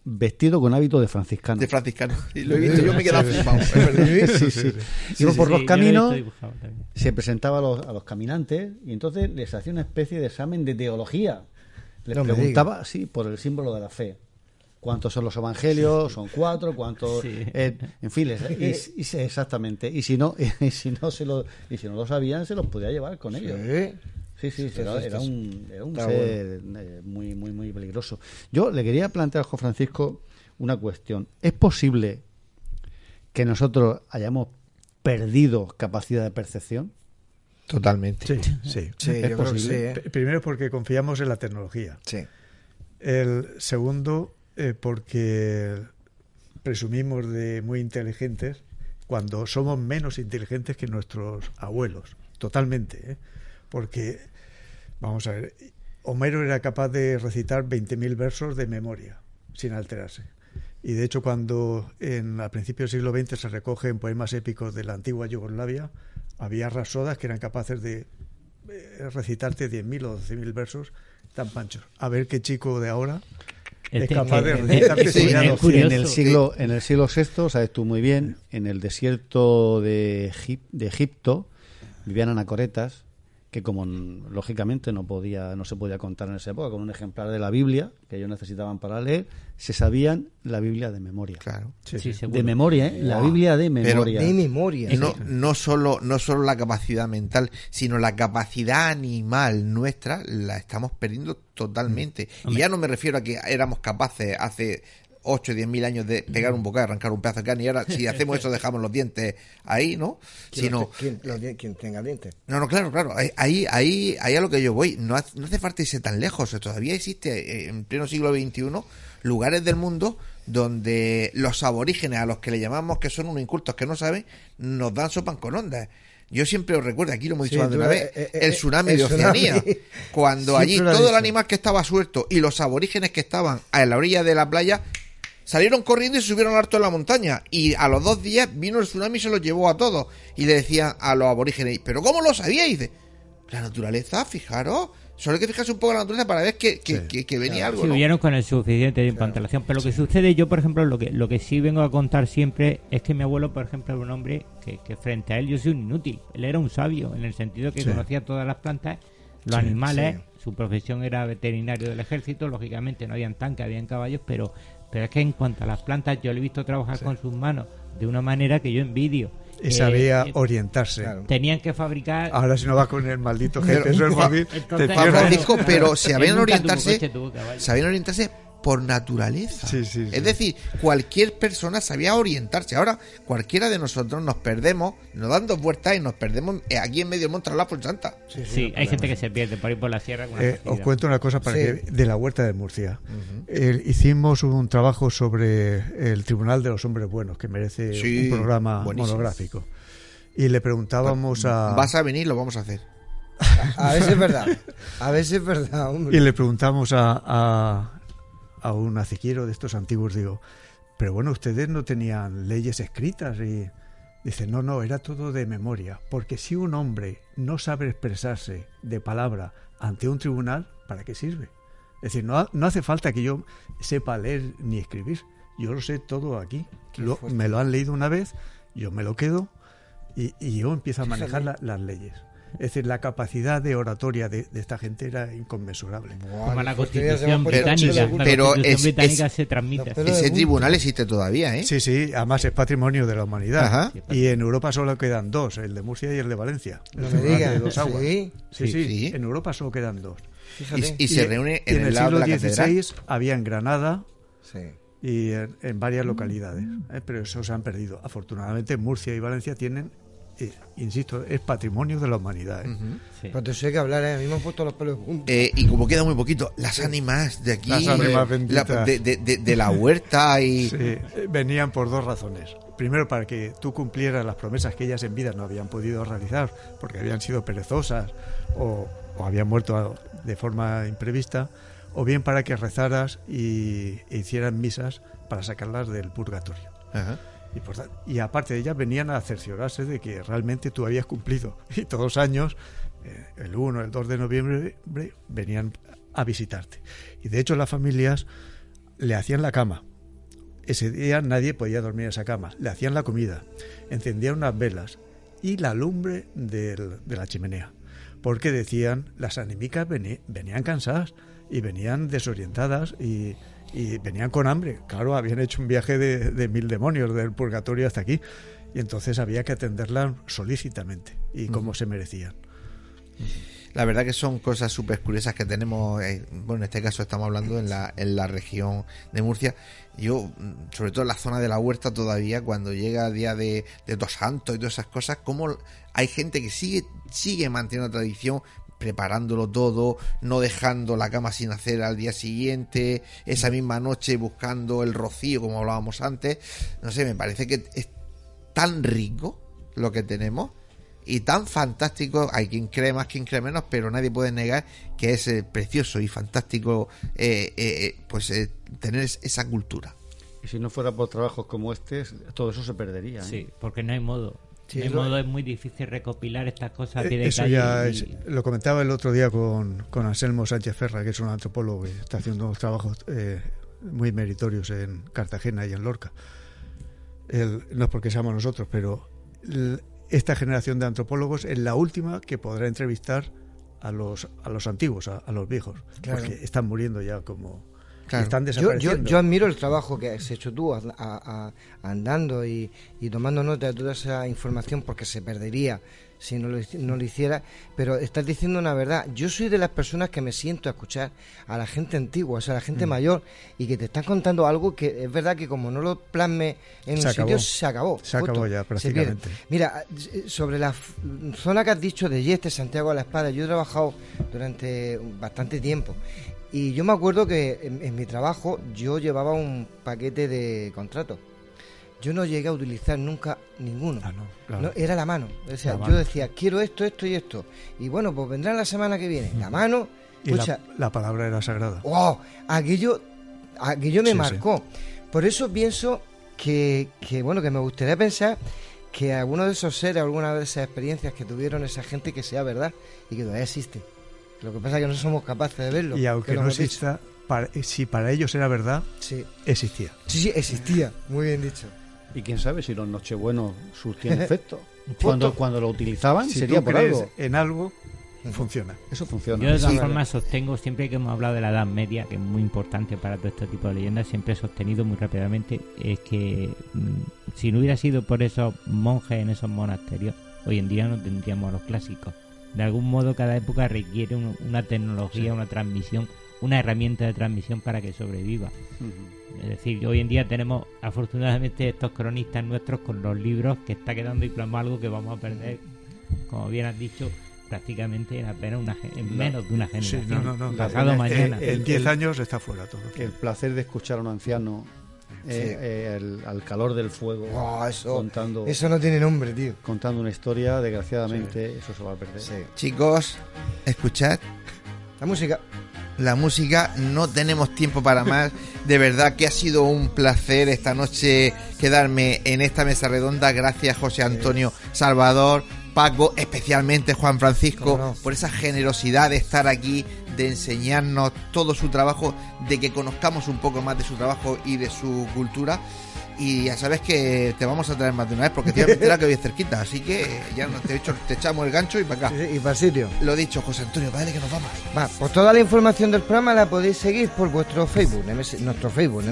vestido con hábito de franciscano. De franciscano. Y lo he visto, yo me he quedado flipado. Sí, sí. Iba por los caminos, se presentaba a los, a los, caminantes y entonces les hacía una especie de examen de teología. Les preguntaba, sí, por el símbolo de la fe cuántos son los evangelios, son cuatro, cuántos, eh, en fin, y, exactamente. Y si no, y si no se lo, y si no lo sabían, se los podía llevar con ellos. Sí, sí, era, un, era un ser eh, muy, muy, muy peligroso. Yo le quería plantear a Juan Francisco una cuestión. ¿Es posible que nosotros hayamos perdido capacidad de percepción? Totalmente. Sí, sí. ¿Es posible? ¿eh? Primero porque confiamos en la tecnología. Sí. El segundo, eh, porque presumimos de muy inteligentes cuando somos menos inteligentes que nuestros abuelos, totalmente, ¿eh? Porque, vamos a ver, Homero era capaz de recitar 20.000 versos de memoria, sin alterarse. Y de hecho, cuando en, a principios del siglo XX se recogen poemas épicos de la antigua Yugoslavia, había rasodas que eran capaces de eh, recitarte 10.000 o 12.000 versos tan panchos. A ver qué chico de ahora es capaz de recitarte en el siglo en el siglo VI, sabes tú muy bien, en el desierto de, de Egipto vivían anacoretas que como lógicamente no podía no se podía contar en esa época con un ejemplar de la Biblia que ellos necesitaban para leer se sabían la Biblia de memoria. Claro. De memoria ¿eh? la Biblia de memoria. de memoria. No no solo no solo la capacidad mental sino la capacidad animal nuestra la estamos perdiendo totalmente. Mm. y ya no me refiero a que éramos capaces hace 8 o 10 mil años de pegar un bocado, arrancar un pedazo de carne y ahora si hacemos eso dejamos los dientes ahí, ¿no? Sino, ¿quién, tenga dientes? No, no, claro, claro. Ahí, ahí, ahí a lo que yo voy. No hace, no hace falta irse tan lejos. Todavía existe eh, en pleno siglo XXI lugares del mundo donde los aborígenes, a los que le llamamos que son unos incultos que no saben, nos dan sopan con ondas. Yo siempre os recuerdo, aquí lo hemos dicho una vez, eh, eh, el tsunami de Oceanía. Cuando allí todo el animal que estaba suelto y los aborígenes que estaban a la orilla de la playa Salieron corriendo y se subieron al alto de la montaña. Y a los dos días vino el tsunami y se los llevó a todos. Y le decía a los aborígenes, ¿pero cómo lo sabíais? la naturaleza, fijaros. Solo hay que fijarse un poco en la naturaleza para ver que, que, venía algo. ¿no? con el suficiente tiempo antelación. Pero lo que sucede, yo, por ejemplo, lo que, lo que sí vengo a contar siempre es que mi abuelo, por ejemplo, era un hombre que, frente a él yo soy un inútil. Él era un sabio, en el sentido que conocía todas las plantas, los animales. Su profesión era veterinario del ejército. Lógicamente no habían tanques, habían caballos, pero pero es que en cuanto a las plantas, yo le he visto trabajar con sus manos de una manera que yo envidio. Y sabía eh, orientarse. Tenían que fabricar. Ahora, si no va con el maldito jefe, eso es móvil. pero sabían orientarse. Sabían orientarse por naturaleza. es decir, cualquier persona sabía orientarse. Ahora, cualquiera de nosotros nos perdemos, nos dan dos vueltas y nos perdemos eh, aquí en medio del monte la Santa. Sí, hay gente que se pierde por ir por la sierra. Eh, os cuento una cosa para que, de la huerta de Murcia. hicimos un trabajo sobre el Tribunal de los Hombres Buenos, que merece un programa monográfico. Y le preguntábamos a. Vas a venir, lo vamos a hacer. A, veces es verdad. A veces es verdad, Y le preguntamos a a un aciquiero de estos antiguos, digo, pero bueno, ustedes no tenían leyes escritas y dice, no, no, era todo de memoria, porque si un hombre no sabe expresarse de palabra ante un tribunal, ¿para qué sirve? Es decir, no, no hace falta que yo sepa leer ni escribir, yo lo sé todo aquí, me lo han leído una vez, yo me lo quedo y, yo empiezo a manejar las leyes. Es decir, la capacidad de oratoria de, esta gente era inconmensurable. Como la Constitución británica. Pero, británica se transmite. ese tribunal existe todavía, ¿eh? Sí, sí, además es patrimonio de la humanidad. Y en Europa solo quedan dos, el de Murcia y el de Valencia. No me digas. ¿Sí? Sí, sí, en Europa solo quedan dos. Y, se reúne en, el, siglo XVI había en Granada y en, varias localidades, ¿eh? pero eso se han perdido. Afortunadamente Murcia y Valencia tienen insisto, es patrimonio de la humanidad. ¿eh? Pero te sé que hablar, ¿eh? a mí me han puesto los pelos juntos. Eh, y como queda muy poquito, las ánimas de aquí, de, la huerta y... venían por dos razones. Primero, para que tú cumplieras las promesas que ellas en vida no habían podido realizar, porque habían sido perezosas o, habían muerto de forma imprevista, o bien para que rezaras y e hicieran misas para sacarlas del purgatorio. Ajá. Y, aparte de ellas venían a cerciorarse de que realmente tú habías cumplido. Y todos los años, eh, el 1, el 2 de noviembre, venían a visitarte. Y de hecho las familias le hacían la cama. Ese día nadie podía dormir en esa cama. Le hacían la comida, encendían unas velas y la lumbre de la chimenea. Porque decían, las anímicas venían cansadas y venían desorientadas y y venían con hambre. Claro, habían hecho un viaje de, mil demonios del purgatorio hasta aquí y entonces había que atenderlas solícitamente y como se merecían. La verdad que son cosas súper curiosas que tenemos, eh, bueno, en este caso estamos hablando en la, en la región de Murcia. Yo, sobre todo en la zona de la huerta todavía, cuando llega el día de, de Dos Santos y todas esas cosas, como hay gente que sigue, sigue manteniendo la tradición, preparándolo todo, no dejando la cama sin hacer al día siguiente, esa misma noche buscando el rocío como hablábamos antes. No sé, me parece que es tan rico lo que tenemos y tan fantástico, hay quien cree más, quien cree menos, pero nadie puede negar que es eh, precioso y fantástico eh, eh, pues tener esa cultura. Y si no fuera por trabajos como este, todo eso se perdería. Sí, porque no hay modo. De modo es muy difícil recopilar estas cosas. eso ya lo comentaba el otro día con, con Anselmo Sánchez Ferra, que es un antropólogo que está haciendo unos trabajos muy meritorios en Cartagena y en Lorca. no es porque seamos nosotros, pero esta generación de antropólogos es la última que podrá entrevistar a los, a los antiguos, a, los viejos, porque están muriendo ya como... Están desapareciendo. Yo, yo, admiro el trabajo que has hecho tú andando y, y tomando nota de toda esa información porque se perdería si no lo, no lo hiciera, pero estás diciendo una verdad. Yo soy de las personas que me siento a escuchar a la gente antigua, o sea, a la gente mm. mayor, y que te están contando algo que es verdad que como no lo plasme en un sitio, se acabó. Se acabó ya, prácticamente. Mira, sobre la zona que has dicho de Yeste, Santiago de la Espada, yo he trabajado durante bastante tiempo. Y yo me acuerdo que en mi trabajo yo llevaba un paquete de contratos yo no llegué a utilizar nunca ninguno. Ah, no, era la mano. O sea, yo decía, quiero esto, esto y esto. Y bueno, pues vendrá la semana que viene. La mano. Y la, palabra era sagrada. Aquello, aquello me marcó. Por eso pienso que, que, bueno, que me gustaría pensar que alguno de esos seres, alguna de esas experiencias que tuvieron esa gente, que sea verdad y que todavía existe. Lo que pasa es que no somos capaces de verlo. Y aunque no exista, si para ellos era verdad, sí. existía. Sí, sí, existía. Muy bien dicho. Y quién sabe si los Nochebuenos surtían efecto. cuando, cuando lo utilizaban sería por algo. En algo funciona. Eso funciona. Yo de todas formas sostengo, siempre que hemos hablado de la Edad Media, que es muy importante para todo este tipo de leyendas, siempre he sostenido muy rápidamente es que mm, si no hubiera sido por esos monjes en esos monasterios, hoy en día no tendríamos a los clásicos. De algún modo cada época requiere una tecnología, una transmisión, una herramienta de transmisión para que sobreviva. Es decir, hoy en día tenemos afortunadamente estos cronistas nuestros con los libros que está quedando y plasma algo que vamos a perder, como bien has dicho, prácticamente en apenas una, en menos de una generación. Sí, no, no, Pasado mañana. En 10 años está fuera todo. El placer de escuchar a un anciano eh, eh, al calor del fuego eso, contando eso no tiene nombre tío. contando una historia desgraciadamente eso se va a perder. Chicos escuchad la música. La música. No tenemos tiempo para más. De verdad que ha sido un placer esta noche quedarme en esta mesa redonda. Gracias José Antonio Salvador, Paco, especialmente Juan Francisco, por esa generosidad de estar aquí, de enseñarnos todo su trabajo, de que conozcamos un poco más de su trabajo y de su cultura. Y ya sabes que te vamos a traer más de una vez porque te voy a que hoy cerquita. Así que ya te, he te echamos el gancho y para acá. y para el sitio. Lo dicho, José Antonio, vale que nos vamos. Va, pues toda la información del programa la podéis seguir por vuestro Facebook, nuestro Facebook,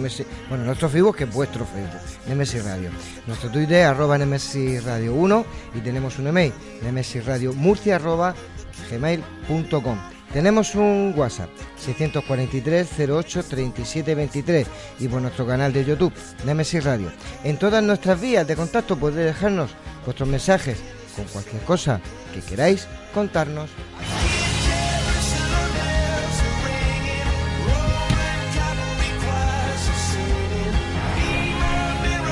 bueno, nuestro Facebook que es vuestro Facebook, Nemesis Radio. Nuestro Twitter, arroba Nemesis Radio 1 y tenemos un email, Nemesis Radio Murcia, arroba gmail.com. Tenemos un WhatsApp 643 08 37 23 y por nuestro canal de YouTube Nemesis Radio. En todas nuestras vías de contacto podéis dejarnos vuestros mensajes con cualquier cosa que queráis contarnos.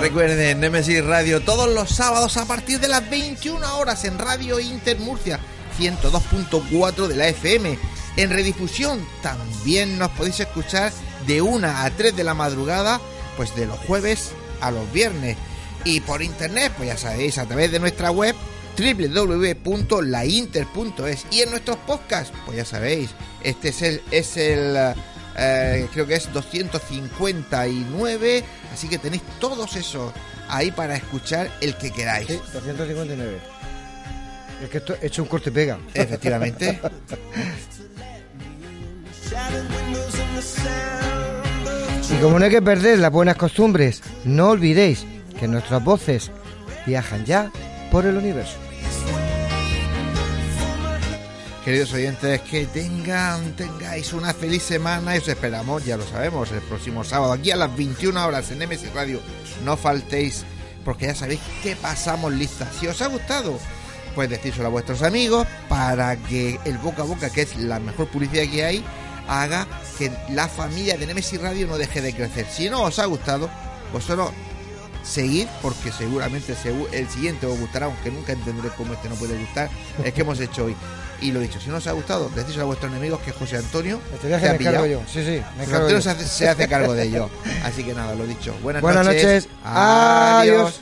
Recuerden, Nemesis Radio todos los sábados a partir de las 21 horas en Radio Inter Murcia 102.4 de la FM. En redifusión también nos podéis escuchar de 1 a 3 de la madrugada, pues de los jueves a los viernes. Y por internet, pues ya sabéis, a través de nuestra web www.lainter.es y en nuestros podcasts, pues ya sabéis, este es el, es el eh, creo que es 259, así que tenéis todos esos ahí para escuchar el que queráis. 259. Es que esto he hecho un corte y pega. Efectivamente. y como no hay que perder las buenas costumbres, no olvidéis que nuestras voces viajan ya por el universo. Queridos oyentes, que tengan, tengáis una feliz semana y os esperamos, ya lo sabemos, el próximo sábado, aquí a las 21 horas en MS Radio. No faltéis, porque ya sabéis que pasamos listas. Si os ha gustado, pues decírselo a vuestros amigos para que el boca a boca, que es la mejor publicidad que hay, haga que la familia de Nemesis Radio no deje de crecer. Si no os ha gustado, vosotros seguid porque seguramente el siguiente os gustará, aunque nunca entenderé cómo este no puede gustar, el que hemos hecho hoy. Y lo dicho, si no os ha gustado, decís a vuestros enemigos que José Antonio este me cargo yo. Sí, sí, me cargo yo. Se, hace, se hace cargo de ello. Así que nada, lo dicho. Buenas, Buenas noches. Adiós.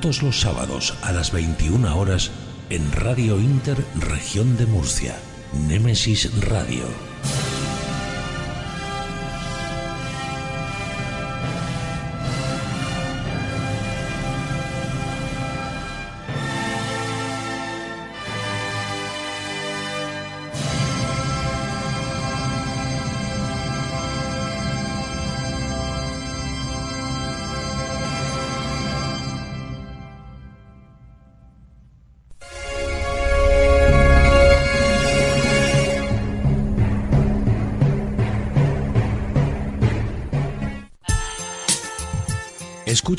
todos los sábados a las 21 horas en Radio Inter Región de Murcia, Némesis Radio.